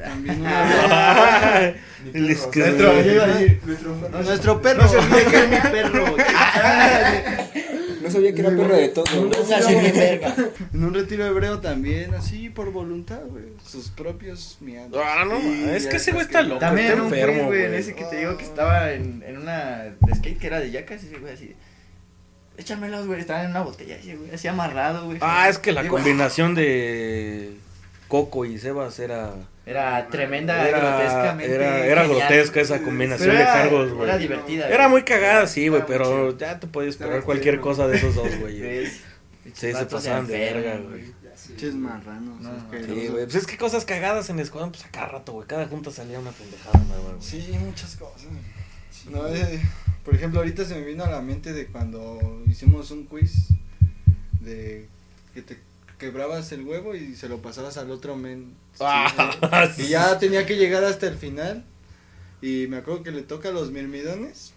Speaker 1: también una vez-
Speaker 3: Nuestro, decir,
Speaker 7: Nuestro-
Speaker 1: nuestro perro.
Speaker 3: no se olvide que es mi perro.
Speaker 4: No sabía que era perro de todo.
Speaker 1: En un retiro hebreo también, así por voluntad, güey. Sus propios miados.
Speaker 2: Ah, no,
Speaker 1: Y
Speaker 2: es que ese güey está loco.
Speaker 3: También
Speaker 2: está enfermo,
Speaker 3: güey, en ese que te digo que estaba en, en una de skate que era de yacas, ese güey así. Échamelos, güey, estaban en una botella ese güey, así amarrado, güey.
Speaker 2: Ah, es que la combinación de Coco y Sebas era.
Speaker 3: Era tremenda,
Speaker 2: Era,
Speaker 3: grotescamente.
Speaker 2: era, era grotesca esa combinación
Speaker 3: Pero
Speaker 2: de
Speaker 3: era-
Speaker 2: cargos, güey.
Speaker 3: Era divertida.
Speaker 2: Era muy cagada, sí, güey, pero
Speaker 7: chido.
Speaker 2: ya te puedes esperar cualquier
Speaker 7: chido.
Speaker 2: cosa de esos dos, güey.
Speaker 3: güey.
Speaker 2: Sí, se pasaban de verga, güey.
Speaker 1: Pinches marranos.
Speaker 3: No.
Speaker 2: Sí, güey. Pues es que cosas cagadas en el escuadrón, pues a cada rato, güey. Cada junta salía una pendejada nueva, güey.
Speaker 1: Sí, muchas cosas. No, eh, por ejemplo, ahorita se me vino a la mente de cuando hicimos un quiz de que te quebrabas el huevo y se lo pasabas al otro men.
Speaker 2: Ah,
Speaker 1: Sí, y ya tenía que llegar hasta el final. Y me acuerdo que le toca los mirmidones.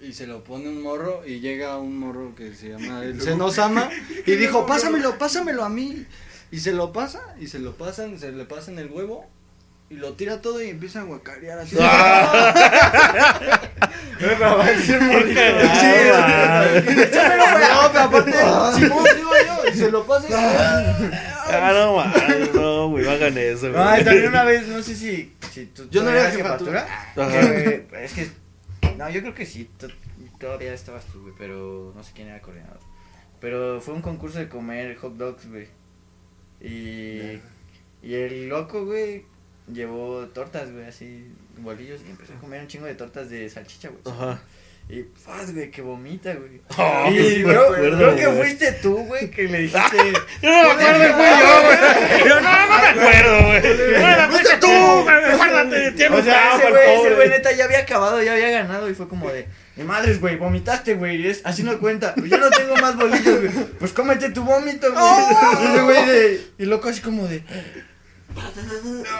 Speaker 1: Y se lo pone un morro y llega un morro que se llama el Senosama y dijo, pásamelo, pásamelo a mí. Y se lo pasa, y se lo pasan, se le pasan el huevo y lo tira todo y empieza a guacarear así.
Speaker 2: Ah,
Speaker 1: Échamelo, güey. No, pero aparte, Simón, digo yo, y se lo pasa.
Speaker 2: Ah, no, mames, no, güey, no hagan eso, güey.
Speaker 3: Ay, también una vez, no sé si, si tú
Speaker 1: Yo no era jefatura.
Speaker 3: que, es que, no, yo creo que sí. todavía estabas tú, güey, pero no sé quién era coordinador. Pero fue un concurso de comer hot dogs, güey. Y, y el loco, güey, llevó tortas, güey, así, bolillos, y empezó a comer un chingo de tortas de salchicha, güey.
Speaker 2: Ajá.
Speaker 3: Y, faz, güey, que vomita, güey.
Speaker 2: Oh,
Speaker 3: y creo,
Speaker 2: acuerdo,
Speaker 3: creo que
Speaker 2: güey.
Speaker 3: fuiste tú, güey, que le dijiste...
Speaker 2: Yo no me acuerdo, fui yo, güey. Yo no, no me acuerdo, güey. No la fuiste tú, güey. Guárdate, tiene
Speaker 3: O sea, ese güey, ese güey neta ya había acabado, ya había ganado y fue como de, mi madres, güey, vomitaste, güey, es, así no cuenta, pues ya no tengo más bolillos, güey, pues cómete tu vómito, güey. Y ese güey de, y loco así como de,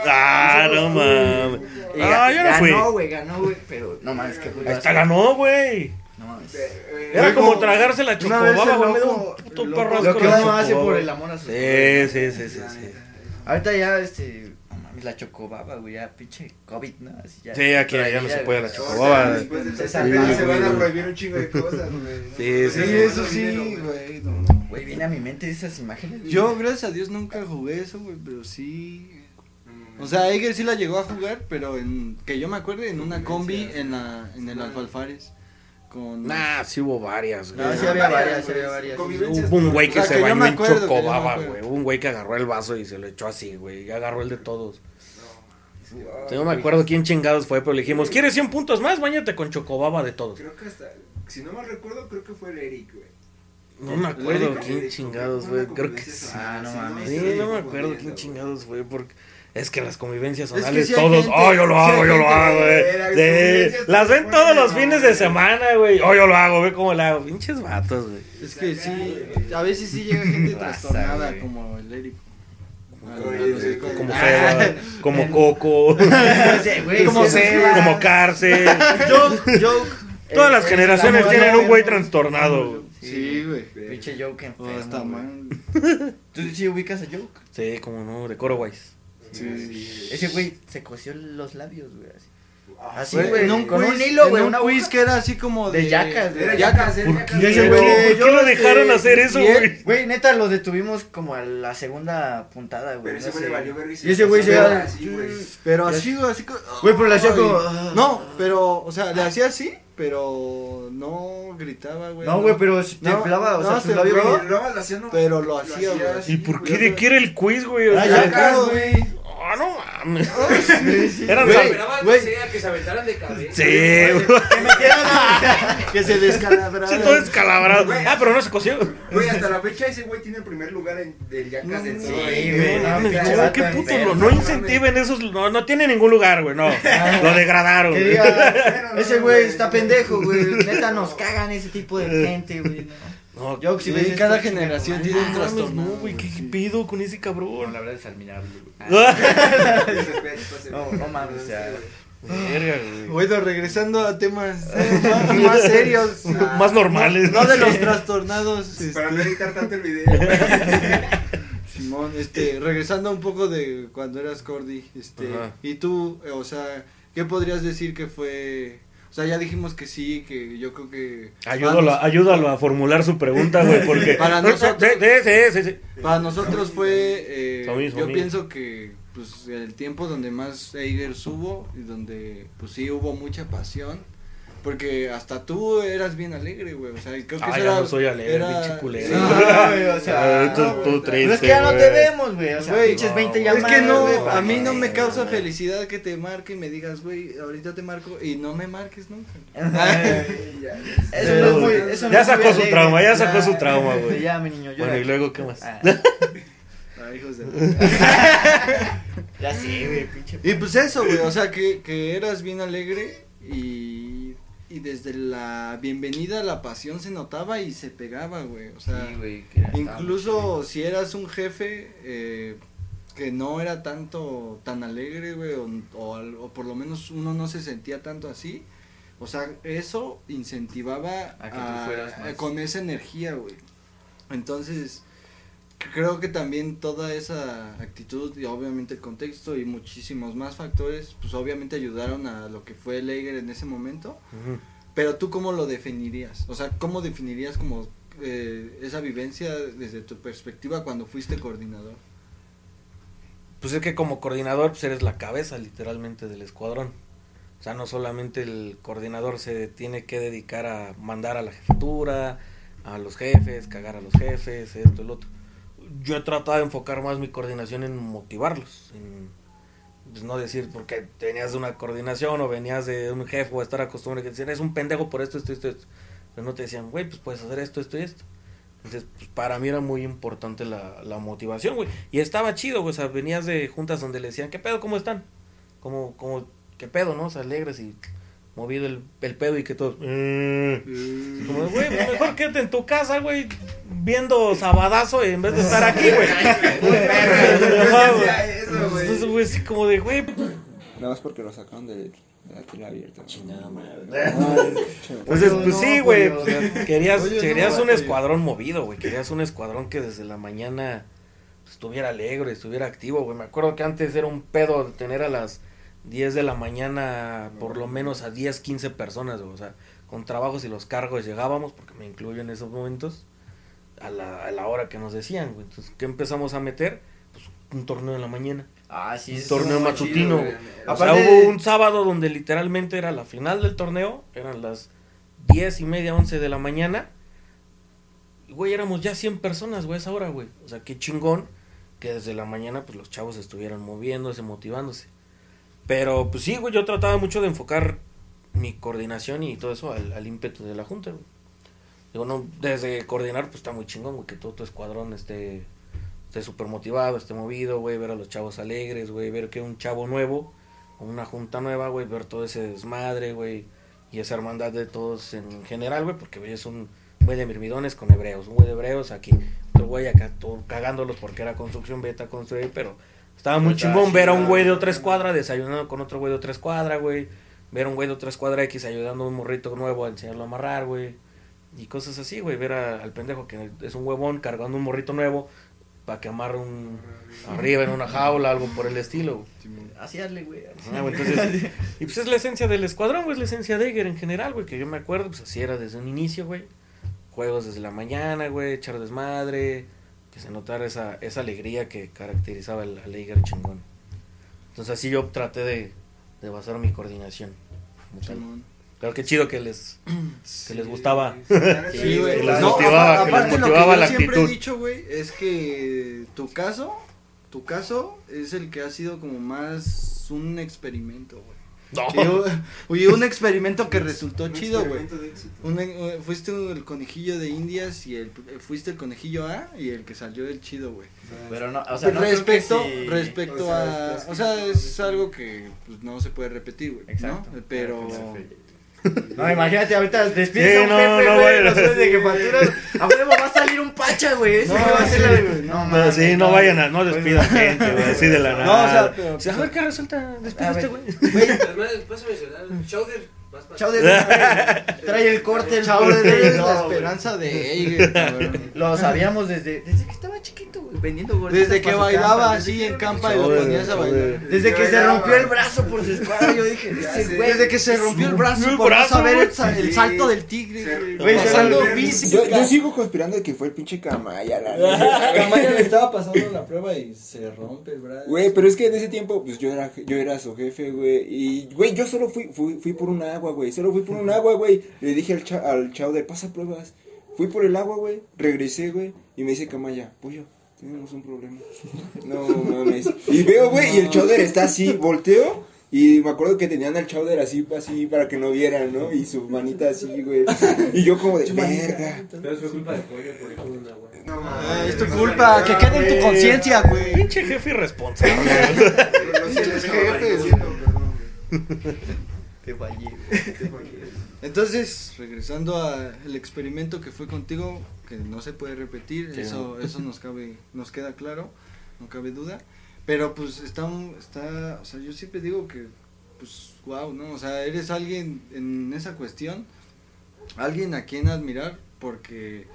Speaker 2: Ah, no mames. Ah, yo no fui.
Speaker 3: Ganó, güey, ganó, güey, pero no mames, que
Speaker 2: Ahí está, ganó, güey.
Speaker 3: No mames.
Speaker 2: Era
Speaker 1: Güey,
Speaker 2: como tragarse la chocobaba, güey. Me
Speaker 1: loco-
Speaker 2: un puto
Speaker 1: el
Speaker 2: perro
Speaker 1: loco-
Speaker 2: asco
Speaker 3: Lo que uno hace por el amor a sus
Speaker 2: Sí, sí, sí, sí, sí.
Speaker 3: Ahorita ya, este, no la chocobaba, güey, ya pinche COVID, ¿no? Así ya.
Speaker 2: Sí, aquí ya no se puede
Speaker 3: güey.
Speaker 2: la chocobaba.
Speaker 7: Después de
Speaker 3: salió,
Speaker 7: peli se van a
Speaker 3: güey.
Speaker 7: prohibir un chingo de cosas, güey.
Speaker 2: Sí,
Speaker 1: Sí,
Speaker 2: sí,
Speaker 1: eso sí,
Speaker 7: dinero, güey.
Speaker 1: güey. no.
Speaker 3: Güey, viene a mi mente esas imágenes. güey.
Speaker 1: Yo, gracias a Dios, nunca jugué eso, güey, pero sí. O sea, Eiger sí la llegó a jugar, pero en que yo me acuerde, en una combi en, la, en el Alfalfares. Con.
Speaker 2: Nah, sí hubo varias, güey.
Speaker 3: No, sí había varias, sí había varias.
Speaker 2: Hubo un güey que
Speaker 1: O sea,
Speaker 2: se
Speaker 1: que
Speaker 2: bañó en chocobaba, güey. Hubo un güey que agarró el vaso y se lo echó así, güey. Y agarró el de todos. No me acuerdo quién chingados fue, pero le dijimos, ¿quieres 100 puntos más? Báñate con chocobaba de todos.
Speaker 7: Creo que hasta, si no mal recuerdo, creo que fue el Eric, güey.
Speaker 2: No me acuerdo quién chingados fue. Creo que sí.
Speaker 3: Ah, no mames.
Speaker 2: Sí, no me acuerdo quién chingados fue porque es que las convivencias
Speaker 1: Es que
Speaker 2: zonales
Speaker 1: sí hay
Speaker 2: todos,
Speaker 1: gente-
Speaker 2: oh yo lo hago, yo lo hago, güey.
Speaker 7: convivencias
Speaker 2: las ven
Speaker 7: todos
Speaker 2: los fines de semana, güey. Oh yo lo hago, ve cómo la hago. Pinches vatos, güey.
Speaker 1: Es que sí, a veces sí llega gente trastornada, como el Eric. Como- Ah,
Speaker 2: Seba, como Coco,
Speaker 1: Como Seba.
Speaker 2: como Cárcel.
Speaker 1: Joke, joke.
Speaker 2: Todas las
Speaker 3: El-
Speaker 2: generaciones tienen un güey trastornado. güey.
Speaker 1: Sí, güey.
Speaker 3: Pinche Joke
Speaker 1: Oh,
Speaker 3: enfermo,
Speaker 1: está
Speaker 3: güey.
Speaker 1: mal.
Speaker 3: ¿Tú sí ubicas a Joke?
Speaker 2: Sí, como no, de Coro Wise.
Speaker 1: Sí.
Speaker 3: Ese güey se cosió los labios, güey. Así, así
Speaker 1: Güey, en un
Speaker 3: con un
Speaker 1: quiz-
Speaker 3: hilo,
Speaker 1: en
Speaker 3: güey.
Speaker 1: un
Speaker 3: Una
Speaker 1: quiz que era así como de.
Speaker 3: De yacas, güey.
Speaker 7: yacas, era
Speaker 2: ¿Por qué?
Speaker 3: Güey,
Speaker 2: ¿Por qué lo
Speaker 1: este,
Speaker 2: dejaron hacer eso, güey?
Speaker 3: Güey, neta, los detuvimos como a la segunda puntada, güey.
Speaker 7: Pero ese güey le valió ver
Speaker 3: Y ese güey se
Speaker 7: así, güey.
Speaker 1: Pero así, güey, así como.
Speaker 3: Güey, pero le hacía como, ah.
Speaker 1: No, pero, o sea, le hacía así, pero no gritaba, güey.
Speaker 3: No, güey, pero se
Speaker 1: No,
Speaker 3: temblaba, o sea,
Speaker 1: no, se
Speaker 7: lo hacía, no-
Speaker 1: Pero lo hacía, güey.
Speaker 2: ¿Y por qué de qué era el quiz, güey? O
Speaker 3: Ah,
Speaker 2: sea,
Speaker 3: ya,
Speaker 1: Yacas,
Speaker 3: güey.
Speaker 2: Ah, no mames.
Speaker 1: sí.
Speaker 2: Eran
Speaker 1: Güey,
Speaker 5: Esperaban,
Speaker 1: güey.
Speaker 5: no que se aventaran de cabeza.
Speaker 2: Sí, güey.
Speaker 1: Que metieran a- que se descalabrara.
Speaker 2: Sí, todo descalabrado.
Speaker 7: Güey.
Speaker 2: Ah, pero no se coció.
Speaker 7: Güey, hasta la fecha ese güey tiene el primer lugar en, del Yacas en
Speaker 3: Sí, güey,
Speaker 2: No
Speaker 3: no,
Speaker 2: mames, no,
Speaker 3: vato
Speaker 2: qué puto, no, no
Speaker 7: no
Speaker 2: incentiven esos, no, no tiene ningún lugar, güey, no. Lo degradaron.
Speaker 3: Diga,
Speaker 7: no,
Speaker 3: ese
Speaker 7: no,
Speaker 3: güey. está pendejo, güey. Neta, nos cagan ese tipo de gente, güey.
Speaker 2: No,
Speaker 3: Yo, si
Speaker 1: Sí,
Speaker 3: ves
Speaker 1: cada generación
Speaker 3: no
Speaker 1: tiene un
Speaker 2: no
Speaker 1: trastorno.
Speaker 2: no, güey, ¿qué qué pedo con ese
Speaker 3: No,
Speaker 2: cabrón?
Speaker 3: la verdad es admirable, güey.
Speaker 7: No,
Speaker 3: No, no mames, o sea.
Speaker 2: Verga, güey.
Speaker 1: Bueno, regresando a temas eh, más, más serios.
Speaker 2: Más normales.
Speaker 1: No de los trastornados.
Speaker 7: Para no
Speaker 1: este,
Speaker 7: editar tanto el video.
Speaker 1: Simón, este, regresando un poco de cuando eras Cordy, este,
Speaker 2: Ajá.
Speaker 1: y tú, o sea, ¿qué podrías decir que fue? O sea, ya dijimos que sí, que yo creo que
Speaker 2: Ayúdalo, ayúdalo a formular su pregunta, güey, porque...
Speaker 1: Para nosotros- para nosotros fue, eh,
Speaker 2: mismo,
Speaker 1: yo pienso que, pues, el tiempo donde más Eiger hubo y donde, pues, sí hubo mucha pasión, porque hasta tú eras bien alegre, güey, o sea, creo que
Speaker 2: Ah,
Speaker 1: eso
Speaker 2: ya
Speaker 1: era,
Speaker 2: no soy alegre,
Speaker 1: era-
Speaker 2: pinche culero.
Speaker 1: Sí,
Speaker 3: Ah, güey, o sea,
Speaker 2: Ah, tú-
Speaker 3: no,
Speaker 2: tú triste,
Speaker 3: Pero es que ya no te vemos, güey. O sea,
Speaker 1: Güey,
Speaker 3: pinches
Speaker 2: no,
Speaker 3: 20
Speaker 2: güey.
Speaker 3: llamadas.
Speaker 1: Es que no,
Speaker 3: güey,
Speaker 1: a mí no me causa felicidad que te marque y me digas, güey, ahorita te marco y no me marques nunca.
Speaker 3: Eso no es muy. Eso no
Speaker 2: Ya
Speaker 3: es muy
Speaker 2: sacó su
Speaker 3: alegre.
Speaker 2: trauma, ya sacó su trauma, güey.
Speaker 3: Ya, mi niño, yo.
Speaker 2: Bueno, y luego, ¿qué más?
Speaker 3: Ah,
Speaker 1: Ay, hijos de-
Speaker 3: ya sí, güey, pinche.
Speaker 1: Y pues eso, güey, o sea, que, que eras bien alegre y, y desde la bienvenida la pasión se notaba y se pegaba, güey, o sea,
Speaker 3: Sí, güey.
Speaker 1: incluso si eras un jefe eh, que no era tanto tan alegre, güey, o, o al- o por lo menos uno no se sentía tanto así, o sea, eso incentivaba
Speaker 3: A que tú fueras más.
Speaker 1: con esa energía, güey. Entonces, creo que también toda esa actitud y obviamente el contexto y muchísimos más factores, pues obviamente ayudaron a lo que fue Lager en ese momento. Pero tú cómo lo definirías? O sea, ¿cómo definirías como eh, esa vivencia desde tu perspectiva cuando fuiste coordinador?
Speaker 2: Pues es que como coordinador, pues eres la cabeza literalmente del escuadrón. O sea, no solamente el coordinador se tiene que dedicar a mandar a la jefatura, a los jefes, cagar a los jefes, esto, el otro. Yo he tratado de enfocar más mi coordinación en motivarlos, en pues, no decir porque venías de una coordinación o venías de un jefe o estar acostumbrado a que decían, es un pendejo por esto, esto, esto, esto. Pero no te decían, güey, pues puedes hacer esto, esto y esto. Entonces, pues, para mí era muy importante la, la motivación, güey. Y estaba chido, güey. O sea, venías de juntas donde le decían, ¿qué pedo? ¿Cómo están? Como, como, ¿qué pedo, no? O sea, alegres y movido el, el pedo y que todos... "Eh". Como, güey, pues, mejor quédate en tu casa, güey, viendo Sabadazo en vez de estar aquí, güey. Entonces, güey, así como de, güey,
Speaker 4: Nada más porque lo sacaron de, la tele abierta.
Speaker 2: Chingada madre.
Speaker 4: Ay,
Speaker 2: Entonces,
Speaker 1: Oye,
Speaker 2: pues sí, güey. querías querías un escuadrón movido, güey. Querías un escuadrón que desde la mañana estuviera alegre, estuviera activo, güey. Me acuerdo que antes era un pedo tener a las 10 de la mañana por lo menos a 10, 15 personas, güey. O sea, con trabajos y los cargos llegábamos, porque me incluyo en esos momentos, a la, a la hora que nos decían, güey. Entonces, ¿qué empezamos a meter? Pues un torneo en la mañana.
Speaker 3: Ah, sí,
Speaker 2: Un torneo matutino.
Speaker 3: chido.
Speaker 2: O sea, hubo un sábado donde literalmente era la final del torneo, eran las 10 y media, 11 de la mañana. Y, güey, éramos ya 100 personas, güey, a esa hora, güey. O sea, qué chingón que desde la mañana, pues, los chavos estuvieran moviéndose, motivándose. Pero, pues, sí, güey, yo trataba mucho de enfocar mi coordinación y todo eso al, al ímpetu de la junta, güey. Digo, no, desde coordinar, pues, está muy chingón, güey, que todo tu escuadrón esté esté súper motivado, esté movido, güey, ver a los chavos alegres, güey, ver que un chavo nuevo, una junta nueva, güey, ver todo ese desmadre, güey, y esa hermandad de todos en general, güey, porque, güey, es un güey de mirmidones con hebreos, un güey de hebreos aquí, otro güey acá todo cagándolos porque era construcción beta construir, pero estaba muy chingón ver a un güey de otra escuadra desayunando con otro güey de otra escuadra, güey, ver a un güey de otra escuadra X ayudando a un morrito nuevo a enseñarlo a amarrar, güey, y cosas así, güey, ver a- al pendejo que es un huevón cargando un morrito nuevo para que amarre un arriba en una jaula, algo por el estilo.
Speaker 3: Así hazle, güey.
Speaker 2: Ah, güey, entonces, y pues es la esencia del escuadrón, güey, es la esencia de Eger en general, güey, que yo me acuerdo, pues así era desde un inicio, güey. Juegos desde la mañana, güey, echar desmadre, que se notara esa, esa alegría que caracterizaba al, al chingón. Entonces así yo traté de, de basar mi coordinación. Claro, qué chido que les, que les gustaba.
Speaker 1: Sí, güey.
Speaker 2: que les
Speaker 1: No,
Speaker 2: motivaba, que les
Speaker 1: aparte lo
Speaker 2: motivaba
Speaker 1: yo
Speaker 2: la
Speaker 1: siempre
Speaker 2: actitud.
Speaker 1: he dicho, güey, es que tu caso, tu caso es el que ha sido como más un experimento, güey.
Speaker 2: No.
Speaker 1: Y un- Oye, un experimento que resultó
Speaker 7: Un
Speaker 1: chido, güey. eh, fuiste el conejillo de Indias y el fuiste el conejillo A y el que salió el chido, güey.
Speaker 3: Pero no, o sea, no creo que
Speaker 1: respecto
Speaker 3: sí-
Speaker 1: respecto
Speaker 7: O sea,
Speaker 1: a o sea, es algo que pues, no se puede repetir, güey,
Speaker 3: Exacto.
Speaker 1: ¿no? Pero
Speaker 3: No, imagínate, ahorita despides
Speaker 2: Sí,
Speaker 3: a un
Speaker 2: no,
Speaker 3: jefe,
Speaker 2: no,
Speaker 3: güey,
Speaker 2: güey.
Speaker 3: los jueces de jefaturas, a huevo va a salir un pacha, güey, ese
Speaker 1: No,
Speaker 3: güey va a ser la...
Speaker 1: güey, no,
Speaker 2: No, sí, no vayan a, no despidan gente, güey, así de la nada.
Speaker 1: No, o sea,
Speaker 2: a ver qué resulta, despide
Speaker 3: A
Speaker 2: este
Speaker 3: ver.
Speaker 2: güey.
Speaker 5: Además, vas a mencionar, Chowder,
Speaker 3: Chao de trae, trae el corte, el
Speaker 1: Chao,
Speaker 3: corte,
Speaker 1: eres
Speaker 3: no,
Speaker 1: la
Speaker 3: güey.
Speaker 1: esperanza de cabrón.
Speaker 3: Lo sabíamos desde, desde que estaba chiquito, güey, vendiendo gorditas
Speaker 1: Desde que bailaba
Speaker 3: campa,
Speaker 1: así en campa y lo ponías a bailar.
Speaker 3: Desde que se rompió el brazo por su escuadra, yo dije, ese güey.
Speaker 1: Desde que se rompió el brazo por no saber el, sa- el
Speaker 7: Sí.
Speaker 1: salto del tigre,
Speaker 7: Se-
Speaker 1: güey. Pasando.
Speaker 4: Yo, yo sigo conspirando de que fue el pinche Camaya, la.
Speaker 8: Camaya le estaba pasando la prueba y se rompe el brazo.
Speaker 4: Güey, pero es que en ese tiempo, pues yo era, yo era su jefe, güey. Y, güey, yo solo fui, fui, fui por un agua, güey. Solo fui por un agua, güey. Le dije al, cha, al chavo de pasa pruebas. Fui por el agua, güey. Regresé, güey. Y me dice Camaya, pollo, tenemos un problema. No mames. Y veo, güey, y el chowder está así, volteo. Y me acuerdo que tenían al chowder así, así, para que no vieran, ¿no? Y su manita así, güey. Y yo como de, verga.
Speaker 5: Pero fue culpa de pollo por ir con un agua.
Speaker 7: No,
Speaker 1: Ah, es tu culpa, que quede en tu conciencia, güey.
Speaker 2: Pinche jefe irresponsable.
Speaker 1: Jefe,
Speaker 7: perdón, güey.
Speaker 3: Te fallé.
Speaker 7: Te fallé.
Speaker 1: Entonces, regresando al experimento que fue contigo, que no se puede repetir,
Speaker 2: Sí.
Speaker 1: eso eso nos cabe nos queda claro, no cabe duda. Pero pues está está, o sea, yo siempre digo que pues wow, ¿no? O sea, eres alguien en esa cuestión, alguien a quien admirar porque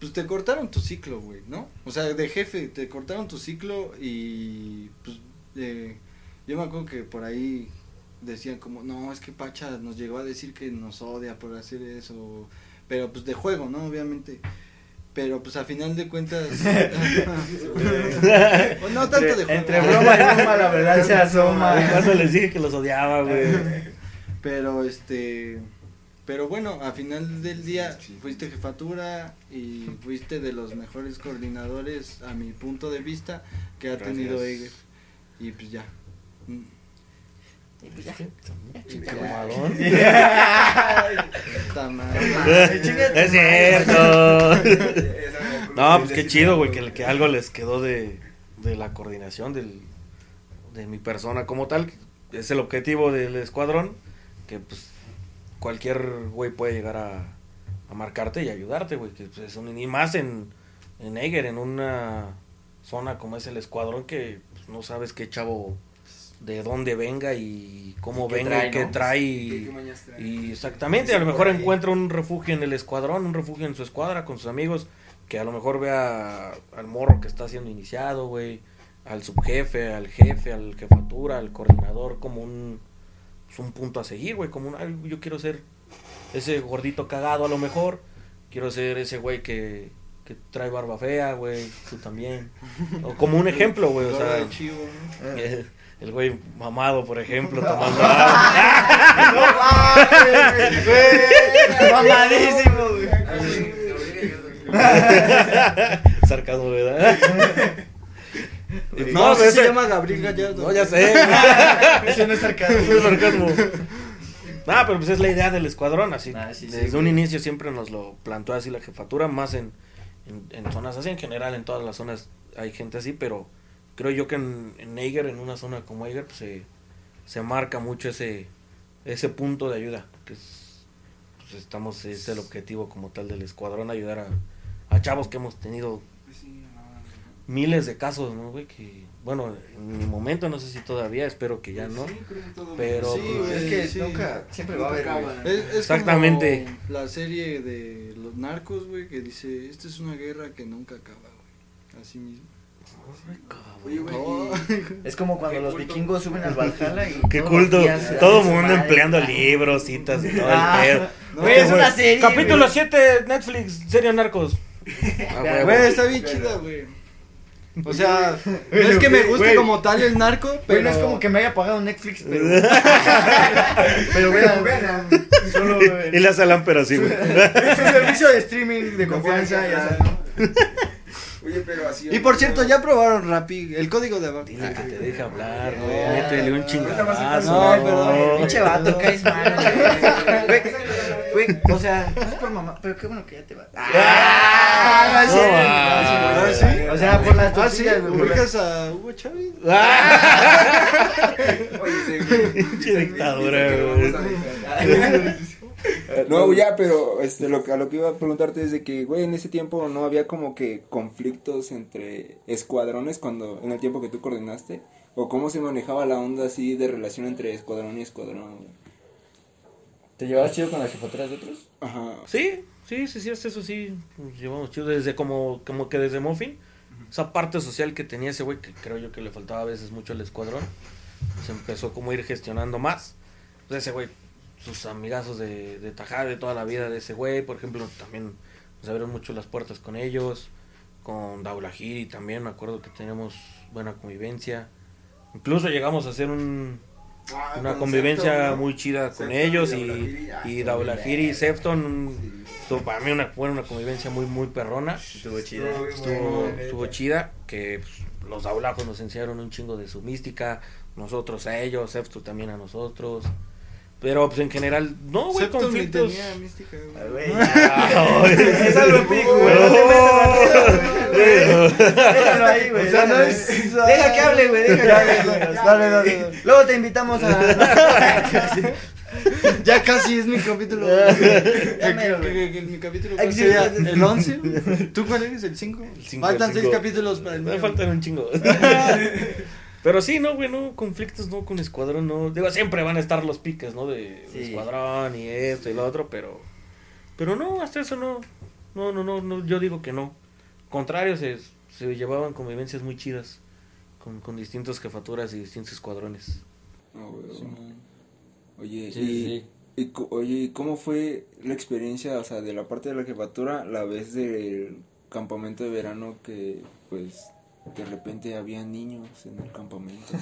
Speaker 1: pues te cortaron tu ciclo, güey, ¿no? O sea, de jefe te cortaron tu ciclo y pues eh, yo me acuerdo que por ahí decían como, no, es que Pacha nos llegó a decir que nos odia por hacer eso, pero pues de juego, ¿no? Obviamente. Pero pues a final de cuentas... o no tanto de juego.
Speaker 3: Entre broma y broma, la verdad se asoma.
Speaker 2: Cuando les dije que los odiaba, güey.
Speaker 1: Pero este. Pero bueno, a final del día fuiste jefatura y fuiste de los mejores coordinadores, a mi punto de vista, que ha
Speaker 2: Gracias.
Speaker 1: tenido Eger. Y pues ya. Puta madre.
Speaker 2: Es cierto. No, pues qué chido, güey, que, que algo les quedó de, de la coordinación del, de mi persona como tal. Es el objetivo del escuadrón, que pues cualquier güey puede llegar a, a marcarte y ayudarte, güey. Que pues, es un, y más en, en Eger, en una zona como es el escuadrón, que pues, no sabes qué chavo de dónde venga y cómo
Speaker 3: Y
Speaker 2: venga
Speaker 3: trae,
Speaker 2: y qué
Speaker 3: ¿no?
Speaker 2: trae.
Speaker 7: ¿Qué-
Speaker 2: y-
Speaker 7: qué mañas trae?
Speaker 2: y exactamente, a lo mejor encuentra un refugio en el escuadrón, un refugio en su escuadra con sus amigos, que a lo mejor vea al morro que está siendo iniciado, güey, al subjefe, al jefe, al jefatura, al coordinador, como un, pues, un punto a seguir, güey, como un, "Ay, yo quiero ser ese gordito cagado a lo mejor, quiero ser ese güey que, que trae barba fea, güey, tú también, o como un ejemplo, güey, o sea,
Speaker 1: de chivo, ¿no?
Speaker 2: El, güey mamado, por ejemplo, tomando agua.
Speaker 3: Mamadísimo, güey.
Speaker 2: Sarcasmo, ¿verdad?
Speaker 1: No,
Speaker 2: pues,
Speaker 1: ese se llama Gabriel Gallardo.
Speaker 2: No, ya sé.
Speaker 3: Ese no es sarcasmo.
Speaker 2: Eso es sarcasmo. Ah, pero pues es la idea del escuadrón, así.
Speaker 3: Ah, sí, sí,
Speaker 2: Desde
Speaker 3: güey.
Speaker 2: un inicio siempre nos lo planteó así la jefatura, más en, en, en zonas así, en general en todas las zonas hay gente así, pero creo yo que en, en Eiger, en una zona como Eiger, pues se, se marca mucho ese, ese punto de ayuda, que es, pues estamos, es el objetivo como tal del escuadrón, ayudar a, a chavos que hemos tenido miles de casos, ¿no, güey? Que, bueno, en mi momento, no sé si todavía, espero que ya no.
Speaker 7: Sí, creo que todo
Speaker 2: Pero,
Speaker 1: Sí,
Speaker 2: pues,
Speaker 3: Es que
Speaker 1: sí.
Speaker 3: nunca, siempre va a haber, güey.
Speaker 1: Es, es
Speaker 2: Exactamente.
Speaker 1: como la serie de los narcos, güey, que dice, esta es una guerra que nunca acaba, güey. Así mismo.
Speaker 7: Oye, güey,
Speaker 1: Oh.
Speaker 3: Es como cuando los
Speaker 7: culto.
Speaker 3: vikingos suben al Valhalla y.
Speaker 2: Qué culto.
Speaker 3: días
Speaker 2: Todo mundo
Speaker 3: madre.
Speaker 2: empleando libros, citas y todo
Speaker 3: Ah,
Speaker 2: el pedo.
Speaker 3: güey, es una serie,
Speaker 2: Capítulo
Speaker 3: güey.
Speaker 2: 7, Netflix, serie Narcos. Ah, huevo.
Speaker 1: Güey, está bien chida, güey. O sea, no es que me guste
Speaker 3: Güey.
Speaker 1: como tal el narco,
Speaker 3: Pero no es como que me haya pagado Netflix, pero. pero vean, vean. Solo.
Speaker 2: Y la salan, pero así, güey.
Speaker 3: Es un servicio de streaming de confianza, ya.
Speaker 7: Oye, pero así.
Speaker 1: Y por cierto, ya probaron Rappi, el código de Rappi.
Speaker 2: Dile que te deje hablar, güey.
Speaker 1: No.
Speaker 2: Métele un chingadazo.
Speaker 1: No, perdón.
Speaker 3: Pinche vato, caes mal, güey. Güey, o sea, no es por mamá, pero qué bueno que ya te vas. Ah,
Speaker 2: no,
Speaker 3: sí.
Speaker 2: ah,
Speaker 1: ¿Ah, sí?
Speaker 3: O sea, por las
Speaker 1: Ah,
Speaker 3: tortillas, güey.
Speaker 1: ubicas a Hugo Chávez.
Speaker 7: Oye, sí, güey.
Speaker 2: Pinche dictadura, güey.
Speaker 4: No, ya, pero este, lo, a lo que iba a preguntarte es de que, güey, en ese tiempo no había como que conflictos entre escuadrones cuando, en el tiempo que tú coordinaste, o cómo se manejaba la onda así de relación entre escuadrón y escuadrón. güey?
Speaker 3: ¿Te llevabas chido con las jefaturas de otros?
Speaker 4: Ajá.
Speaker 2: Sí, sí, sí, sí, eso sí. pues, llevamos chido desde como, como que desde Muffin. Esa parte social que tenía ese güey, que creo yo que le faltaba a veces mucho al escuadrón, se empezó como a ir gestionando más. Pues ese güey, sus amigazos de, de Tajá de toda la vida de ese güey, por ejemplo, también nos abrieron mucho las puertas con ellos, con Daulahiri también, me acuerdo que teníamos buena convivencia. Incluso llegamos a hacer un,
Speaker 7: Ah,
Speaker 2: una
Speaker 7: con
Speaker 2: convivencia muy chida con ellos
Speaker 7: y
Speaker 2: y,
Speaker 7: Daulahiri, ah,
Speaker 2: y Daulahiri y. Sefton
Speaker 7: Sí.
Speaker 2: estuvo para mí una, fue una convivencia muy muy perrona
Speaker 3: Estuvo chida.
Speaker 7: Estuvo
Speaker 2: chida que pues, los Daulajos nos enseñaron un chingo de su mística nosotros a ellos Sefton también a nosotros pero pues en general no güey conflictos
Speaker 1: tenía mística, güey.
Speaker 2: Ay,
Speaker 3: Es algo épico, güey. No te metas a güey. Déjalo ahí, güey.
Speaker 1: O sea, no
Speaker 3: déjalo
Speaker 1: es-
Speaker 3: ahí. Deja que hable, güey. Deja que hable, güey.
Speaker 1: Dale, dale, dale.
Speaker 3: Luego te invitamos a.
Speaker 1: Ya casi es mi capítulo. Mi capítulo el 11. ¿Tú cuál eres? ¿El 5?
Speaker 2: cinco,
Speaker 1: Faltan
Speaker 2: el
Speaker 1: 6
Speaker 2: cinco.
Speaker 1: capítulos para el
Speaker 2: Me
Speaker 1: mío.
Speaker 2: faltan un chingo. Pero sí, no, güey, no, conflictos no con escuadrón, no. Digo, siempre van a estar los piques, ¿no? De, escuadrón y esto y lo otro, pero. Pero no, hasta eso no. No, no, no, no yo digo que no. Contrario, se, se llevaban convivencias muy chidas con, con distintas jefaturas y distintos escuadrones.
Speaker 4: No, güey. Oye,
Speaker 3: Sí,
Speaker 4: y,
Speaker 3: sí.
Speaker 4: y co- oye, ¿y cómo fue la experiencia, o sea, de la parte de la jefatura, la vez del campamento de verano que, pues, de repente había niños en el campamento.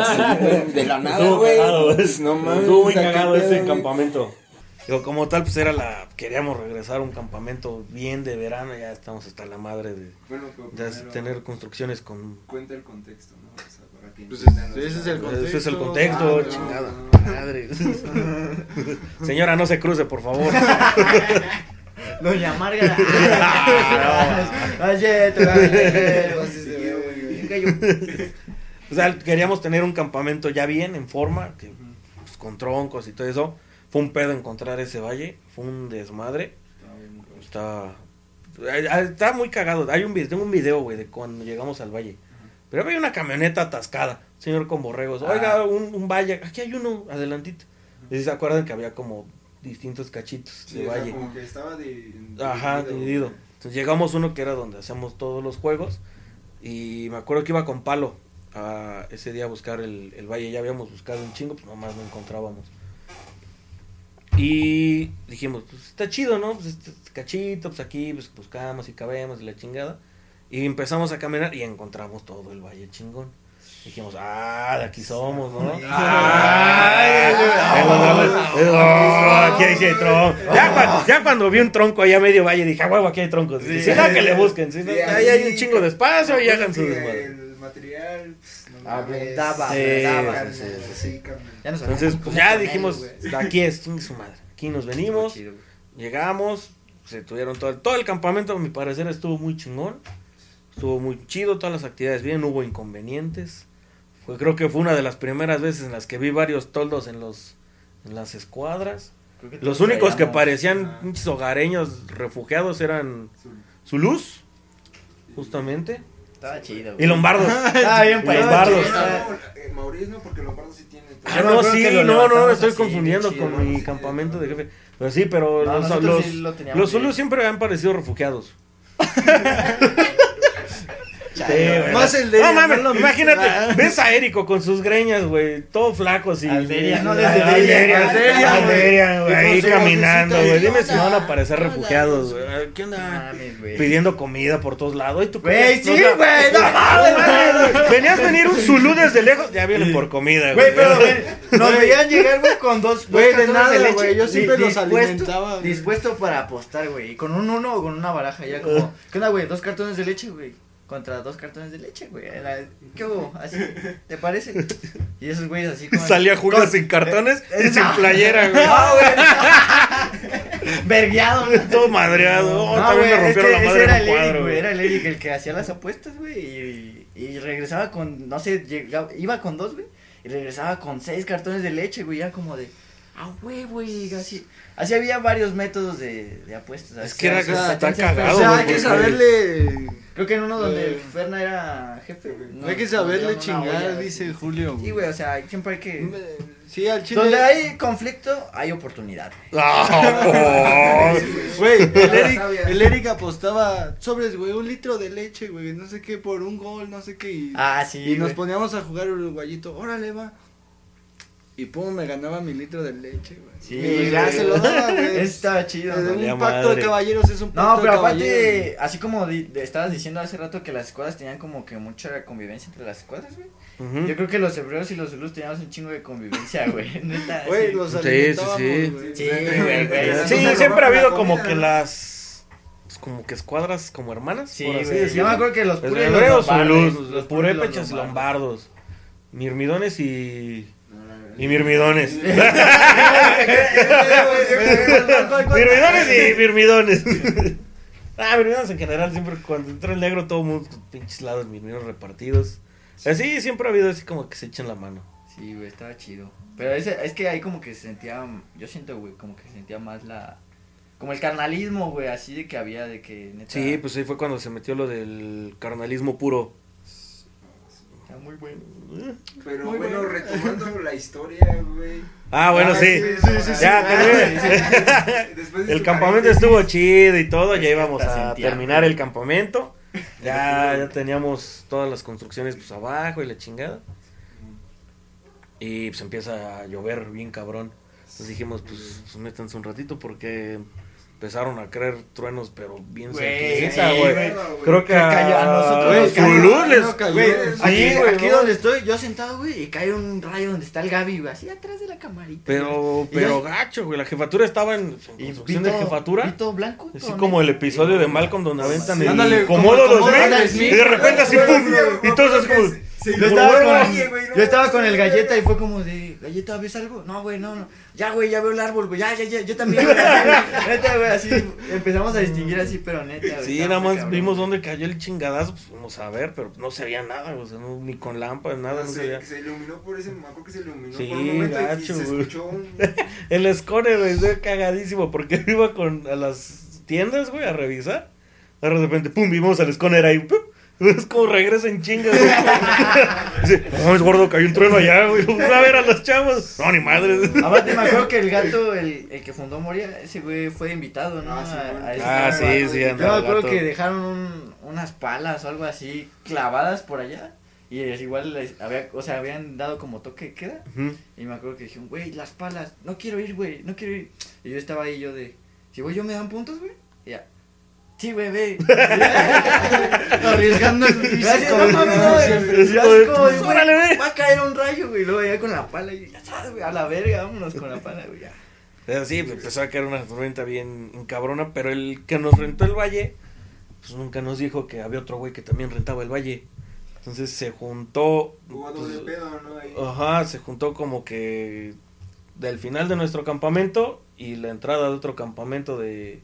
Speaker 4: Así, de la nada, güey. Pues, no mames.
Speaker 2: Estuvo muy cagado ese campamento. Digo, como tal, pues era la. Queríamos regresar a un campamento bien de verano. Ya estamos hasta la madre de,
Speaker 7: Bueno, pero
Speaker 2: de
Speaker 7: primero
Speaker 2: tener construcciones con.
Speaker 7: Cuenta el contexto, ¿no? O sea, para que
Speaker 1: Pues ese es el
Speaker 7: chavos.
Speaker 2: Ese es el
Speaker 1: Contexto.
Speaker 2: contexto,
Speaker 7: Ah, no,
Speaker 2: chingada
Speaker 7: no.
Speaker 2: madre. Señora, no se cruce, por favor.
Speaker 3: Doña.
Speaker 2: Ah,
Speaker 3: gallo.
Speaker 2: O sea, queríamos tener un campamento ya bien, en forma, que, pues, con troncos y todo eso. Fue un pedo encontrar ese valle, fue un desmadre. Está, está, muy cagado. Hay un video, tengo un video, güey, de cuando llegamos al valle. Pero había una camioneta atascada, señor con borregos. Oiga, un, un valle, aquí hay uno, adelantito. Y si se acuerdan que había como distintos cachitos
Speaker 7: Sí,
Speaker 2: de
Speaker 7: o sea,
Speaker 2: valle.
Speaker 7: como que estaba di-
Speaker 2: Ajá, dividido. Entonces llegamos uno que era donde hacemos todos los juegos. Y me acuerdo que iba con palo a ese día a buscar el, el valle. Ya habíamos buscado un chingo, pues nomás no encontrábamos. Y dijimos, pues está chido, ¿no? Pues este cachito, pues aquí pues, buscamos y cabemos y la chingada. Y empezamos a caminar y encontramos todo el valle chingón. Dijimos, ah, de aquí somos, ¿no? Encontramos- Oh, aquí hay sí tronco. Ya, cuando, ya cuando vi un tronco allá medio valle, dije, ah, huevo, aquí hay troncos.
Speaker 3: Sí.
Speaker 2: Si no, que le busquen.
Speaker 7: Sí,
Speaker 2: ahí hay un chingo de espacio y hagan su desmadre.
Speaker 7: El material, pues,
Speaker 3: Abundaba,
Speaker 2: Sí, sí, sí,
Speaker 7: sí,
Speaker 3: nos
Speaker 2: Entonces, pues ya dijimos, aquí es, su madre. Aquí nos venimos, llegamos, se tuvieron todo, todo el campamento, a mi parecer, estuvo muy chingón. Estuvo muy chido, todas las actividades bien, no hubo inconvenientes. Fue, creo que fue una de las primeras veces en las que vi varios toldos en los en las escuadras.
Speaker 3: Creo que
Speaker 2: Los únicos que parecían
Speaker 7: Ah.
Speaker 2: pinches hogareños refugiados eran
Speaker 7: Su-
Speaker 2: su luz, justamente,
Speaker 3: Estaba chido.
Speaker 2: y
Speaker 3: güey.
Speaker 2: Lombardos.
Speaker 3: Estaba bien
Speaker 2: Y
Speaker 3: para
Speaker 2: Lombardos.
Speaker 7: Eh, Mauricio no, porque Lombardo sí tiene.
Speaker 2: Ah,
Speaker 3: me
Speaker 2: no, sí, no, no,
Speaker 3: levantamos
Speaker 2: estoy
Speaker 3: así,
Speaker 2: confundiendo
Speaker 3: chido,
Speaker 2: con mi
Speaker 7: sí,
Speaker 2: campamento de
Speaker 7: no.
Speaker 2: jefe. Pero sí, pero
Speaker 3: No,
Speaker 2: los, los,
Speaker 3: sí lo
Speaker 2: los. Zulus siempre han parecido refugiados.
Speaker 3: Chale,
Speaker 1: Más el de
Speaker 2: No mames,
Speaker 1: no
Speaker 2: imagínate,
Speaker 1: ah.
Speaker 2: ves a Érico con sus greñas, güey, todo flacos y...
Speaker 3: Alderia, no, desde
Speaker 2: Alderia,
Speaker 3: Alderia,
Speaker 2: Alderia,
Speaker 3: güey.
Speaker 1: Y
Speaker 2: ahí caminando, güey.
Speaker 1: ¿qué
Speaker 2: Dime si van a parecer
Speaker 1: ¿Qué onda?
Speaker 2: refugiados, güey. ¿Qué onda? Pidiendo comida por todos lados. Ay, tú
Speaker 3: Güey, sí, güey, no mames.
Speaker 2: Venías a venir un Zulú desde lejos, ya vienen por comida,
Speaker 3: Güey,
Speaker 2: güey.
Speaker 3: pero güey, nos veían llegar, güey, con dos,
Speaker 1: Güey, de nada, güey, yo siempre los alimentaba.
Speaker 3: Dispuesto para apostar, güey. Y con un uno o con una baraja, ya como. ¿Qué onda, güey? Dos cartones de leche, güey. Contra dos cartones de leche, güey. Era- ¿Qué hubo? Así, ¿te parece? Y esos güeyes así como.
Speaker 2: Salía Julio
Speaker 3: con-
Speaker 2: sin cartones
Speaker 3: Eh,
Speaker 2: y sin playera, güey.
Speaker 3: No, güey. Vergueado, güey.
Speaker 2: Todo madreado. Oh,
Speaker 3: No,
Speaker 2: también
Speaker 3: güey, es que
Speaker 2: la
Speaker 3: ese
Speaker 2: madre
Speaker 3: era
Speaker 2: en
Speaker 3: el Eric, güey.
Speaker 2: güey.
Speaker 3: Era el Eric el que hacía las apuestas, güey. Y, y regresaba con, no sé, llegaba, iba con dos, güey. Y regresaba con seis cartones de leche, güey. Ya como de, ah, güey, güey. Así, así había varios métodos de, de apuestas.
Speaker 2: Es
Speaker 3: así,
Speaker 2: que era-
Speaker 3: así,
Speaker 2: está cagado,
Speaker 1: O sea,
Speaker 2: güey,
Speaker 1: hay que saberle.
Speaker 3: Creo que en uno donde
Speaker 1: Eh,
Speaker 3: Ferna era jefe. no,
Speaker 1: hay que saberle chingar,
Speaker 3: olla,
Speaker 1: dice Julio.
Speaker 3: Sí, güey, o sea, siempre hay que.
Speaker 1: Sí, al chile.
Speaker 3: Donde hay conflicto, hay oportunidad.
Speaker 2: Ah,
Speaker 1: Güey, el Eric, el Eric apostaba sobres, güey, un litro de leche, güey, no sé qué, por un gol, no sé qué. Y,
Speaker 3: Ah, sí.
Speaker 1: y nos
Speaker 3: güey.
Speaker 1: poníamos a jugar uruguayito, órale, va. Y pum, me ganaba mi litro de leche, güey.
Speaker 3: Sí,
Speaker 1: y ya
Speaker 3: güey.
Speaker 1: se lo daba, güey.
Speaker 3: Estaba chido.
Speaker 2: Valía
Speaker 1: un pacto
Speaker 2: madre.
Speaker 1: de caballeros es un pacto
Speaker 3: No,
Speaker 1: de
Speaker 3: pero
Speaker 1: caballeros.
Speaker 3: aparte, así como di- de- estabas diciendo hace rato que las escuadras tenían como que mucha convivencia entre las escuadras, güey. Yo creo que los hebreos y los zulus teníamos un chingo de convivencia, güey. Neta.
Speaker 1: Güey,
Speaker 3: sí.
Speaker 1: los
Speaker 2: Sí,
Speaker 1: alimentábamos,
Speaker 2: sí, sí.
Speaker 1: güey.
Speaker 3: Sí, güey, güey.
Speaker 2: Sí, siempre ha habido como
Speaker 7: comida,
Speaker 2: que las. pues, como que escuadras como hermanas.
Speaker 3: Sí,
Speaker 2: por así
Speaker 3: güey.
Speaker 2: decirlo.
Speaker 3: Yo me acuerdo que los
Speaker 2: Los
Speaker 3: pure y los
Speaker 2: hebreos,
Speaker 3: lombardos, los
Speaker 2: purépechas y
Speaker 3: lombardos.
Speaker 2: lombardos. Mirmidones y. Y mirmidones. mirmidones y mirmidones. ah, mirmidones en general, siempre cuando entra el negro, todo mundo, pinches lados, mirmidones repartidos. Así siempre ha habido así como que se echan la mano.
Speaker 3: Sí, güey, estaba chido. Pero ese, es que ahí como que se sentía, yo siento, güey, como que se sentía más la... Como el carnalismo, güey, así de que había, de que neta...
Speaker 2: Sí, pues ahí fue cuando se metió lo del carnalismo puro.
Speaker 3: Muy bueno.
Speaker 7: Pero
Speaker 1: Muy
Speaker 7: bueno,
Speaker 1: bueno.
Speaker 7: retomando la historia, güey.
Speaker 2: Ah, bueno,
Speaker 1: Ah,
Speaker 2: sí.
Speaker 1: sí, sí, sí, sí.
Speaker 2: Ya,
Speaker 1: Ah,
Speaker 2: terminé.
Speaker 7: Después de
Speaker 2: El campamento estuvo chido y todo, ya íbamos a terminar el campamento. Ya, ya teníamos todas las construcciones pues abajo y la chingada. Y pues empieza a llover bien cabrón. Entonces dijimos, pues, pues métanse un ratito porque empezaron a creer truenos, pero bien cerquita,
Speaker 3: sí,
Speaker 2: güey. Creo que
Speaker 3: Que cayó a nosotros, güey,
Speaker 2: les-
Speaker 1: no Sí,
Speaker 3: aquí, aquí donde estoy, yo sentado, güey, y cae un rayo donde está el Gaby, güey, así atrás de la camarita.
Speaker 2: Pero, pero
Speaker 3: yo-
Speaker 2: gacho, güey. La jefatura estaba en, en construcción de jefatura.
Speaker 3: vi todo blanco.
Speaker 2: Así como el episodio de Malcolm donde aventan el
Speaker 1: Ándale, como- como
Speaker 2: 2000
Speaker 1: Adam
Speaker 2: y de repente así pum y todos así como
Speaker 7: Sí,
Speaker 3: Yo estaba, con,
Speaker 7: güey, no
Speaker 3: yo estaba
Speaker 7: mames,
Speaker 3: con el galleta y fue como de, galleta, ¿ves algo? No, güey, no, no. Ya, güey, ya veo el árbol, güey. Ya, ya, ya, yo también. güey, así, neta, güey, así empezamos a distinguir así, pero neta, güey.
Speaker 2: Sí, nada más
Speaker 3: cabrón.
Speaker 2: vimos dónde cayó el chingadazo, pues fuimos a ver, pero no se veía nada, o sea, no- ni con lámparas, nada, no se
Speaker 7: se,
Speaker 2: veía.
Speaker 7: se iluminó por ese, acuerdo que se iluminó
Speaker 2: Sí,
Speaker 7: por un momento y-
Speaker 2: gacho,
Speaker 7: y se
Speaker 2: güey.
Speaker 7: escuchó un...
Speaker 2: El escone, güey, estoy cagadísimo porque iba con, a las tiendas, güey, a revisar. De repente, pum, vimos al escone ahí, pum. Es como regresa en chingas, güey. Dice, no, es gordo, cayó un trueno allá, güey. Vamos a ver a los chavos. No, ni madre.
Speaker 3: Aparte, me acuerdo que el gato, el, el que fundó Moria, ese güey fue invitado, ¿no?
Speaker 7: Ah, sí,
Speaker 3: A- a ese
Speaker 2: Ah,
Speaker 3: gato.
Speaker 2: sí, sí,
Speaker 3: Yo me acuerdo que dejaron un- unas palas o algo así clavadas por allá. Y es igual, les había, o sea, habían dado como toque de queda. Y me acuerdo que dijeron, güey, las palas, no quiero ir, güey, no quiero ir. Y yo estaba ahí, yo de, si voy yo me dan puntos, güey. Y ya, sí, güey, ve.
Speaker 1: Arriesgando el físico.
Speaker 3: no mames, no,
Speaker 2: siempre.
Speaker 3: güey,
Speaker 2: Órale, ve.
Speaker 3: va a caer un rayo, güey. Luego ya con la pala, y ya sabes, güey, a la verga, vámonos con la pala, güey, ya.
Speaker 2: Pero sí, pues, empezó a caer una tormenta bien cabrona, pero el que nos rentó el valle, pues nunca nos dijo que había otro güey que también rentaba el valle. Entonces se juntó.
Speaker 7: Hubo
Speaker 2: pues,
Speaker 7: doble pedo, ¿no? Ahí.
Speaker 2: Ajá, se juntó como que del final de nuestro campamento y la entrada de otro campamento de,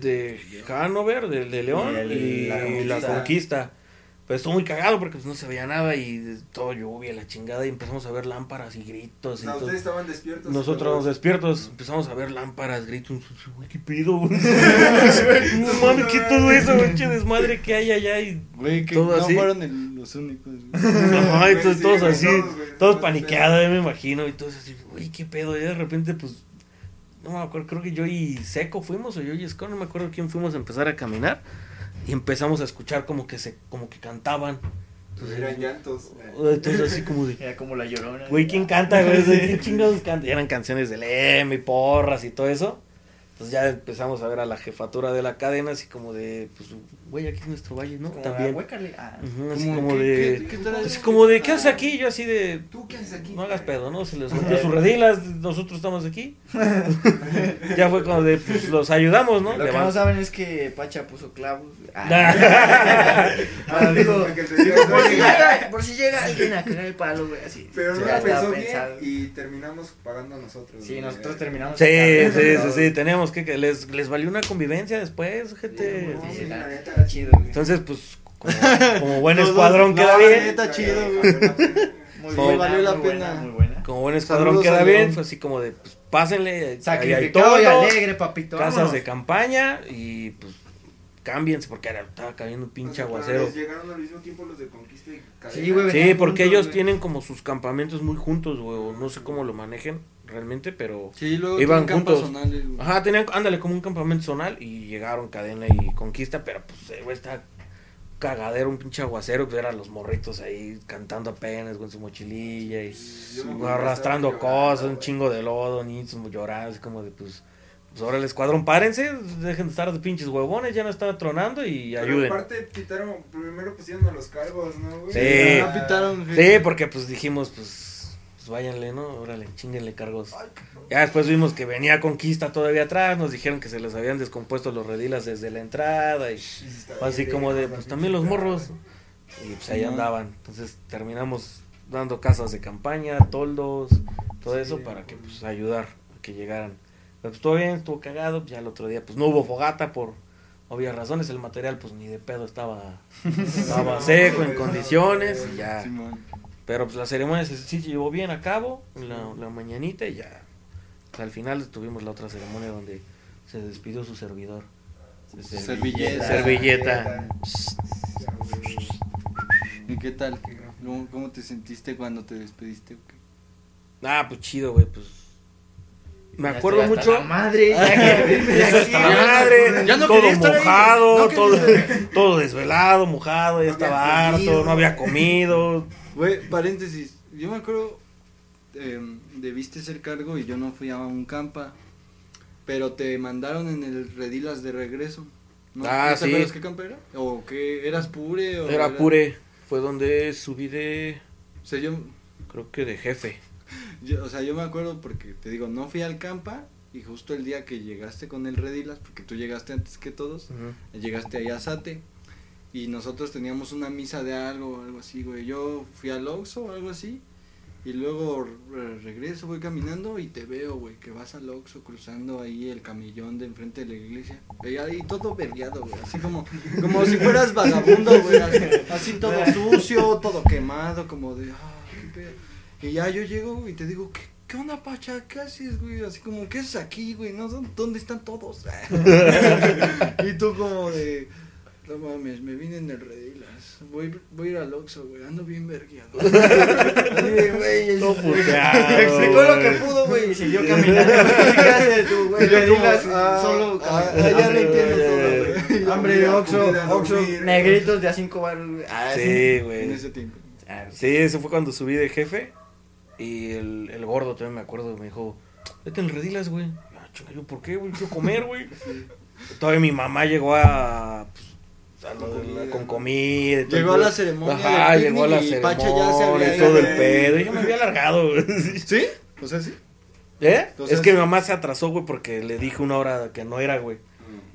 Speaker 2: de Hanover, del de León
Speaker 3: Y el-
Speaker 2: y,
Speaker 3: la
Speaker 2: la,
Speaker 3: conquista.
Speaker 2: Pero estuvo muy cagado porque pues, no se veía nada y todo lluvia, la chingada, y empezamos a ver lámparas y
Speaker 7: O
Speaker 2: gritos. y todo.
Speaker 7: ustedes estaban despiertos.
Speaker 2: Nosotros
Speaker 7: pero-
Speaker 2: despiertos empezamos a ver lámparas, gritos, güey, ¿qué pido? güey? no mames, ¿qué todo eso, güey? Che desmadre que hay allá y
Speaker 1: Güey, que
Speaker 2: Todo
Speaker 1: no
Speaker 2: así.
Speaker 1: fueron el- los únicos.
Speaker 2: Ajá, entonces
Speaker 7: Sí,
Speaker 2: todos así,
Speaker 7: todos,
Speaker 2: todos paniqueados, me imagino, y todos así, güey, qué pedo, y de repente, pues, no me acuerdo, creo que yo y Seco fuimos, o yo y Scott, no me acuerdo quién fuimos a empezar a caminar, y empezamos a escuchar como que se, como que cantaban,
Speaker 7: Pues eran llantos.
Speaker 2: entonces así como de,
Speaker 3: Era como la llorona.
Speaker 2: güey, ¿quién canta, güey? ¿Quién chingados canta? Y eran canciones del M y porras y todo eso. Entonces ya empezamos a ver a la jefatura de la cadena así como de, pues, güey, aquí es nuestro valle, ¿no?
Speaker 3: Como
Speaker 2: También.
Speaker 3: Ah.
Speaker 2: Así
Speaker 1: Como,
Speaker 2: como
Speaker 1: ¿qué-
Speaker 2: de...
Speaker 1: qué- qué tal?
Speaker 2: Así como de, ¿qué haces aquí? Yo así de,
Speaker 7: ¿Tú qué haces aquí?
Speaker 2: no hagas pedo, ¿no? Se les rompió sus redilas, nosotros estamos aquí. ya fue cuando de, pues, los ayudamos, ¿no?
Speaker 3: Lo que no saben es que Pacha puso clavos. Ah. Ah, digo, por, si llega, por si llega alguien a cagar el palo, güey, así.
Speaker 7: Pero no lo pensó bien
Speaker 3: pensado.
Speaker 7: y terminamos pagando nosotros.
Speaker 3: Sí, nosotros terminamos.
Speaker 2: Sí,
Speaker 3: cagando
Speaker 2: sí, sí,
Speaker 3: todo.
Speaker 2: Que, que les, les valió una convivencia después, gente.
Speaker 7: No,
Speaker 3: Sí,
Speaker 7: sí,
Speaker 3: la
Speaker 7: la
Speaker 3: neta está chido, güey.
Speaker 2: Entonces, pues, como, como buen escuadrón
Speaker 1: no,
Speaker 2: queda
Speaker 1: la
Speaker 2: bien.
Speaker 1: neta, chido, güey.
Speaker 3: Muy
Speaker 2: Sí,
Speaker 3: buena,
Speaker 1: valió la
Speaker 3: muy buena,
Speaker 1: pena.
Speaker 3: muy buena.
Speaker 2: Como buen escuadrón
Speaker 1: Saludos
Speaker 2: queda bien, fue así como de, pues, pásenle.
Speaker 3: Sacrificado y alegre, papito.
Speaker 2: Casas
Speaker 3: vámonos.
Speaker 2: de campaña y, pues, cámbiense porque era- estaba cayendo un pinche
Speaker 7: O sea, pero
Speaker 2: aguacero.
Speaker 7: llegaron al mismo tiempo los de Conquista y Cadena.
Speaker 3: Sí, güey,
Speaker 2: Sí, porque
Speaker 3: juntos,
Speaker 2: ellos
Speaker 3: güey.
Speaker 2: tienen como sus campamentos muy juntos, güey, o no sé cómo lo manejen realmente, pero...
Speaker 1: Sí, luego
Speaker 2: Iban juntos.
Speaker 1: zonales, güey.
Speaker 2: Ajá, tenían, ándale, como un campamento zonal y llegaron cadena y conquista, pero pues, el güey está cagadero, un pinche aguacero, pues eran los morritos ahí cantando apenas con su mochililla y
Speaker 7: que
Speaker 2: arrastrando
Speaker 7: llorando,
Speaker 2: cosas, un
Speaker 7: güey.
Speaker 2: chingo de lodo, niños llorando, así como de pues, pues ahora el escuadrón, párense, dejen de estar de pinches huevones, ya no está tronando y
Speaker 7: Pero
Speaker 2: ayuden.
Speaker 7: aparte quitaron, primero pusieron a los cargos, ¿no, güey?
Speaker 2: Sí.
Speaker 1: No pitaron,
Speaker 2: Sí, porque pues dijimos, pues, pues váyanle, ¿no? Órale, chinguenle cargos. Ya después vimos que venía Conquista todavía atrás, nos dijeron que se les habían descompuesto los redilas desde la entrada y así
Speaker 7: bien,
Speaker 2: como de, pues también los morros. Y pues ahí andaban. Entonces terminamos dando casas de campaña, toldos, todo eso para que pues ayudar a que llegaran. Pero pues todo bien, estuvo cagado, pues, ya el otro día pues no hubo fogata por obvias razones, el material pues ni de pedo estaba, estaba seco, en condiciones y ya. Pero pues la ceremonia se, sí llevó bien a cabo, la, la mañanita y ya. Pues, al final tuvimos la otra ceremonia donde se despidió su servidor. Se-
Speaker 1: Servilleta.
Speaker 2: Servilleta.
Speaker 1: ¿Y qué tal? ¿Cómo, te sentiste cuando te despediste?
Speaker 2: Ah, pues chido, güey, pues. Me acuerdo
Speaker 3: hasta
Speaker 2: mucho.
Speaker 3: La madre, ya que-
Speaker 2: Eso
Speaker 3: ya
Speaker 2: hasta
Speaker 3: que-
Speaker 2: la madre,
Speaker 1: Ya no
Speaker 2: todo mojado,
Speaker 1: No
Speaker 2: todo, todo desvelado, mojado, ya
Speaker 7: No
Speaker 2: estaba
Speaker 7: comido.
Speaker 2: harto, no había comido.
Speaker 1: Güey, paréntesis. Yo me acuerdo, eh, debiste ser cargo y yo no fui a un campa. pero te mandaron en el Redilas de regreso. ¿No,
Speaker 2: Ah,
Speaker 1: ¿No te
Speaker 2: sí.
Speaker 1: acuerdas qué campo era? ¿O qué? ¿Eras pure? O
Speaker 2: Era pure. Fue donde subí de.
Speaker 1: O sea, yo,
Speaker 2: Creo que de jefe.
Speaker 1: Yo- o sea, yo me acuerdo porque te digo, no fui al campa y justo el día que llegaste con el Redilas, porque tú llegaste antes que todos, llegaste ahí a Sate y nosotros teníamos una misa de algo, algo así, güey. Yo fui al Oxxo o algo así y luego re- regreso, voy caminando y te veo, güey, que vas al Oxxo cruzando ahí el camellón de enfrente de la iglesia. Y ahí todo vergueado, güey, así como, como si fueras vagabundo, güey, así, así todo sucio, todo quemado, como de, ah, qué pedo. Y ya yo llego y te digo, ¿qué, qué onda, Pacha? ¿Qué haces, güey? Así como, ¿qué haces aquí, güey? ¿No? ¿Dó- ¿Dónde están todos? y tú como de, no mames, me vine en el Redilas. Voy, voy a ir al Oxxo, güey, ando bien vergueado. Güey,
Speaker 2: Todo
Speaker 1: es-
Speaker 2: puteado,
Speaker 3: Me explicó lo que
Speaker 2: güey.
Speaker 3: pudo, güey, y siguió caminando. ¿Qué haces tú, güey? Redilas,
Speaker 1: ah,
Speaker 3: solo
Speaker 1: ah,
Speaker 3: caminando.
Speaker 1: ya lo entiendo todo, güey.
Speaker 3: Hambre de Oxxo, Oxxo, negritos de a cinco baros, güey. Ah,
Speaker 2: Sí,
Speaker 1: En
Speaker 2: güey.
Speaker 1: ese tiempo.
Speaker 3: Ah,
Speaker 2: Sí, eso fue cuando subí de jefe. Y el, el gordo también me acuerdo, me dijo, vete en redilas, güey. Ah, yo, ¿por qué, güey? Quiero comer, güey. Todavía mi mamá llegó a. Pues, a lo de la- con comida. todo
Speaker 1: Llegó a la ceremonia
Speaker 2: Ajá, llegó a la
Speaker 1: picnic y Pacha ya se
Speaker 2: ceremonia
Speaker 1: había
Speaker 2: y todo el pedo. Y yo me había alargado, güey.
Speaker 1: ¿Sí? O sea, sí.
Speaker 2: ¿Eh?
Speaker 1: Entonces-
Speaker 2: es que mi mamá se atrasó, güey, porque le dije una hora que no era, güey.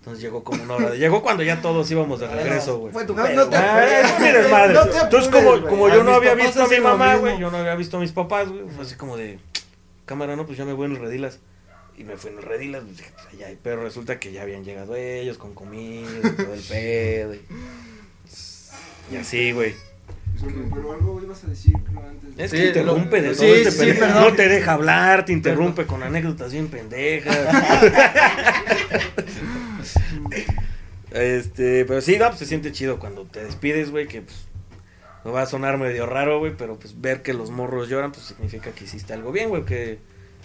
Speaker 2: Entonces llegó como una hora. Llegó cuando ya todos íbamos de regreso, güey.
Speaker 3: Fue tu
Speaker 1: No,
Speaker 3: pedo,
Speaker 1: no te
Speaker 3: güey.
Speaker 2: Ah, es mi desmadre.
Speaker 1: No te
Speaker 2: Entonces,
Speaker 1: apures,
Speaker 2: como,
Speaker 1: güey.
Speaker 2: como
Speaker 1: A
Speaker 2: yo no había visto a mi mamá, güey, yo no había visto a mis papás, güey, fue así como de, cámara, no, pues ya me voy en el Redilas. Y me fui en el Redilas, pues dije, pues allá, hay. pero resulta que ya habían llegado ellos con comida, y todo el pedo. Y, y así, güey.
Speaker 7: Pero, pero algo ibas a decir, creo, antes. de-
Speaker 2: Es
Speaker 1: Sí,
Speaker 2: que interrumpe
Speaker 1: lo-
Speaker 2: de
Speaker 1: sí,
Speaker 2: todo este
Speaker 1: sí.
Speaker 2: No te deja hablar, te interrumpe con anécdotas bien pendejas. este, pero sí, no, pues se siente chido cuando te despides, güey, que pues no va a sonar medio raro, güey, pero pues ver que los morros lloran, pues significa que hiciste algo bien, güey, que,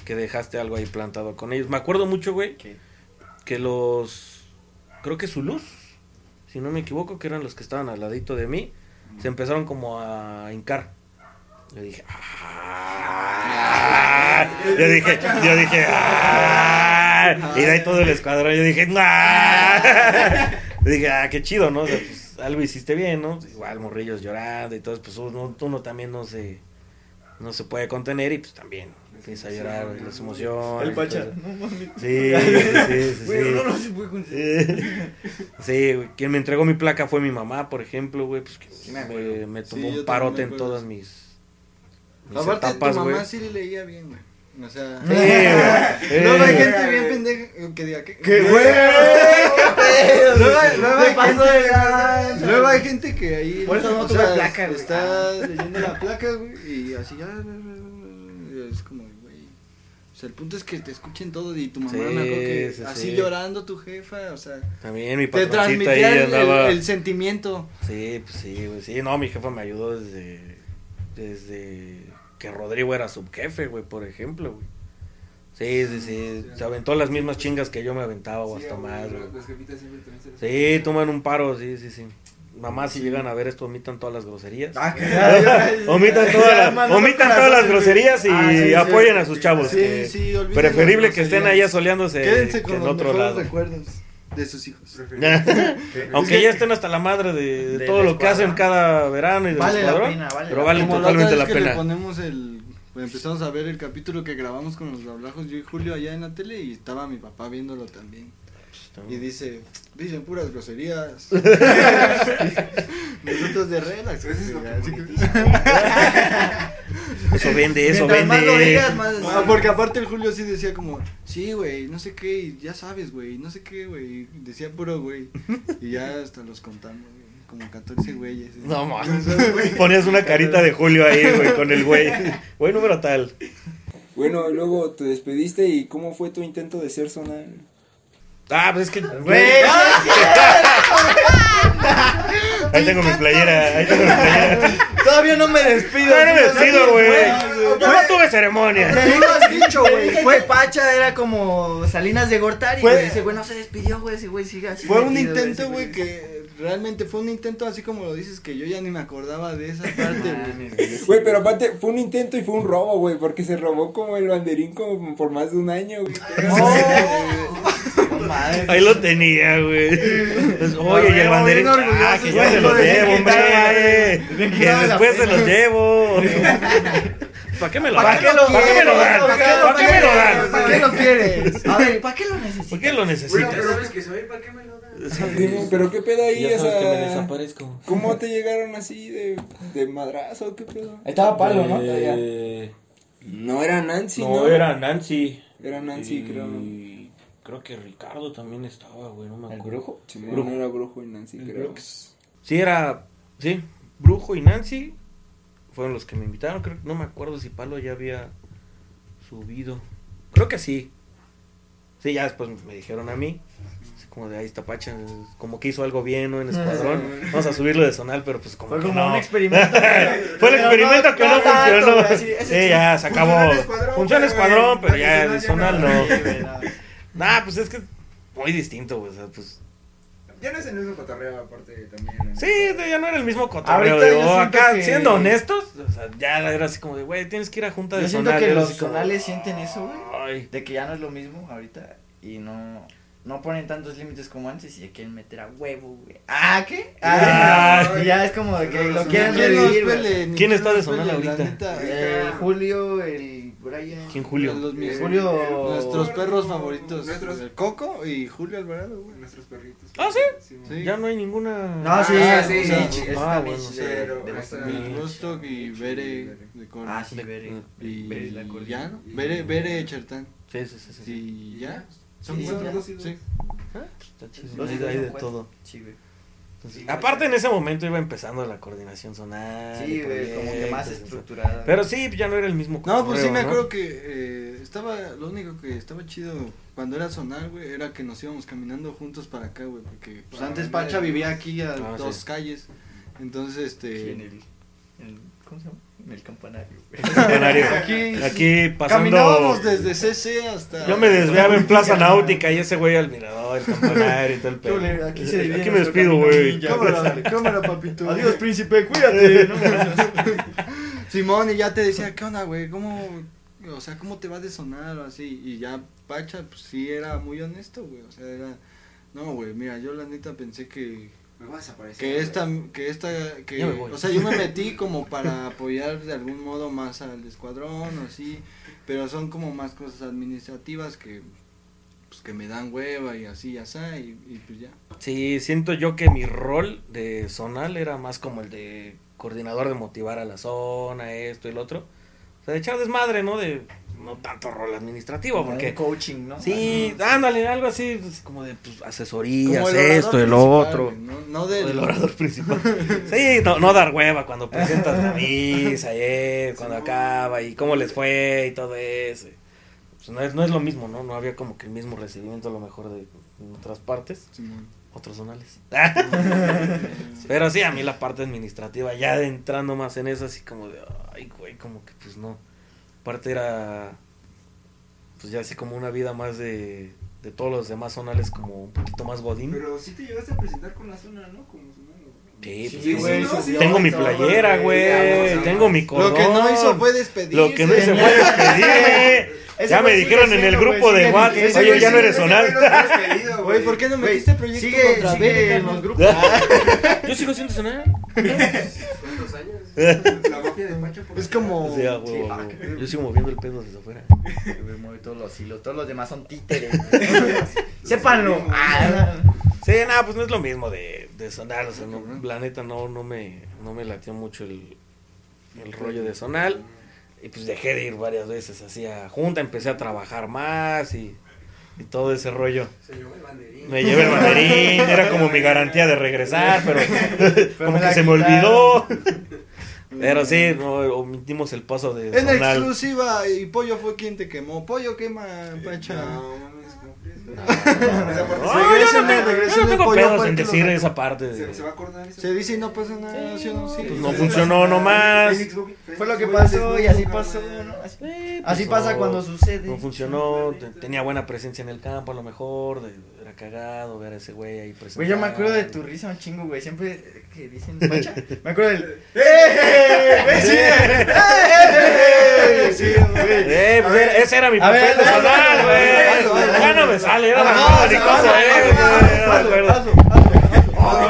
Speaker 2: que dejaste algo ahí plantado con ellos. Me acuerdo mucho, güey, que los, creo que su luz, si no me equivoco, que eran los que estaban al ladito de mí, se empezaron como a hincar. Yo dije, "Ah". Yo dije, yo dije, "Ah". Y de ahí todo el escuadrón, yo dije, "Ah". Yo dije, ah, qué chido, ¿no? O sea, pues, algo hiciste bien, ¿no? Igual morrillos llorando y todo, pues uno, uno también no se, no se puede contener y pues también empieza a llorar, las emociones.
Speaker 3: El Pacha. No.
Speaker 2: Sí, sí, sí,
Speaker 3: Güey,
Speaker 2: sí.
Speaker 3: no, no se puede conseguir.
Speaker 2: Sí, güey. Quien me entregó mi placa fue mi mamá, por ejemplo, güey. Pues que
Speaker 3: me
Speaker 1: Sí,
Speaker 2: tomó
Speaker 1: yo
Speaker 2: un parote en todas mis
Speaker 1: Aparte,
Speaker 2: etapas,
Speaker 1: tu mamá
Speaker 2: güey.
Speaker 1: sí le leía bien, güey. O sea,
Speaker 2: Sí, güey.
Speaker 1: luego hay
Speaker 2: Eh,
Speaker 1: gente bien pendeja que diga que.
Speaker 3: ¡Qué güey!
Speaker 1: Luego, hay- luego gente,
Speaker 3: de lanza.
Speaker 1: luego hay gente que ahí.
Speaker 3: Por eso no tuve
Speaker 1: sea,
Speaker 3: placa, güey.
Speaker 1: Está leyendo la placa, güey, y así ya. Es como, güey. O sea, el punto es que te escuchen todo y tu mamá
Speaker 2: Sí,
Speaker 1: me acuerdo que
Speaker 2: sí,
Speaker 1: así
Speaker 2: sí.
Speaker 1: llorando tu jefa, o sea,
Speaker 2: También mi
Speaker 1: te
Speaker 2: patroncita ahí
Speaker 1: transmitía el,
Speaker 2: andaba.
Speaker 1: el sentimiento.
Speaker 2: Sí, pues sí, güey. Sí, no, mi jefa me ayudó desde. Desde que Rodrigo era subjefe, güey, por ejemplo, güey. Sí, sí, sí. Se aventó las mismas chingas que yo me aventaba o hasta
Speaker 7: güey,
Speaker 2: más, güey. Sí, toman un paro, sí, sí, sí. Mamá, si llegan a ver esto, omitan todas las groserías.
Speaker 3: Ah,
Speaker 2: omitan todas las, omitan todas las groserías y
Speaker 3: Ah,
Speaker 2: apoyen a sus chavos.
Speaker 1: Sí,
Speaker 2: que
Speaker 1: sí, olviden
Speaker 2: preferible que estén que
Speaker 1: con
Speaker 2: en
Speaker 1: los
Speaker 2: otro lado.
Speaker 1: recuerdos de sus hijos.
Speaker 2: Aunque ya estén hasta la madre de, de todo lo que halen cada verano y del
Speaker 3: Vale la pena, vale
Speaker 2: pero vale
Speaker 1: la
Speaker 2: totalmente la
Speaker 1: que le
Speaker 2: pena.
Speaker 1: ponemos el pues empezamos a ver el capítulo que grabamos con los Dablajos yo y Julio allá en la tele y estaba mi papá viéndolo también. Y dice, dicen puras groserías. Nosotros de relax.
Speaker 7: Eso es lo que
Speaker 1: Así que-
Speaker 7: monetiza.
Speaker 2: Eso vende, eso
Speaker 3: Mientras más lo
Speaker 2: vende.
Speaker 3: digas, más-
Speaker 1: Ah, porque aparte el Julio sí decía como, sí, güey, no sé qué, y ya sabes, güey, no sé qué, güey. Decía puro, güey. Y ya hasta los contamos, güey, como 14 güeyes.
Speaker 2: No mames. Ponías una carita de Julio ahí, güey, con el güey. Güey número tal.
Speaker 4: Bueno, luego te despediste y ¿cómo fue tu intento de ser zona?
Speaker 2: Ah, pues es que.
Speaker 3: Güey,
Speaker 2: Ahí tengo mi playera, ahí tengo mi playera.
Speaker 3: Todavía no me despido.
Speaker 2: No vestido,
Speaker 3: sí,
Speaker 2: güey. Yo no tuve ceremonia.
Speaker 3: Te lo has dicho, güey. Fue Pacha, era como Salinas de Gortari.
Speaker 1: Fue-
Speaker 3: güey. Ese güey no se despidió, güey. Ese güey sigue así.
Speaker 1: Fue un intento, güey, que realmente fue un intento así como lo dices, que yo ya ni me acordaba de esa parte, güey.
Speaker 4: Güey, pero aparte fue un intento y fue un robo, güey, porque se robó como el banderín como por más de un año, güey.
Speaker 1: Madre.
Speaker 2: Ahí lo tenía, güey. Pues, Oye, y el banderín. Ah, que
Speaker 1: ya
Speaker 2: se los llevo, hombre. Que después se los llevo. ¿Para qué me lo
Speaker 1: ¿Para
Speaker 2: dan?
Speaker 1: qué lo
Speaker 2: ¿Para qué me lo dan?
Speaker 1: quieres?
Speaker 2: ¿Para qué me lo dan?
Speaker 1: ¿Para qué lo quieres?
Speaker 3: A ver, ¿para qué lo necesitas?
Speaker 2: ¿Por qué lo necesitas?
Speaker 7: pero sabes que soy, ¿para qué me lo das?
Speaker 4: Dime, pero qué pedo ahí,
Speaker 6: Ya
Speaker 4: o
Speaker 6: sabes que me
Speaker 4: sea,
Speaker 6: desaparezco.
Speaker 4: ¿cómo te llegaron así de, de madrazo? ¿Qué pedo?
Speaker 8: Ahí estaba Pablo, ¿no?
Speaker 6: Eh,
Speaker 4: No era Nancy,
Speaker 6: no,
Speaker 4: ¿no?
Speaker 6: era Nancy.
Speaker 4: Era Nancy,
Speaker 6: Y
Speaker 4: creo.
Speaker 6: Creo que Ricardo también estaba, güey, no me
Speaker 3: ¿El
Speaker 6: acuerdo.
Speaker 3: brujo?
Speaker 4: Sí, no,
Speaker 6: Brujo.
Speaker 4: no era Brujo y Nancy, creo.
Speaker 2: Sí, era. Sí, Brujo y Nancy fueron los que me invitaron. Creo, no me acuerdo si Palo ya había subido. Creo que sí. Sí, ya después me dijeron a mí. Así como de ahí está Pacha. Como que hizo algo bien, ¿no? En Escuadrón. Vamos a subirlo de Sonal, pero pues como
Speaker 3: Fue
Speaker 2: que
Speaker 3: como
Speaker 2: no.
Speaker 3: un experimento.
Speaker 2: Fue el experimento que no funcionó. Sí, ya se acabó.
Speaker 7: Funciona el escuadrón, pero,
Speaker 2: ya de
Speaker 7: ya
Speaker 2: Sonal
Speaker 7: no.
Speaker 2: Nah, pues es que muy distinto, güey. O sea, pues.
Speaker 7: Ya no es el mismo cotorreo, aparte también.
Speaker 2: Sí, ya no era el mismo cotorreo.
Speaker 3: Ahorita
Speaker 2: digo,
Speaker 3: yo siento
Speaker 2: acá,
Speaker 3: que-
Speaker 2: siendo honestos, o sea, ya era así como de, güey, tienes que ir a junta de
Speaker 3: Yo siento que los
Speaker 2: como,
Speaker 3: zonales sienten eso, güey.
Speaker 2: Ay,
Speaker 3: De que ya no es lo mismo ahorita y no, no ponen tantos límites como antes y se quieren meter a huevo, güey. ¿Ah, qué? Ah,
Speaker 2: Ah.
Speaker 3: ya es como de que lo
Speaker 7: ¿Quién
Speaker 3: quieren
Speaker 1: ¿Quién nos
Speaker 3: revivir,
Speaker 2: ¿Quién está de
Speaker 1: la
Speaker 2: ahorita?
Speaker 1: neta.
Speaker 3: El Julio, el Brian.
Speaker 2: ¿Quién Julio?
Speaker 1: Los mis-
Speaker 3: Julio-
Speaker 1: Nuestros perros favoritos.
Speaker 7: Nuestros-
Speaker 1: El Coco y Julio Alvarado, güey.
Speaker 7: Nuestros perritos.
Speaker 2: Ah, ¿sí?
Speaker 1: Sí.
Speaker 2: Ya no hay ninguna.
Speaker 3: No, sí,
Speaker 7: Ah,
Speaker 3: sí,
Speaker 2: Ah, bueno,
Speaker 1: Rostock y Bere de Coro.
Speaker 3: Ah, sí, Bere.
Speaker 1: Y
Speaker 3: Bere la Cori.
Speaker 1: ya, ¿no? Bere, Bere Chertán.
Speaker 2: Sí, sí, sí. sí.
Speaker 1: Y ya.
Speaker 7: Son
Speaker 3: Sí,
Speaker 7: cuatro,
Speaker 3: ya.
Speaker 7: dos y dos.
Speaker 1: Sí.
Speaker 2: Está chido.
Speaker 3: Dos y
Speaker 2: Hay,
Speaker 3: dos
Speaker 2: hay de todo.
Speaker 3: Sí, güey.
Speaker 2: Entonces, aparte, en ese momento iba empezando la coordinación zonal.
Speaker 3: Sí, como que más estructurada.
Speaker 2: Pero sí, ya no era el mismo
Speaker 1: No, pues sí me
Speaker 2: ¿no?
Speaker 1: acuerdo que eh, estaba, lo único que estaba chido cuando era sonar, güey, era que nos íbamos caminando juntos para acá, güey, porque pues antes. Pacha vivía aquí a
Speaker 2: Ah,
Speaker 1: dos
Speaker 2: sí.
Speaker 1: calles, entonces
Speaker 3: Sí, en
Speaker 1: este...
Speaker 3: el, en- ¿Cómo se llama? En el campanario. güey.
Speaker 2: Campanario.
Speaker 1: Aquí,
Speaker 2: Aquí pasando.
Speaker 1: caminábamos desde CC hasta...
Speaker 2: Yo me desviaba en Plaza Náutica y ese güey al mirador, el campanario y todo el pedo.
Speaker 3: Aquí se divide
Speaker 2: Aquí me despido, güey.
Speaker 1: Cámara, cámara, papito.
Speaker 3: Adiós, príncipe, cuídate. ¿no?
Speaker 1: Simón, y ya te decía, ¿qué onda, güey? ¿Cómo, o sea, cómo te va de sonar o así? Y ya Pacha, pues sí era muy honesto, güey, o sea, era... No, güey, mira, yo la neta pensé que
Speaker 7: Me voy a desaparecer.
Speaker 1: que esta que esta que
Speaker 2: Ya me voy.
Speaker 1: o sea yo me metí como para apoyar de algún modo más al escuadrón o así pero son como más cosas administrativas que pues que me dan hueva y así ya así y, y pues ya
Speaker 2: Sí, siento yo que mi rol de zonal era más como el de coordinador de motivar a la zona, esto y lo otro. O sea, de echar desmadre, ¿no? De no tanto rol administrativo,
Speaker 3: Como
Speaker 2: porque...
Speaker 3: coaching, ¿no?
Speaker 2: Sí, ándale, algo así, pues, como de pues, asesorías,
Speaker 1: Como el
Speaker 2: esto, el otro.
Speaker 1: no, no del
Speaker 2: del orador principal. Sí, no, no dar hueva cuando presentas la misa cuando acaba y cómo les fue y todo eso. Pues no, es, no es lo mismo, ¿no? No había como que el mismo recibimiento a lo mejor de en otras partes,
Speaker 1: Simón.
Speaker 2: otros zonales. Pero sí, a mí la parte administrativa, ya entrando más en eso, así como de, ay, güey, como que pues no. Aparte era, pues ya así como una vida más de, de todos los demás zonales, como un poquito más godín.
Speaker 7: Pero sí te llegaste a presentar con la zona, ¿no? Como.
Speaker 2: Sí, pues,
Speaker 1: Sí,
Speaker 2: como-
Speaker 1: güey,
Speaker 7: ¿no?
Speaker 2: tengo mi playera, güey.
Speaker 7: sí,
Speaker 2: Tengo mi cordón.
Speaker 1: lo que no hizo fue despedirse
Speaker 2: Lo que no hice fue despedir.
Speaker 3: Ese
Speaker 2: ya me dijeron en el grupo
Speaker 3: güey,
Speaker 2: de WhatsApp. Oye, ya no eres zonal.
Speaker 1: Güey, ¿por qué no metiste proyecto
Speaker 3: sigue,
Speaker 1: contra
Speaker 3: sigue
Speaker 1: Bere,
Speaker 3: en los grupos.
Speaker 2: Yo sigo siendo zonal.
Speaker 7: ¿Cuántos años? La mafia de Pacho.
Speaker 1: Es como
Speaker 2: Sí, a huevo, a huevo. Yo sigo moviendo el pedo desde afuera.
Speaker 3: Güey, mueve todos los hilos, todos los demás son títeres. Sépanlo. Ah,
Speaker 2: Sí, nada, pues no es lo mismo de, de zonal. O sea, no, la neta no, no, me, no me latió mucho el, el rollo de zonal. Y pues dejé de ir varias veces así a junta. Empecé a trabajar más y, y todo ese rollo.
Speaker 7: Se llevó el banderín.
Speaker 2: Me llevé el banderín, era como mi garantía de regresar, pero, como que se me olvidó. Pero sí, no, omitimos el paso de
Speaker 1: en
Speaker 2: zonal.
Speaker 1: exclusiva y Pollo fue quien te quemó Pollo quema Pacha
Speaker 7: No,
Speaker 2: yo no tengo, pedos en decir esa parte.
Speaker 7: se,
Speaker 2: De,
Speaker 7: se va a acordar eso.
Speaker 1: se dice y no pasa nada ¿sí no? Sí.
Speaker 2: Pues no funcionó nomás.
Speaker 3: Fue lo que pasó y así pasó. ¿no? Así,
Speaker 2: Eh,
Speaker 3: así
Speaker 2: pues
Speaker 3: pasa
Speaker 2: no,
Speaker 3: cuando sucede.
Speaker 2: No funcionó, te- tenía buena presencia en el campo a lo mejor, de- cagado ver a ese güey ahí presente.
Speaker 3: Güey, yo me acuerdo de tu risa un chingo, güey. Siempre que dicen Pacha, me acuerdo del. ¡Eh! ¡Sí! ¡Eh! Güey.
Speaker 2: Eh, pues ese era mi papel de güey. Ya no me sale, era la eh,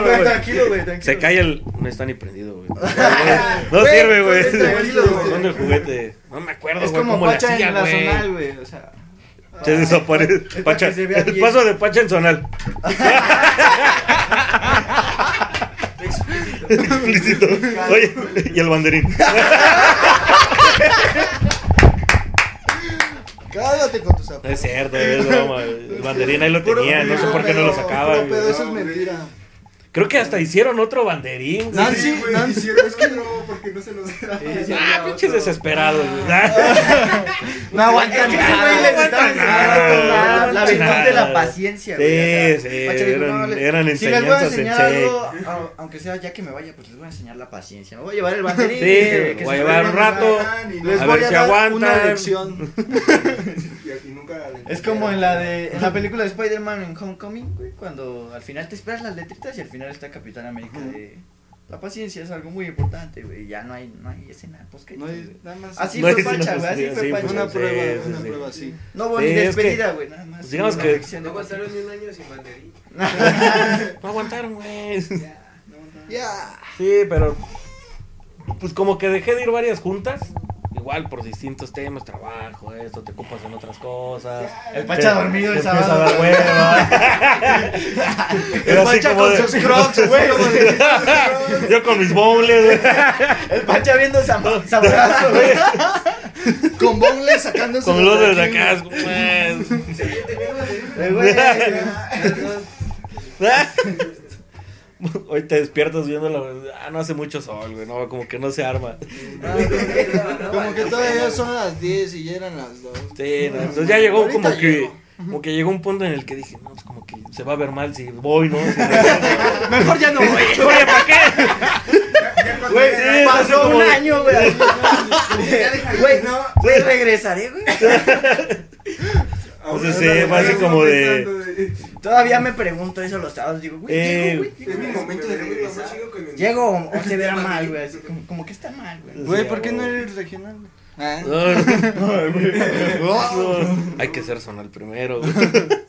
Speaker 2: güey.
Speaker 3: Tranquilo, güey, tranquilo.
Speaker 2: Se cae el. No está ni prendido, güey. No sirve, güey.
Speaker 3: tranquilo, güey.
Speaker 2: Juguete. No me acuerdo,
Speaker 3: Es
Speaker 2: güey,
Speaker 3: como
Speaker 2: cómo le
Speaker 3: Pacha
Speaker 2: hacía,
Speaker 3: en la
Speaker 2: güey.
Speaker 3: zonal, güey. O sea.
Speaker 2: Se desaparece.
Speaker 3: para
Speaker 2: Pacha.
Speaker 3: se
Speaker 2: El
Speaker 3: bien.
Speaker 2: paso de Pacha en zonal. Explícito. Oye, y el banderín.
Speaker 1: Cálmate con tus
Speaker 2: No
Speaker 1: zapatos.
Speaker 2: es cierto, es broma. El banderín ahí lo tenía, no sé por qué no lo sacaban.
Speaker 1: Pero eso es mentira.
Speaker 2: Creo que hasta hicieron otro banderín. güey.
Speaker 1: Nancy,
Speaker 7: Sí, güey,
Speaker 1: Nancy.
Speaker 7: hicieron otro porque no se los
Speaker 2: Ah, pinches desesperados. güey.
Speaker 3: No aguantan
Speaker 2: Sí,
Speaker 3: nada.
Speaker 2: güey,
Speaker 3: les
Speaker 2: no aguantan nada,
Speaker 3: La
Speaker 2: no
Speaker 3: virtud de la paciencia, güey.
Speaker 2: Sí,
Speaker 3: o sea,
Speaker 2: sí, eran-
Speaker 3: no, les-
Speaker 2: eran
Speaker 3: Si les voy a
Speaker 2: enseñanzas
Speaker 3: enseñar
Speaker 2: sensei.
Speaker 3: algo, a- aunque sea ya que me vaya, pues les voy a enseñar la paciencia. Me voy a llevar el banderín.
Speaker 2: Sí,
Speaker 3: que- que
Speaker 2: voy a llevar un rato.
Speaker 1: Les
Speaker 2: A
Speaker 1: voy
Speaker 2: ver
Speaker 1: a
Speaker 2: si
Speaker 1: dar
Speaker 2: aguantan.
Speaker 1: una lección.
Speaker 7: Y nunca le-
Speaker 3: Es como en la de en la película de Spider-Man en Homecoming, güey, cuando al final te esperas las letritas y al final está Capitán América de la paciencia es algo muy importante, güey, ya no hay no hay escena post
Speaker 1: No hay nada más.
Speaker 3: Así
Speaker 2: No
Speaker 3: fue
Speaker 2: escena
Speaker 3: güey, así fue
Speaker 2: sí,
Speaker 3: Pacha.
Speaker 2: fue
Speaker 1: Una
Speaker 2: Sí,
Speaker 1: prueba,
Speaker 2: sí,
Speaker 1: una
Speaker 2: sí.
Speaker 1: prueba así.
Speaker 3: No hubo
Speaker 2: Sí,
Speaker 3: ni despedida, güey, nada más.
Speaker 2: pues digamos que-
Speaker 5: No aguantaron ni un año sin banderín.
Speaker 2: No aguantaron, güey.
Speaker 1: Ya.
Speaker 2: Sí, pero. Pues como que dejé de ir varias juntas. Igual por distintos temas, trabajo, esto, te ocupas en otras cosas.
Speaker 3: El Pacha
Speaker 2: Te-
Speaker 3: dormido el sábado.
Speaker 2: a dar hueva.
Speaker 3: El Pacha
Speaker 2: como
Speaker 3: con
Speaker 2: de-
Speaker 3: sus crocs, güey.
Speaker 2: Yo con mis bowls, güey.
Speaker 3: El Pacha viendo sab- sabroso, güey.
Speaker 1: Con boneless sacándose.
Speaker 2: Con los de acá, pues.
Speaker 3: El güey.
Speaker 2: Hoy te despiertas viendo la. Ah, no hace mucho sol, güey. No, como que no se arma.
Speaker 1: Como que todavía son las 10 y ya eran las 2.
Speaker 2: Sí, no, entonces ya llegó como que.
Speaker 1: llego.
Speaker 2: Como que llegó un punto en el que dije, no, pues como que se va a ver mal si voy, ¿no? Si-
Speaker 3: Mejor ya no voy.
Speaker 2: Oye, ¿para qué?
Speaker 3: Güey,
Speaker 2: Sí,
Speaker 3: pasó un año, güey. Güey, no, güey, regresaré, güey.
Speaker 2: O sea, sí, fue así como de-
Speaker 3: Todavía me pregunto eso los sábados. Digo, güey,
Speaker 2: Eh,
Speaker 3: llego, güey.
Speaker 7: Es mi momento de regresar.
Speaker 3: Llego o, o se verá mal, güey. así como, como que está mal, güey.
Speaker 1: Güey, ¿por qué no eres regional? güey? Ah.
Speaker 2: Hay que ser zonal primero, güey.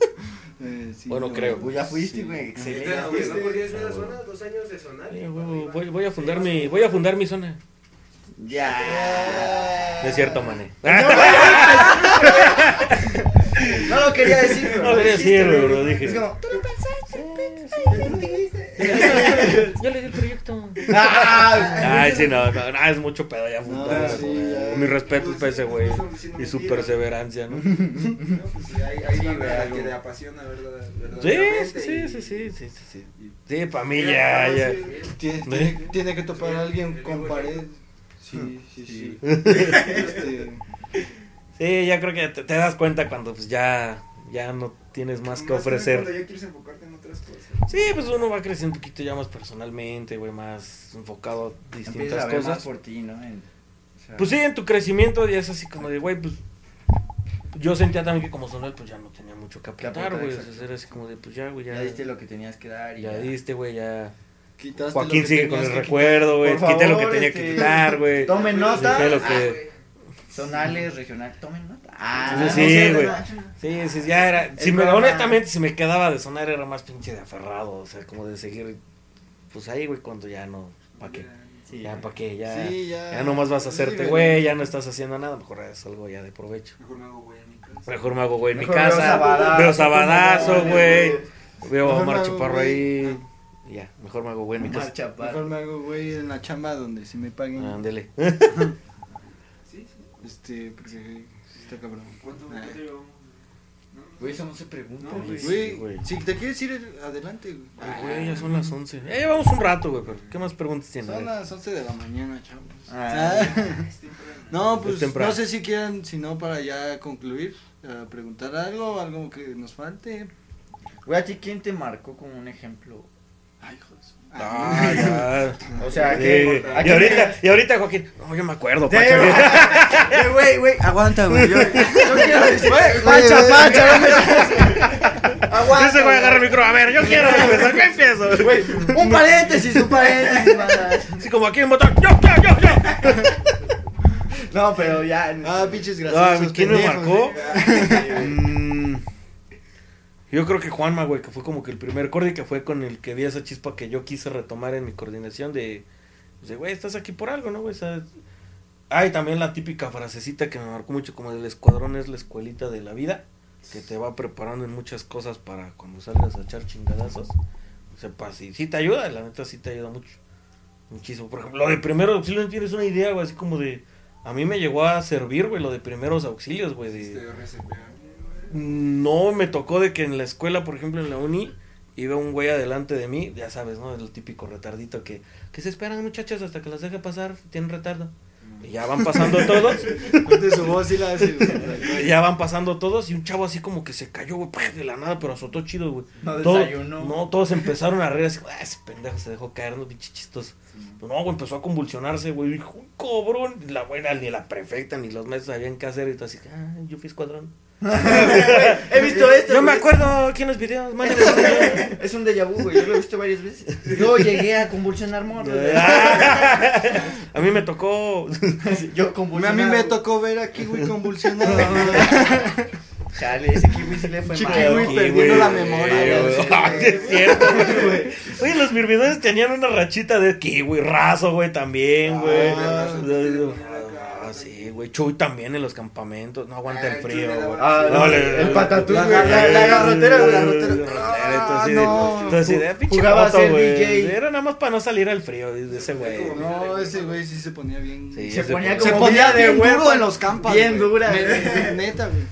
Speaker 1: Eh, sí,
Speaker 2: Bueno,
Speaker 1: no.
Speaker 2: creo.
Speaker 3: Pues ya fuiste, güey. Excelente.
Speaker 5: Aunque no podías ver la zona, dos años de.
Speaker 2: Sí, güey, Voy, voy a fundar mi, voy a fundar mi zona.
Speaker 3: Ya.
Speaker 2: No es cierto, mané.
Speaker 3: No lo quería decir, güey.
Speaker 2: No lo quería decir, lo dije.
Speaker 3: Es como, tú lo pensaste.
Speaker 2: Yo le di el proyecto.
Speaker 3: Ah,
Speaker 2: Ay, sí, no, no, no, es mucho pedo ya fundar.
Speaker 1: No, sí, ya.
Speaker 2: Mi respeto para ese güey. Y su perseverancia, ¿no?
Speaker 7: No, pues sí, ahí, ahí
Speaker 3: Sí,
Speaker 7: que le apasiona, ¿verdad?
Speaker 2: Sí, sí, sí, sí, sí, sí, sí. Sí, para mí ya, ya.
Speaker 1: Tiene,
Speaker 2: ¿Eh?
Speaker 1: tiene, tiene que topar a alguien con pared. Sí, sí, sí. Este,
Speaker 2: Sí, ya creo que te, te das cuenta cuando pues ya, ya no tienes más que
Speaker 7: Más Cuando
Speaker 2: ofrecer.
Speaker 7: ya quieres enfocarte en otras cosas.
Speaker 2: Sí, pues uno va creciendo un poquito ya más personalmente, güey, más enfocado a distintas
Speaker 3: a ver más
Speaker 2: cosas.
Speaker 3: por ti, ¿no? En- o sea,
Speaker 2: Pues sí, en tu crecimiento ya es así como de, güey, pues yo sentía también que como sonal pues ya no tenía mucho que aportar, güey. O sea, era así como de, pues ya, güey, ya.
Speaker 3: Ya diste lo que tenías que dar y
Speaker 2: ya
Speaker 3: ya.
Speaker 2: diste, güey, ya.
Speaker 1: quitaste
Speaker 2: Joaquín
Speaker 1: lo que
Speaker 2: sigue con el recuerdo, güey. Quité lo que tenía
Speaker 3: este,
Speaker 2: que quitar, güey.
Speaker 3: Tomen nota.
Speaker 2: Dejé lo que.
Speaker 3: Zonales, regional, tomen nota. Ah,
Speaker 2: Sí,
Speaker 3: no
Speaker 2: sí, güey.
Speaker 3: no.
Speaker 2: Sí, sí, ya era. Si me, honestamente, si me quedaba de sonar era más pinche de aferrado. O sea, como de seguir. Pues ahí, güey, cuando ya no. ¿Para qué?
Speaker 3: Sí,
Speaker 2: Ya, ¿para qué? Ya,
Speaker 1: Sí, ya.
Speaker 2: ya nomás vas a hacerte, güey. Ya no estás haciendo nada. Mejor es algo ya de provecho.
Speaker 7: Mejor me hago güey en mi casa.
Speaker 2: Mejor me hago, güey, en mi
Speaker 3: Mejor
Speaker 2: casa.
Speaker 3: Sabadazo,
Speaker 2: Veo Sabadazo, güey. Veo a Omar Chaparro ahí. y Ya, mejor me hago, güey, en mi casa.
Speaker 1: Mejor me hago, güey, en la chamba donde si me paguen.
Speaker 2: Ándele.
Speaker 1: Este, porque sí está cabrón.
Speaker 7: ¿Cuánto
Speaker 1: Ah.
Speaker 7: llevamos?
Speaker 3: Güey, eso no se pregunta,
Speaker 7: No,
Speaker 3: güey.
Speaker 2: Sí,
Speaker 1: Güey, si te quieres ir adelante, güey.
Speaker 2: Ay, güey, ya son las 11. Ya llevamos un rato, güey, pero ¿qué más preguntas tienes?
Speaker 1: Son las 11 de la mañana, chavos.
Speaker 3: Ah.
Speaker 1: No, pues
Speaker 2: Es temprano.
Speaker 1: no sé si quieran, si no, para ya concluir, eh, preguntar algo, algo que nos falte.
Speaker 3: Güey, ¿a ti quién te marcó como un ejemplo?
Speaker 1: Ay, hijos.
Speaker 2: Ah, ya.
Speaker 3: O sea, que... ¿a
Speaker 2: Y ahorita, y ahorita, Joaquín, no, yo me acuerdo,
Speaker 3: Sí,
Speaker 2: Pacho.
Speaker 3: güey. Güey, güey, aguanta, güey. Yo, yo quiero decir, Pacha,
Speaker 1: güey,
Speaker 3: pacha, me- Aguanta.
Speaker 2: Ese güey agarra el micro. A ver, yo quiero empezar. ¿Qué empiezo?
Speaker 3: Güey, un paréntesis, un paréntesis.
Speaker 2: Así como aquí en botón. Yo, yo, yo, yo.
Speaker 3: No, pero ya.
Speaker 1: Ah, pinches
Speaker 2: Ah,
Speaker 1: graciosos.
Speaker 2: ¿Quién me marcó? Yo creo que Juanma, güey, que fue como que el primer cordi que fue con el que vi esa chispa que yo quise retomar en mi coordinación de, pues, de, güey, estás aquí por algo, ¿no, güey? O sea, Ay, también la típica frasecita que me marcó mucho, como el escuadrón es la escuelita de la vida, que te va preparando en muchas cosas para cuando salgas a echar chingadazos, sepas, y sí te ayuda, la neta sí te ayuda mucho, muchísimo. Por ejemplo, lo de primeros auxilios, no tienes una idea, güey, así como de, a mí me llegó a servir, güey, lo de primeros auxilios, güey, de... No me tocó de que en la escuela, por ejemplo, en la uni, iba un güey adelante de mí, ya sabes, ¿no? El típico retardito que, que se esperan muchachos hasta que las deje pasar, tienen retardo. Y ya van pasando todos,
Speaker 1: su voz y la
Speaker 2: ya van pasando todos y un chavo así como que se cayó, güey, de la nada, pero azotó chido, güey.
Speaker 3: No desayunó.
Speaker 2: no, todos empezaron a reír así, "Ah, ese pendejo se dejó caer, no pinche chistoso. No, güey, empezó a convulsionarse, güey, dijo, "Uy, cobrón, la buena, ni la prefecta, ni los maestros sabían qué hacer, y todo así, ah, yo fui escuadrón.
Speaker 3: He visto esto.
Speaker 2: Yo me acuerdo aquí en los videos, man.
Speaker 3: Es un déjà vu, güey. Yo lo he visto varias veces. Yo llegué a convulsionar morros. güey.
Speaker 2: a mí me tocó.
Speaker 3: Yo
Speaker 1: A
Speaker 3: convulsionaba.
Speaker 1: mí me tocó ver a Kiwi convulsionado.
Speaker 3: Chale, ese kiwi sí le fue
Speaker 1: Chiqui,
Speaker 3: mal.
Speaker 1: güey,
Speaker 2: Aquí,
Speaker 1: perdiendo la memoria.
Speaker 2: Ah, es cierto, güey. Oye, los mirmidones tenían una rachita de kiwi, raso, güey, también, güey.
Speaker 1: Ah,
Speaker 2: Ah, sí, güey. Chuy también en los campamentos. No aguanta el
Speaker 7: Ah,
Speaker 2: frío, güey.
Speaker 3: Ah,
Speaker 2: No,
Speaker 3: no,
Speaker 2: le-
Speaker 3: el patatús,
Speaker 1: La-
Speaker 3: güey.
Speaker 1: la- la- la garrotera, güey, la garrotera. Ah,
Speaker 2: entonces,
Speaker 1: no.
Speaker 2: entonces, de pinche
Speaker 3: Jugaba a
Speaker 2: joto,
Speaker 3: ser
Speaker 2: güey.
Speaker 3: DJ.
Speaker 2: Era nada más para no salir al frío de ese güey.
Speaker 1: No, ese güey sí se ponía bien.
Speaker 2: Sí,
Speaker 3: Se ponía
Speaker 1: se
Speaker 3: como
Speaker 1: ponía
Speaker 3: de huevo.
Speaker 1: en los campos.
Speaker 3: Bien dura.
Speaker 1: Neta, güey.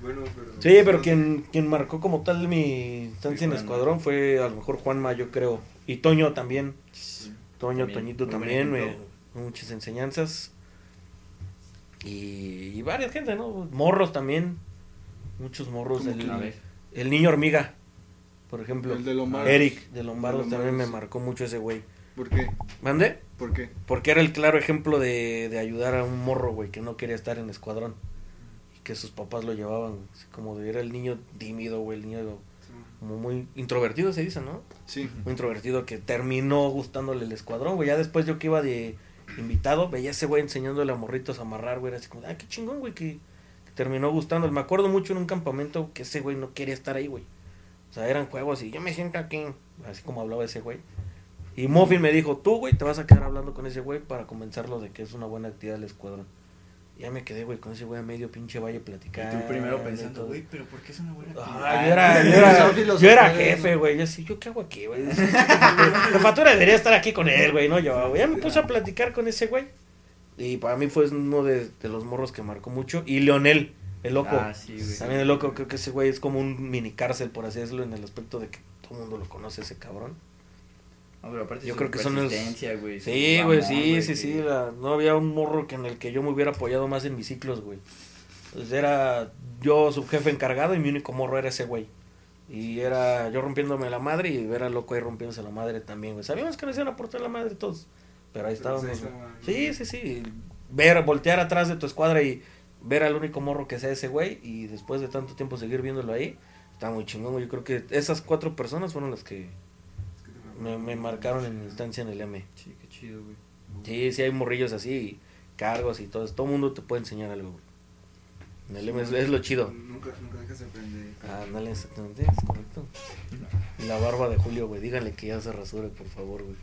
Speaker 7: Bueno, pero.
Speaker 2: Sí, pero quien, quien marcó como tal mi instancia en escuadrón fue a lo mejor Juanma, yo creo. Y Toño también. Toño,
Speaker 3: También,
Speaker 2: Toñito también, me, muchas enseñanzas. Y, y varias gente, ¿no? Morros también. Muchos morros.
Speaker 1: ¿Cómo
Speaker 2: El, el niño hormiga, por ejemplo.
Speaker 1: El de Lombardo.
Speaker 2: Eric de Lombardo
Speaker 1: De
Speaker 2: también me
Speaker 1: Lombardos.
Speaker 2: marcó mucho ese güey.
Speaker 1: ¿Por qué?
Speaker 2: ¿Mande?
Speaker 1: ¿Por qué?
Speaker 2: Porque era el claro ejemplo de, de ayudar a un morro, güey, que no quería estar en escuadrón. Y que sus papás lo llevaban, así como de, era el niño tímido, güey, el niño como muy introvertido, se dice, ¿no?
Speaker 1: Sí.
Speaker 2: Muy introvertido que terminó gustándole el escuadrón, güey. Ya después yo que iba de invitado, veía ese güey enseñándole a morritos a amarrar, güey. Así como, ah, qué chingón, güey, que, terminó gustándole. Me acuerdo mucho en un campamento que ese güey no quería estar ahí, güey. O sea, eran juegos y yo me siento aquí, así como hablaba ese güey. Y Muffin me dijo, tú, güey, te vas a quedar hablando con ese güey para convencerlo de que es una buena actividad del escuadrón. Y ya me quedé, güey, con ese güey a medio pinche valle
Speaker 3: Y
Speaker 2: platicando.
Speaker 3: tú primero
Speaker 2: y
Speaker 3: pensando, güey, pero ¿por qué es una buena
Speaker 2: Ah, yo era, yo
Speaker 1: Esa
Speaker 2: era,
Speaker 1: filosofía
Speaker 2: yo era
Speaker 1: de-
Speaker 2: jefe, güey. Yo así, ¿yo qué hago aquí, güey? Jefatura debería estar aquí con él, güey, no yo, güey. Ya me puse a platicar con ese güey. Y para mí fue uno de, de los morros que marcó mucho. Y Leonel, el loco.
Speaker 3: Ah, sí, güey.
Speaker 2: También el loco, creo que ese güey es como un mini cárcel, por así decirlo, en el aspecto de que todo el mundo lo conoce, ese cabrón.
Speaker 3: No, pero aparte
Speaker 2: Yo creo que son
Speaker 3: güey. su
Speaker 2: Sí, güey, sí, sí,
Speaker 3: que-
Speaker 2: sí. la- no había un morro que en el que yo me hubiera apoyado más en mis ciclos, güey. Pues era yo subjefe encargado y mi único morro era ese güey. Y era yo rompiéndome la madre y ver al loco ahí rompiéndose la madre también, güey. Sabíamos que nos iban a portar la madre todos. Pero ahí estábamos. Sí, sí, sí. Ver, voltear atrás de tu escuadra y ver al único morro que sea ese güey. Y después de tanto tiempo seguir viéndolo ahí. Está muy chingón, güey. Yo creo que esas cuatro personas fueron las que me, me marcaron en mi instancia en el M.
Speaker 3: Sí, qué chido, güey.
Speaker 2: Sí, sí hay morrillos así, y cargos y todo. Todo mundo te puede enseñar algo. güey. En el M es, es lo chido.
Speaker 7: Nunca, nunca dejas de aprender.
Speaker 2: Ah, ándale, exactamente, es correcto. Y la barba de Julio, güey. Díganle que ya se rasure, por favor, güey.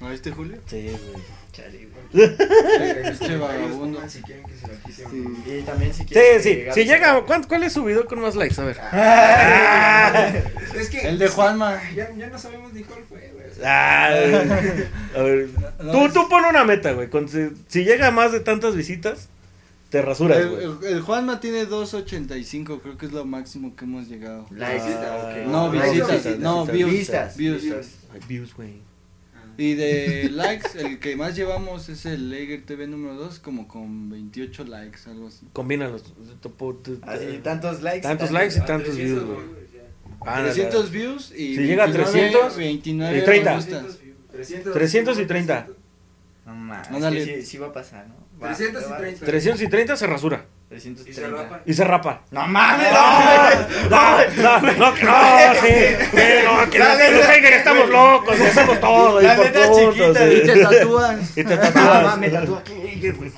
Speaker 1: ¿No viste, Julio?
Speaker 2: Sí, güey.
Speaker 3: Chale, güey.
Speaker 1: Che, vagabundo.
Speaker 7: Si quieren que se la quite o
Speaker 1: Sí.
Speaker 3: Y también si
Speaker 2: Sí,
Speaker 3: quieres
Speaker 2: sí.
Speaker 3: que
Speaker 2: Si llega, ¿cuál, ¿cuál es su video con más likes? A ver.
Speaker 7: Es que.
Speaker 1: El de Juanma.
Speaker 7: Ya, ya no sabemos ni cuál fue,
Speaker 2: Ah, a ver.
Speaker 1: No,
Speaker 2: Tú,
Speaker 1: es-
Speaker 2: tú pon una meta, güey. Si, si llega a más de tantas visitas, te rasuras,
Speaker 1: El,
Speaker 2: güey.
Speaker 1: el- el Juanma tiene 2.85, creo que es lo máximo que hemos llegado.
Speaker 3: Likes.
Speaker 2: Ah,
Speaker 3: ok.
Speaker 1: No, visitas,
Speaker 7: visitas?
Speaker 1: no,
Speaker 3: Vistas.
Speaker 1: views.
Speaker 3: Vistas.
Speaker 1: views.
Speaker 2: Ay, views, güey.
Speaker 1: Y de likes, el que más llevamos es el Lager TV número 2, como con 28 likes, algo así.
Speaker 2: Combínalos.
Speaker 3: Así, tantos likes.
Speaker 2: Tantos likes y tantos views, güey. Ándale.
Speaker 1: 300 views y
Speaker 2: Si llega a 300,
Speaker 1: 29
Speaker 2: y 30.
Speaker 1: me gustas.
Speaker 7: 300,
Speaker 2: 300 y 30.
Speaker 3: No mames,
Speaker 1: Ándale.
Speaker 3: es que sí, sí va a pasar, ¿no? Va,
Speaker 7: 330.
Speaker 3: va.
Speaker 2: 330 se rasura.
Speaker 3: 330.
Speaker 7: Y se rapa.
Speaker 2: Y se rapa.
Speaker 3: No mames, no. No.
Speaker 2: No, no, no, sí. Que no, los, Heiger estamos locos, y hacemos todo. y
Speaker 3: La
Speaker 2: puntos,
Speaker 3: chiquita,
Speaker 2: sí.
Speaker 1: Y te tatúas.
Speaker 2: Y te
Speaker 3: Ah,
Speaker 2: tatúas.
Speaker 3: me tatúa aquí, güey.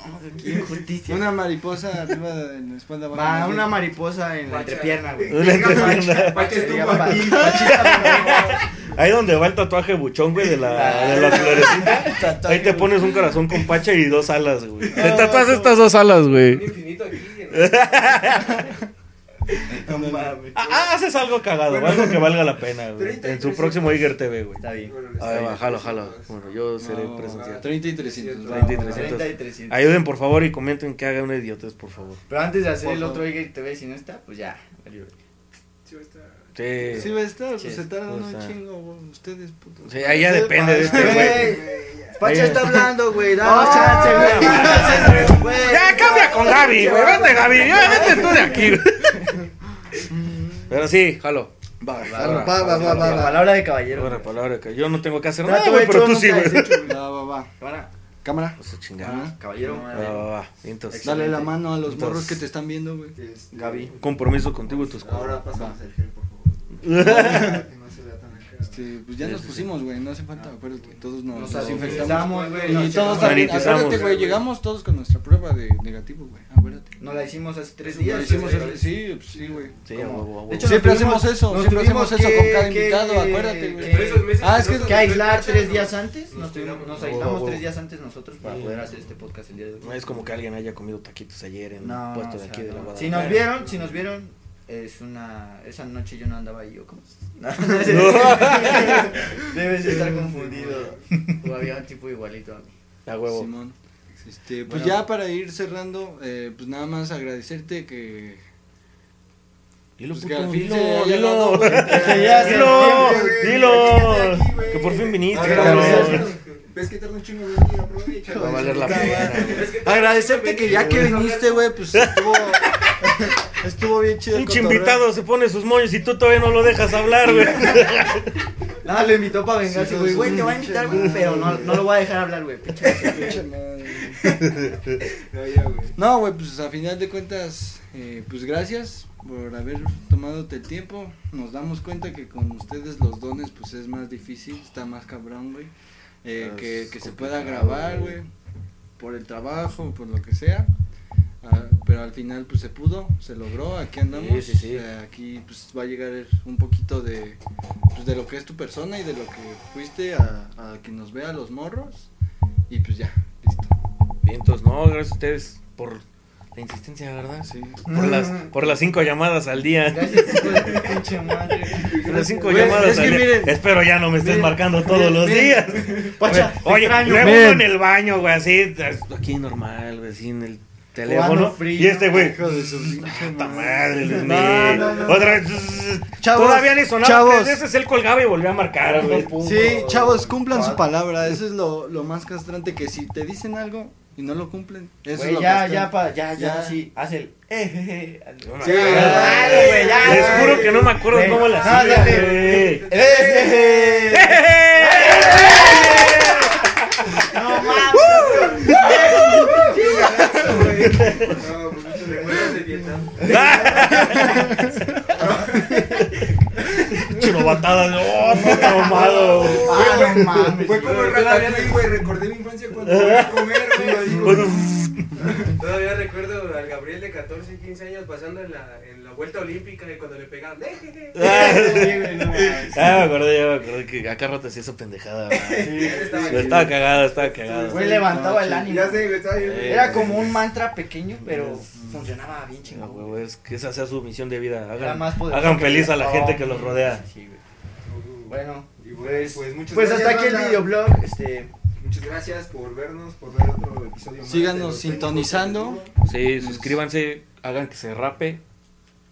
Speaker 3: Qué injusticia.
Speaker 1: Una mariposa arriba de la espalda baja.
Speaker 3: Va, una mariposa en la entrepierna, güey.
Speaker 2: Una entrepierna.
Speaker 7: Pacha estuvo aquí.
Speaker 2: Ahí donde va el tatuaje buchón, güey, de la, de la florecita. Ahí te pones un corazón con pacha y dos alas, güey. Te tatúas estas dos alas, güey.
Speaker 5: Un infinito aquí.
Speaker 3: No mames.
Speaker 2: Ah, ah, haces algo cagado, algo que valga la pena, güey.
Speaker 7: 30 y
Speaker 2: En su
Speaker 7: 300.
Speaker 2: próximo Iger TV, güey.
Speaker 3: Está bien.
Speaker 2: A ver, va, jalo, jalo. Bueno, yo seré
Speaker 1: No,
Speaker 2: presencial.
Speaker 1: 30 y 300.
Speaker 2: 30 y
Speaker 1: va,
Speaker 2: 300.
Speaker 3: 30 y 300.
Speaker 2: Ayuden, por favor, y comenten que haga una idiotez, por favor.
Speaker 3: Pero antes de hacer
Speaker 1: Por
Speaker 3: el
Speaker 1: favor.
Speaker 3: otro Iger TV, si no está, pues ya. valió.
Speaker 7: Sí, va a estar.
Speaker 2: Sí.
Speaker 1: Sí, va a estar, pues se tardan un chingo, güey, ustedes, putos.
Speaker 2: Sí, ahí ya depende de este, güey.
Speaker 3: Pacha está hablando, güey.
Speaker 1: Ah,
Speaker 3: chance, güey. Güey.
Speaker 2: Ya cambia con Gaby, güey. Vete, Gaby. Ya vete tú de aquí, güey. Pero sí, jalo.
Speaker 1: Va,
Speaker 3: Va,
Speaker 1: va, va, va, va, va.
Speaker 3: Palabra de caballero.
Speaker 2: Buena palabra, que yo no tengo que hacer nada,
Speaker 3: güey,
Speaker 2: pero
Speaker 3: tú
Speaker 2: sí, güey.
Speaker 1: Va, va, va.
Speaker 3: Cámara.
Speaker 1: Cámara.
Speaker 2: Pues a chingar.
Speaker 3: Ah, caballero.
Speaker 2: Va, va, va. Entonces,
Speaker 1: Dale la mano a los morros que te están viendo, güey.
Speaker 7: Este,
Speaker 3: Gaby.
Speaker 2: compromiso contigo y tus
Speaker 7: Ahora
Speaker 2: cosas.
Speaker 7: pasamos el gel, por favor.
Speaker 1: Este, pues ya
Speaker 2: Sí,
Speaker 1: nos
Speaker 2: sí,
Speaker 1: pusimos, güey, no hace falta, acuérdate, todos nos,
Speaker 3: Nos desinfectamos, güey.
Speaker 1: Y
Speaker 3: nos
Speaker 1: todos acuérdate, güey, llegamos todos con nuestra prueba de negativo, güey, acuérdate.
Speaker 3: Nos la hicimos hace tres días.
Speaker 1: hicimos sí, pues, sí, güey.
Speaker 2: Sí.
Speaker 3: De hecho,
Speaker 1: Siempre hacemos eso, siempre hacemos eso con cada invitado, acuérdate,
Speaker 3: que-
Speaker 1: güey. Ah, es que-
Speaker 3: aislar tres días
Speaker 5: nos-
Speaker 3: antes. Nos, aislamos tres días antes nosotros para poder hacer este podcast el día de hoy.
Speaker 2: No es como que alguien haya comido taquitos ayer en un puesto de aquí de la.
Speaker 3: Si nos vieron, si nos vieron, es una. Esa noche yo no andaba ahí, ¿o cómo? No, Debes estar confundido. O había un tipo igualito a mí.
Speaker 2: A huevo.
Speaker 1: Simón. Este, pues
Speaker 3: Bueno.
Speaker 1: ya para ir cerrando, eh, pues nada más agradecerte que
Speaker 2: Dilo,
Speaker 1: Pues
Speaker 2: puto,
Speaker 1: que al fin
Speaker 2: dilo,
Speaker 1: se
Speaker 2: dilo. Dilo, dilo.
Speaker 7: Aquí, güey.
Speaker 2: Que por fin viniste.
Speaker 7: ¿Ves que tarda un chingo venir? Aprovecha.
Speaker 2: Va a valer la pena.
Speaker 1: agradecerte que ya que viniste, güey, pues estuvo estuvo bien chido. cotorreo.
Speaker 2: invitado se pone sus moños y tú todavía no lo dejas hablar, güey.
Speaker 3: Nada, lo invitó para vengarse,
Speaker 1: Sí,
Speaker 3: güey. Güey, te va a invitar, güey, pero no, no lo voy a dejar hablar, güey. pinche.
Speaker 1: Pinche madre.
Speaker 7: No, güey.
Speaker 1: No, güey, pues a final de cuentas, eh, pues gracias por haber tomado el tiempo. Nos damos cuenta que con ustedes los dones, pues es más difícil, está más cabrón, güey. Eh, que, que se pueda grabar,
Speaker 2: güey.
Speaker 1: güey, por el trabajo, por lo que sea. Ah, pero al final, pues se pudo, se logró, aquí andamos.
Speaker 2: Sí, sí, sí.
Speaker 1: Eh, aquí, pues va a llegar un poquito de, pues, de lo que es tu persona y de lo que fuiste a, a que nos vea los morros. Y pues ya, listo.
Speaker 2: Bien, entonces, no, gracias a ustedes por la insistencia, ¿verdad?
Speaker 1: Sí.
Speaker 2: Por las, por las cinco llamadas al día.
Speaker 3: Gracias, pinche madre.
Speaker 2: Por las cinco
Speaker 1: Güey,
Speaker 2: llamadas
Speaker 1: es que
Speaker 2: al día.
Speaker 1: miren,
Speaker 2: Espero ya no me estés
Speaker 1: miren,
Speaker 2: marcando todos
Speaker 1: miren,
Speaker 2: los
Speaker 1: miren.
Speaker 2: días.
Speaker 3: Pacha,
Speaker 2: Oye, luego en el baño, güey, así, aquí normal, güey, así en el teléfono.
Speaker 3: Frío.
Speaker 2: Y este, güey,
Speaker 1: Hijo de su
Speaker 2: puta
Speaker 1: madre.
Speaker 2: madre, Luis
Speaker 3: No, no, no.
Speaker 2: Otra vez.
Speaker 1: Chavos,
Speaker 2: Todavía ni sonaba.
Speaker 1: chavos.
Speaker 2: tres veces él colgaba y volvió a marcar, güey.
Speaker 1: Sí, chavos, cumplan su palabra. Eso es lo, lo más castrante. Que si te dicen algo y no lo cumplen, eso es lo
Speaker 3: ya,
Speaker 1: castrante.
Speaker 3: ya, pa, ya, ya,
Speaker 1: Ya.
Speaker 3: sí, haz el. Eh,
Speaker 1: Sí,
Speaker 3: güey, ya,
Speaker 2: Les juro que no me acuerdo
Speaker 3: Güey,
Speaker 2: cómo la hacía.
Speaker 3: Eh. No mames.
Speaker 7: No, pues muchas
Speaker 5: Recuerdos de. Vietnam.
Speaker 2: Chino batada de oh, no traumado.
Speaker 3: Ah, no mames.
Speaker 7: Fue como el ratatouille, güey. Recordé mi infancia cuando fui a comer, güey.
Speaker 5: Todavía recuerdo al Gabriel de 14, 15 años pasando en la, en la vuelta olímpica y cuando le pegaban. "Eh, jeje".
Speaker 3: Sí, güey, no mames.
Speaker 2: Ah, me acordé, ya me acordé que acá rato hacía esa pendejada.
Speaker 5: Estaba
Speaker 2: Estaba cagado, estaba cagado.
Speaker 3: Güey, levantaba el ánimo.
Speaker 7: Ya sé, güey, estaba bien.
Speaker 3: Era como un mantra pequeño, pero funcionaba bien
Speaker 2: No,
Speaker 3: chingón.
Speaker 2: huevo, es que esa sea su misión de vida. Hagan, hagan feliz a la
Speaker 3: Oh,
Speaker 2: gente que los rodea.
Speaker 3: sí, güey. Bueno, pues,
Speaker 7: pues, muchas
Speaker 3: pues
Speaker 7: gracias,
Speaker 3: hasta aquí el videoblog. Este,
Speaker 7: Muchas gracias por vernos, por ver otro episodio más.
Speaker 1: Síganos sintonizando.
Speaker 2: Sí, suscríbanse, hagan que se rape.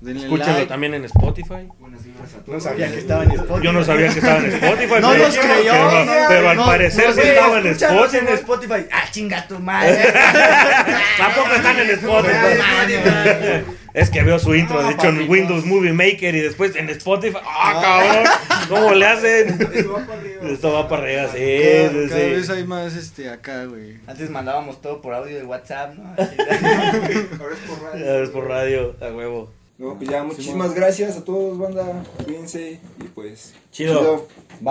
Speaker 1: Denle
Speaker 2: Escúchenlo
Speaker 1: like.
Speaker 2: también en Spotify.
Speaker 7: de- Buenas vibras a todos.
Speaker 3: no sabía que estaba en Spotify.
Speaker 2: Yo no sabía que estaba en Spotify.
Speaker 3: No
Speaker 2: pero,
Speaker 3: nos creyó.
Speaker 2: pero,
Speaker 3: no,
Speaker 2: pero al
Speaker 3: no,
Speaker 2: parecer
Speaker 3: no,
Speaker 2: sí estaba en Spotify.
Speaker 3: en Spotify. Ah, chinga tu madre.
Speaker 2: Tampoco están en Spotify. Es que veo su intro,
Speaker 3: No,
Speaker 2: de hecho, en. Windows Movie Maker y después en Spotify. ¡Ah, cabrón! ¿Cómo le hacen?
Speaker 7: Eso va para arriba.
Speaker 2: Esto va para arriba, sí,
Speaker 1: Cada,
Speaker 2: sí,
Speaker 1: cada
Speaker 2: sí.
Speaker 1: vez hay más este acá, güey.
Speaker 3: Antes mandábamos todo por audio de WhatsApp, ¿no?
Speaker 7: Ahora es por radio.
Speaker 2: Ya ves por radio, a huevo.
Speaker 4: No, pues ya, muchísimas gracias a todos, banda. Cuídense y pues.
Speaker 2: Chido.
Speaker 8: Bye.